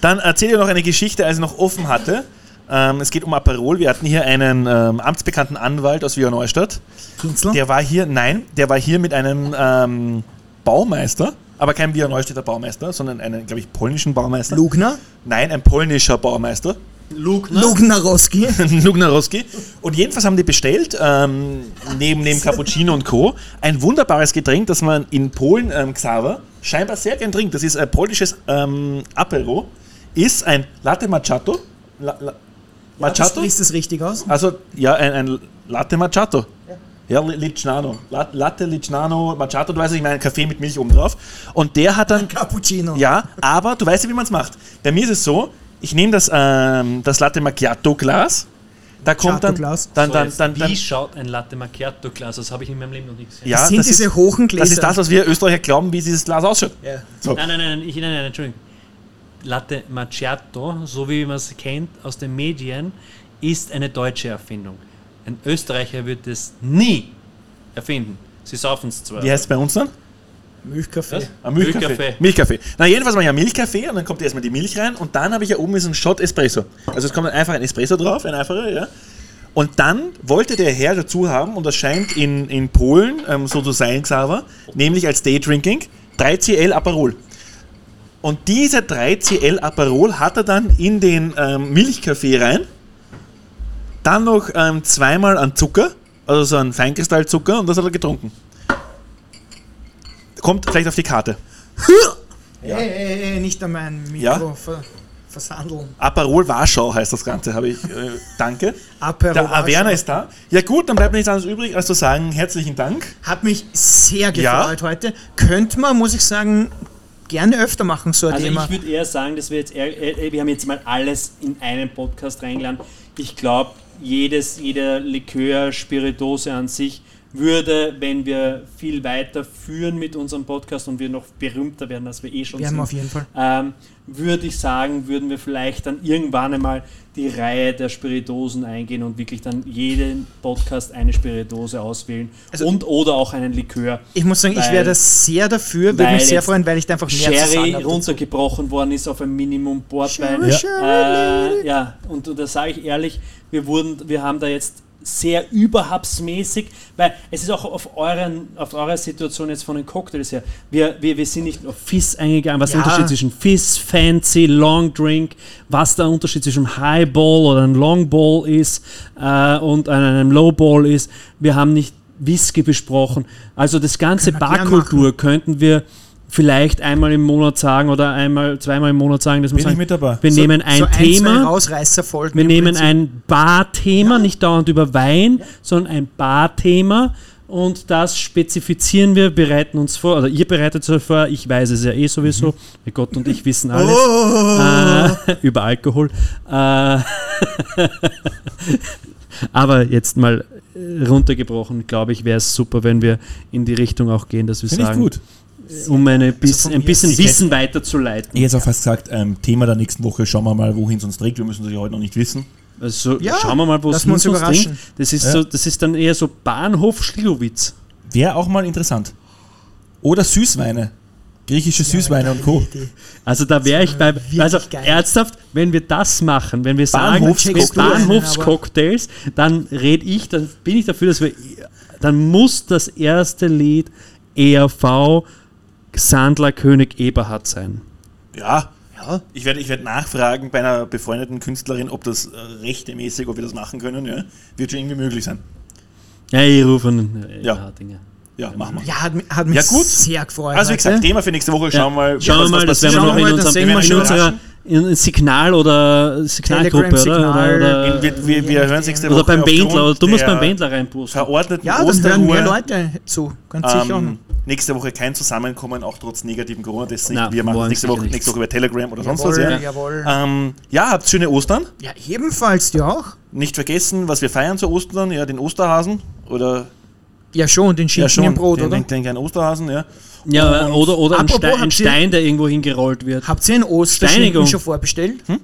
Dann erzähl dir noch eine Geschichte, als ich noch offen hatte. Ähm, es geht um Aperol. Wir hatten hier einen ähm, amtsbekannten Anwalt aus Wiener Neustadt. Kinzler? Der war hier, nein, der war hier mit einem ähm, Baumeister, aber kein Wiener Neustädter Baumeister, sondern einen, glaube ich, polnischen Baumeister. Lugner? Nein, ein polnischer Baumeister. Luke, Lugnarowski? Lugnarowski. Und jedenfalls haben die bestellt, ähm, neben, neben Cappuccino und Co., ein wunderbares Getränk, das man in Polen, ähm, Xaver, scheinbar sehr gern trinkt. Das ist ein polnisches ähm, Apero. Ist ein Latte Macchiato. La, la, Du Macchiato? sprichst das richtig aus? Also, ja, ein, ein Latte Macchiato. Ja, Li- Lichnano. La- Latte Lichnano Macchiato, du weißt, ich meine, ein Kaffee mit Milch oben drauf. Und der hat dann Cappuccino. ja, aber du weißt ja, wie man es macht. Bei mir ist es so, ich nehme das, ähm, das Latte Macchiato Glas, da kommt dann, dann, so, dann, jetzt, dann, dann, wie schaut ein Latte Macchiato Glas? Das habe ich in meinem Leben noch nicht gesehen. ja, Das sind das diese ist, hohen Gläser. das ist das, was wir Österreicher glauben, wie dieses Glas ausschaut. Ja. So. Nein, nein, nein, ich, nein, nein, Entschuldigung. Latte Macchiato, so wie man es kennt aus den Medien, ist eine deutsche Erfindung. Ein Österreicher wird es nie erfinden. Sie saufen es zwar. Wie heißt es bei uns dann? Milchkaffee. Was? Ein Milchkaffee. Milchkaffee. Milchkaffee. Na, jedenfalls mache ich einen Milchkaffee und dann kommt erstmal die Milch rein und dann habe ich ja oben ist ein Shot Espresso. Also es kommt dann einfach ein Espresso drauf, ein einfacher, ja. Und dann wollte der Herr dazu haben, und das scheint in, in Polen ähm, so zu sein, Xaver, nämlich als Daydrinking, 3CL Aperol. Und diese 3CL Aperol hat er dann in den ähm, Milchkaffee rein, dann noch ähm, zweimal an Zucker, also so ein Feinkristallzucker, und das hat er getrunken. Kommt vielleicht auf die Karte. Hey, hey, hey, nicht an mein Mikro Ja. ver versandeln. Aperol Warschau heißt das Ganze, habe ich. Äh, danke. Apero Der Warschau. Averna ist da. Ja gut, dann bleibt mir nichts anderes übrig, als zu sagen, herzlichen Dank. Hat mich sehr Ja. gefreut heute. Könnte man, muss ich sagen, gerne öfter machen, so ein Also Thema. ich würde eher sagen, dass wir jetzt eher, äh, wir haben jetzt mal alles in einen Podcast reingeladen. Ich glaube, jedes, jeder Likör, Spiritose an sich würde, wenn wir viel weiter führen mit unserem Podcast und wir noch berühmter werden, als wir eh schon Werden sind, wir auf jeden Fall. ähm, würde ich sagen, würden wir vielleicht dann irgendwann einmal die Reihe der Spiritosen eingehen und wirklich dann jeden Podcast eine Spiritose auswählen Also- und oder auch einen Likör. Ich muss sagen, ich Weil- wäre da sehr dafür, würde mich sehr freuen, weil ich da einfach mehr Sherry runtergebrochen worden ist auf ein Minimum Portwein. Sherry, Sherry, Äh, ja, und da sage ich ehrlich, wir, wurden, wir haben da jetzt sehr überhapsmäßig, weil es ist auch auf, euren, auf eurer Situation jetzt von den Cocktails her. Wir, wir, wir sind nicht auf Fizz eingegangen, was Ja. der Unterschied zwischen Fizz, Fancy, Long Drink, was der Unterschied zwischen Highball oder einem Long Ball ist äh, und einem Low Ball ist. Wir haben nicht Whisky besprochen. Also das ganze Barkultur könnten wir vielleicht einmal im Monat sagen oder einmal, zweimal im Monat sagen, dass wir Bin ich sagen, mit dabei. wir nehmen ein so ein, Thema, Rausreißerfolgen wir nehmen Prinzip. ein Barthema, nicht dauernd über Wein, sondern ein Barthema und das spezifizieren wir, bereiten uns vor, oder ihr bereitet es vor, ich weiß es ja eh sowieso, Mhm. Gott und ich wissen alles Oh, äh, über Alkohol. Äh, aber jetzt mal runtergebrochen, glaube ich, wäre es super, wenn wir in die Richtung auch gehen, dass wir Finde ich sagen, gut. Um eine bis, von ein bisschen Wissen weiterzuleiten. Ich hätte auch fast gesagt, ähm, Thema der nächsten Woche, schauen wir mal, wohin es uns trägt. Wir müssen es ja heute noch nicht wissen. Also Ja, schauen wir mal, wo es uns bringt. Das ist, Ja. so, das ist dann eher so Bahnhof Schlierowitz. Wäre auch mal interessant. Oder Süßweine. Griechische Süßweine und Co. Idee. Also da wäre ich bei, also geil. ernsthaft, wenn wir das machen, wenn wir sagen, Bahnhofscocktails. wir Bahnhofscocktails, dann red ich, dann bin ich dafür, dass wir, dann muss das erste Lied ERV Sandler König Eberhard sein. Ja. Ja. Ich werde ich werd nachfragen bei einer befreundeten Künstlerin, ob das äh, rechtemäßig, ob wir das machen können. Ja. Wird schon irgendwie möglich sein. Ja, ich rufe an äh, Ja. Ja, machen wir. Ja, hat, hat mich Ja, gut. sehr gefreut. Also wie gesagt. Thema für nächste Woche. Schauen wir mal, Schauen wir was- mal, das werden wir passiert. noch in, unserem, unserer in Signal- oder Signalgruppe, oder? Telegram-Signal. Oder, In- oder, wir, wir, wir hören es nächste oder Woche. beim Bändler, oder du musst beim Bändler reinposten. Verordneten Ja, das hören mehr. Leute zu. Ganz sicher. Ähm, nächste Woche kein Zusammenkommen, auch trotz negativen Corona. Das nicht. Wir machen nächste sicher Woche, nächste Woche über Telegram oder sonst was. jawohl, Ja. jawohl. Ähm, ja, habt schöne Ostern. Ja, ebenfalls, du auch? Nicht vergessen, was wir feiern zu Ostern. Ja, den Osterhasen. Oder Ja, schon, den Schinken ja, schon, im Brot, den, oder? den, den kleinen Osterhasen. Ja. Ja, oder, oder ein, Stein, ein habt ihr- Stein, der irgendwo hingerollt wird. Habt ihr einen Osterschinken Steinigung. schon vorbestellt? Hm?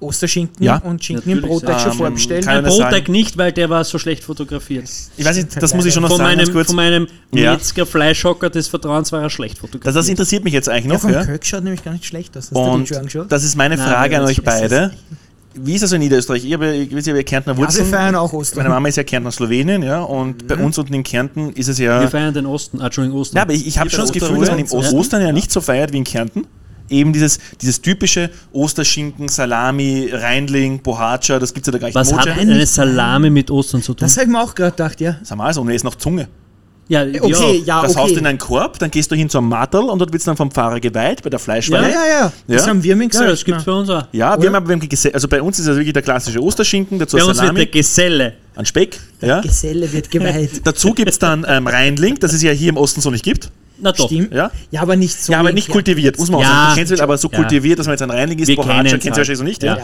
Osterschinken Ja. und Schinken im Natürlich. Brotteig schon Ähm, vorbestellt? kann- Ein das sagen? Brotteig nicht, weil der war so schlecht fotografiert. Ich weiß nicht, das muss ich schon noch Von sagen, meinem, kurz. von meinem Ja. Metzger Fleischhocker des Vertrauens war er schlecht Das, fotografiert. das interessiert mich jetzt eigentlich Ja, noch. vom Ja. Kök schaut nämlich gar nicht schlecht aus. Hast du den Und schon angeschaut? das ist meine Nein, Frage an das euch ist- beide. Wie ist das in Niederösterreich? Ich habe, ich weiß, ich habe ja Kärntner Ja, wir Wurzeln. feiern auch Ostern. Meine Mama ist ja Kärntner Slowenien, ja, und bei uns unten in Kärnten ist es ja. Wir feiern den Osten, ah, Entschuldigung, Osten. Ja, aber ich, ich habe schon das Gefühl, dass man im Osterruhe? Ost Ostern ja nicht so feiert wie in Kärnten. Eben dieses, dieses typische Osterschinken, Salami, Reindling, Bohatscha, das gibt es ja da gar nicht. Was hat Mocha. eine Salami mit Ostern zu tun? Das habe ich mir auch gerade gedacht, ja. Sag mal so, und er ist noch Zunge. Ja, Okay, ja, das haust du in okay. einen Korb, dann gehst du hin zum Martel und dort wird es dann vom Pfarrer geweiht bei der Ja, Fleischweihe. ja, ja. Das Ja? haben wir mir Ja, gesagt. das gibt es bei uns auch. Ja, Oder? wir haben aber beim Gese also bei uns ist das wirklich der klassische Osterschinken, dazu Bei uns wird der Geselle. ein Speck. Ja. Geselle wird geweiht. Dazu gibt es dann ähm, Reindling, das es ja hier im Osten so nicht gibt. Na doch. Stimmt. Ja, Ja, aber nicht so. ja aber nicht kultiviert, muss man auch Ja. sagen. Du kennst es, aber so Ja. kultiviert, dass man jetzt ein Reindling ist. Kennen's kennst du halt. wahrscheinlich so nicht. Ja. Ja.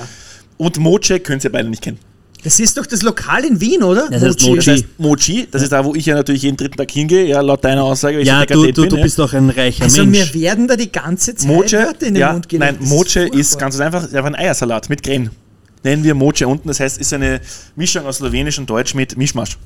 Und Moche könnt ihr beide nicht kennen. Das ist doch das Lokal in Wien, oder? Das heißt Mochi. Das heißt Mochi, das ist da, wo ich ja natürlich jeden dritten Tag hingehe, ja, laut deiner Aussage, weil Ja, du, du, bin, du ja. bist doch ein reicher Also Mensch. mir werden da die ganze Zeit Moche, Wörter in den ja, Mund gelegt. nein, Das Moche ist, furchtbar. ganz einfach, einfach ein Eiersalat mit Gren. Nennen wir Moche unten, das heißt, ist eine Mischung aus Slowenisch und Deutsch mit Mischmasch.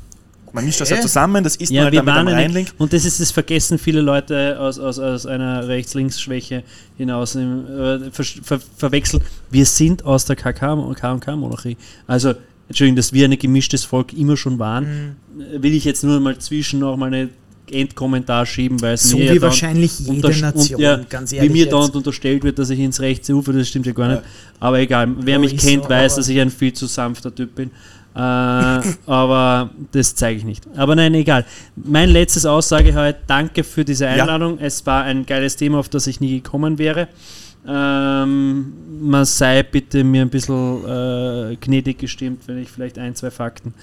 Man mischt das halt zusammen, das isst man Ja, halt wir dann mit einem Reinling. und das ist das vergessen viele Leute aus, aus, aus einer Rechts-Links-Schwäche hinaus im, äh, ver, ver, verwechseln. Wir sind aus der KK-Monarchie. Also, Entschuldigung, dass wir ein gemischtes Volk immer schon waren, Mhm. will ich jetzt nur mal zwischen noch mal einen Endkommentar schieben, weil es So mir wie wahrscheinlich jede Nation, ja, ganz Wie ehrlich mir jetzt. dauernd unterstellt wird, dass ich ins rechte Ufer, das stimmt ja gar nicht. Aber egal, wer Ja, mich kennt, so, weiß, dass ich ein viel zu sanfter Typ bin. Äh, aber das zeige ich nicht. Aber nein, egal. Mein letztes Aussage heute, danke für diese Einladung. Es war ein geiles Thema, auf das ich nie gekommen wäre. Ähm, man sei bitte mir ein bisschen äh, gnädig gestimmt, wenn ich vielleicht ein, zwei Fakten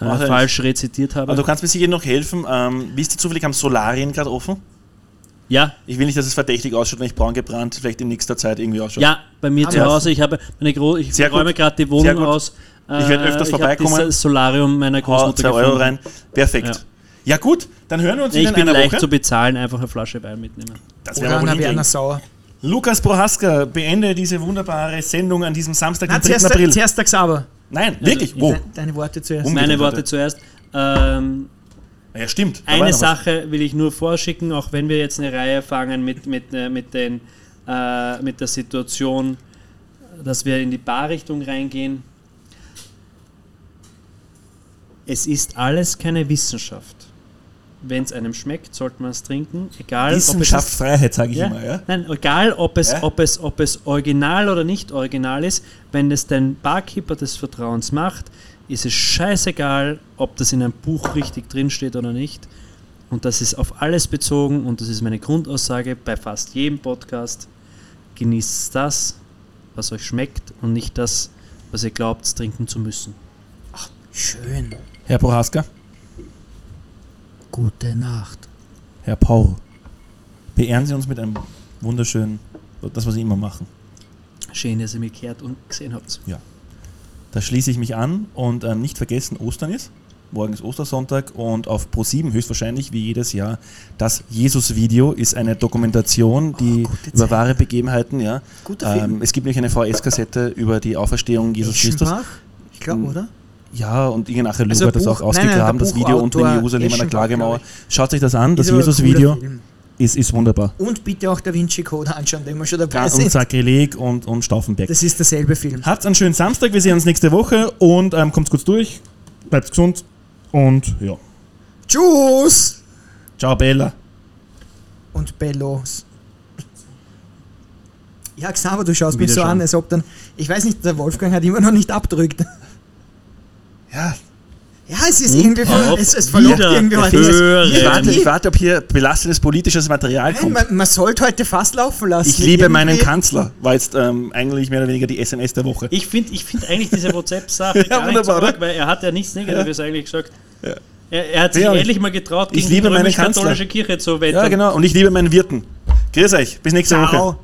äh, ich. falsch rezitiert habe. Aber du kannst mir sicher noch helfen. Ähm, wisst ihr zufällig, haben Solarien gerade offen? ja, Ich will nicht, dass es verdächtig ausschaut, wenn ich braun gebrannt vielleicht in nächster Zeit irgendwie ausschaut. Ja, bei mir Haben zu wir. Hause. Ich habe meine Gro ich Sehr räume gerade die Wohnung aus. Ich werde öfters ich vorbeikommen. Das Solarium meiner Großmutter zwei Euro gefunden. rein. Perfekt. Ja. gut, dann hören wir uns Nee, wieder ich in bin einer leicht Woche. zu bezahlen, einfach eine Flasche Wein mitnehmen. Das wir wohl einer Werner hinkriegen. Sauer. Lukas Prohaska, beende diese wunderbare Sendung an diesem Samstag, Na, den 3. zuerst, April. zuerst der Xaver. Nein, wirklich, wo? De- Deine Worte zuerst. Meine Worte zuerst. Ähm, Ja, stimmt. Da eine noch was. Sache will ich nur vorschicken, auch wenn wir jetzt eine Reihe fangen mit, mit, äh, mit, den, äh, mit der Situation, dass wir in die Barrichtung reingehen. Es ist alles keine Wissenschaft. Wenn es einem schmeckt, sollte man es trinken, egal ob es Wissenschaft, Freiheit, sage ich Ja? immer. Ja? Nein, egal ob es, Ja? ob, es, ob es original oder nicht original ist, wenn es dein Barkeeper des Vertrauens macht, ist es scheißegal, ob das in einem Buch richtig drinsteht oder nicht. Und das ist auf alles bezogen und das ist meine Grundaussage bei fast jedem Podcast. Genießt das, was euch schmeckt und nicht das, was ihr glaubt, trinken zu müssen. Schön. Herr Prohaska, Gute Nacht. Herr Paul, beehren Sie uns mit einem wunderschönen, das, was Sie immer machen. Schön, dass ihr mich gehört und gesehen habt. Da schließe ich mich an und ähm, nicht vergessen, Ostern ist. Morgen ist Ostersonntag und auf Pro7 höchstwahrscheinlich wie jedes Jahr das Jesus-Video ist eine Dokumentation, die Oh, über wahre Begebenheiten, ja. Ähm, es gibt nämlich eine VS-Kassette über die Auferstehung Jesus Christus. Ich glaube, Hm. oder? Ja, und Inge nachher Also hat das Buch- auch nein, nein, ausgegraben, der das Video in Buchautor Jerusalem an der Klagemauer. Schaut euch das an, das Jesus-Video ist, ist wunderbar. Und bitte auch Da Vinci Code anschauen, wenn wir schon dabei Und sind. Sakrileg und, und Stauffenberg. Das ist derselbe Film. Habt einen schönen Samstag, wir sehen uns nächste Woche und ähm, kommt kurz durch, bleibt gesund und ja. Tschüss! Ciao Bella. Und Bellos. Ja, Xaver, du schaust mich so an, als ob dann. Ich weiß nicht, der Wolfgang hat immer noch nicht abdrückt. Ja, Ja, es ist irgendwie. auf Es, es verlockt wieder irgendwie heute. ich warte, ich warte, ob hier belastendes politisches Material Nein, kommt. man, man sollte heute fast laufen lassen. Ich liebe meinen Irgendwie- Kanzler, war jetzt ähm, eigentlich mehr oder weniger die SMS der Woche. Ich finde ich find eigentlich diese WhatsApp-Sache Ja, gar nicht so wunderbar, arg, oder? weil er hat ja nichts Negatives eigentlich gesagt. Er, er hat sich Ja, endlich mal getraut, ich gegen liebe die meinen römisch-katholische Kirche zu wettern. Ja, genau. Und ich liebe meinen Wirten. Grüß euch. Bis nächste Woche. Ciao. Cause,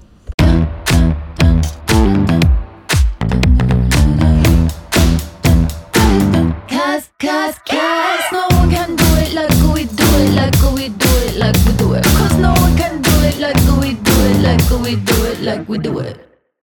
cause, cause no one can do it like we do it, like we do it, like we do it. Cause no one can do it like we do it, like we do it, like we do it.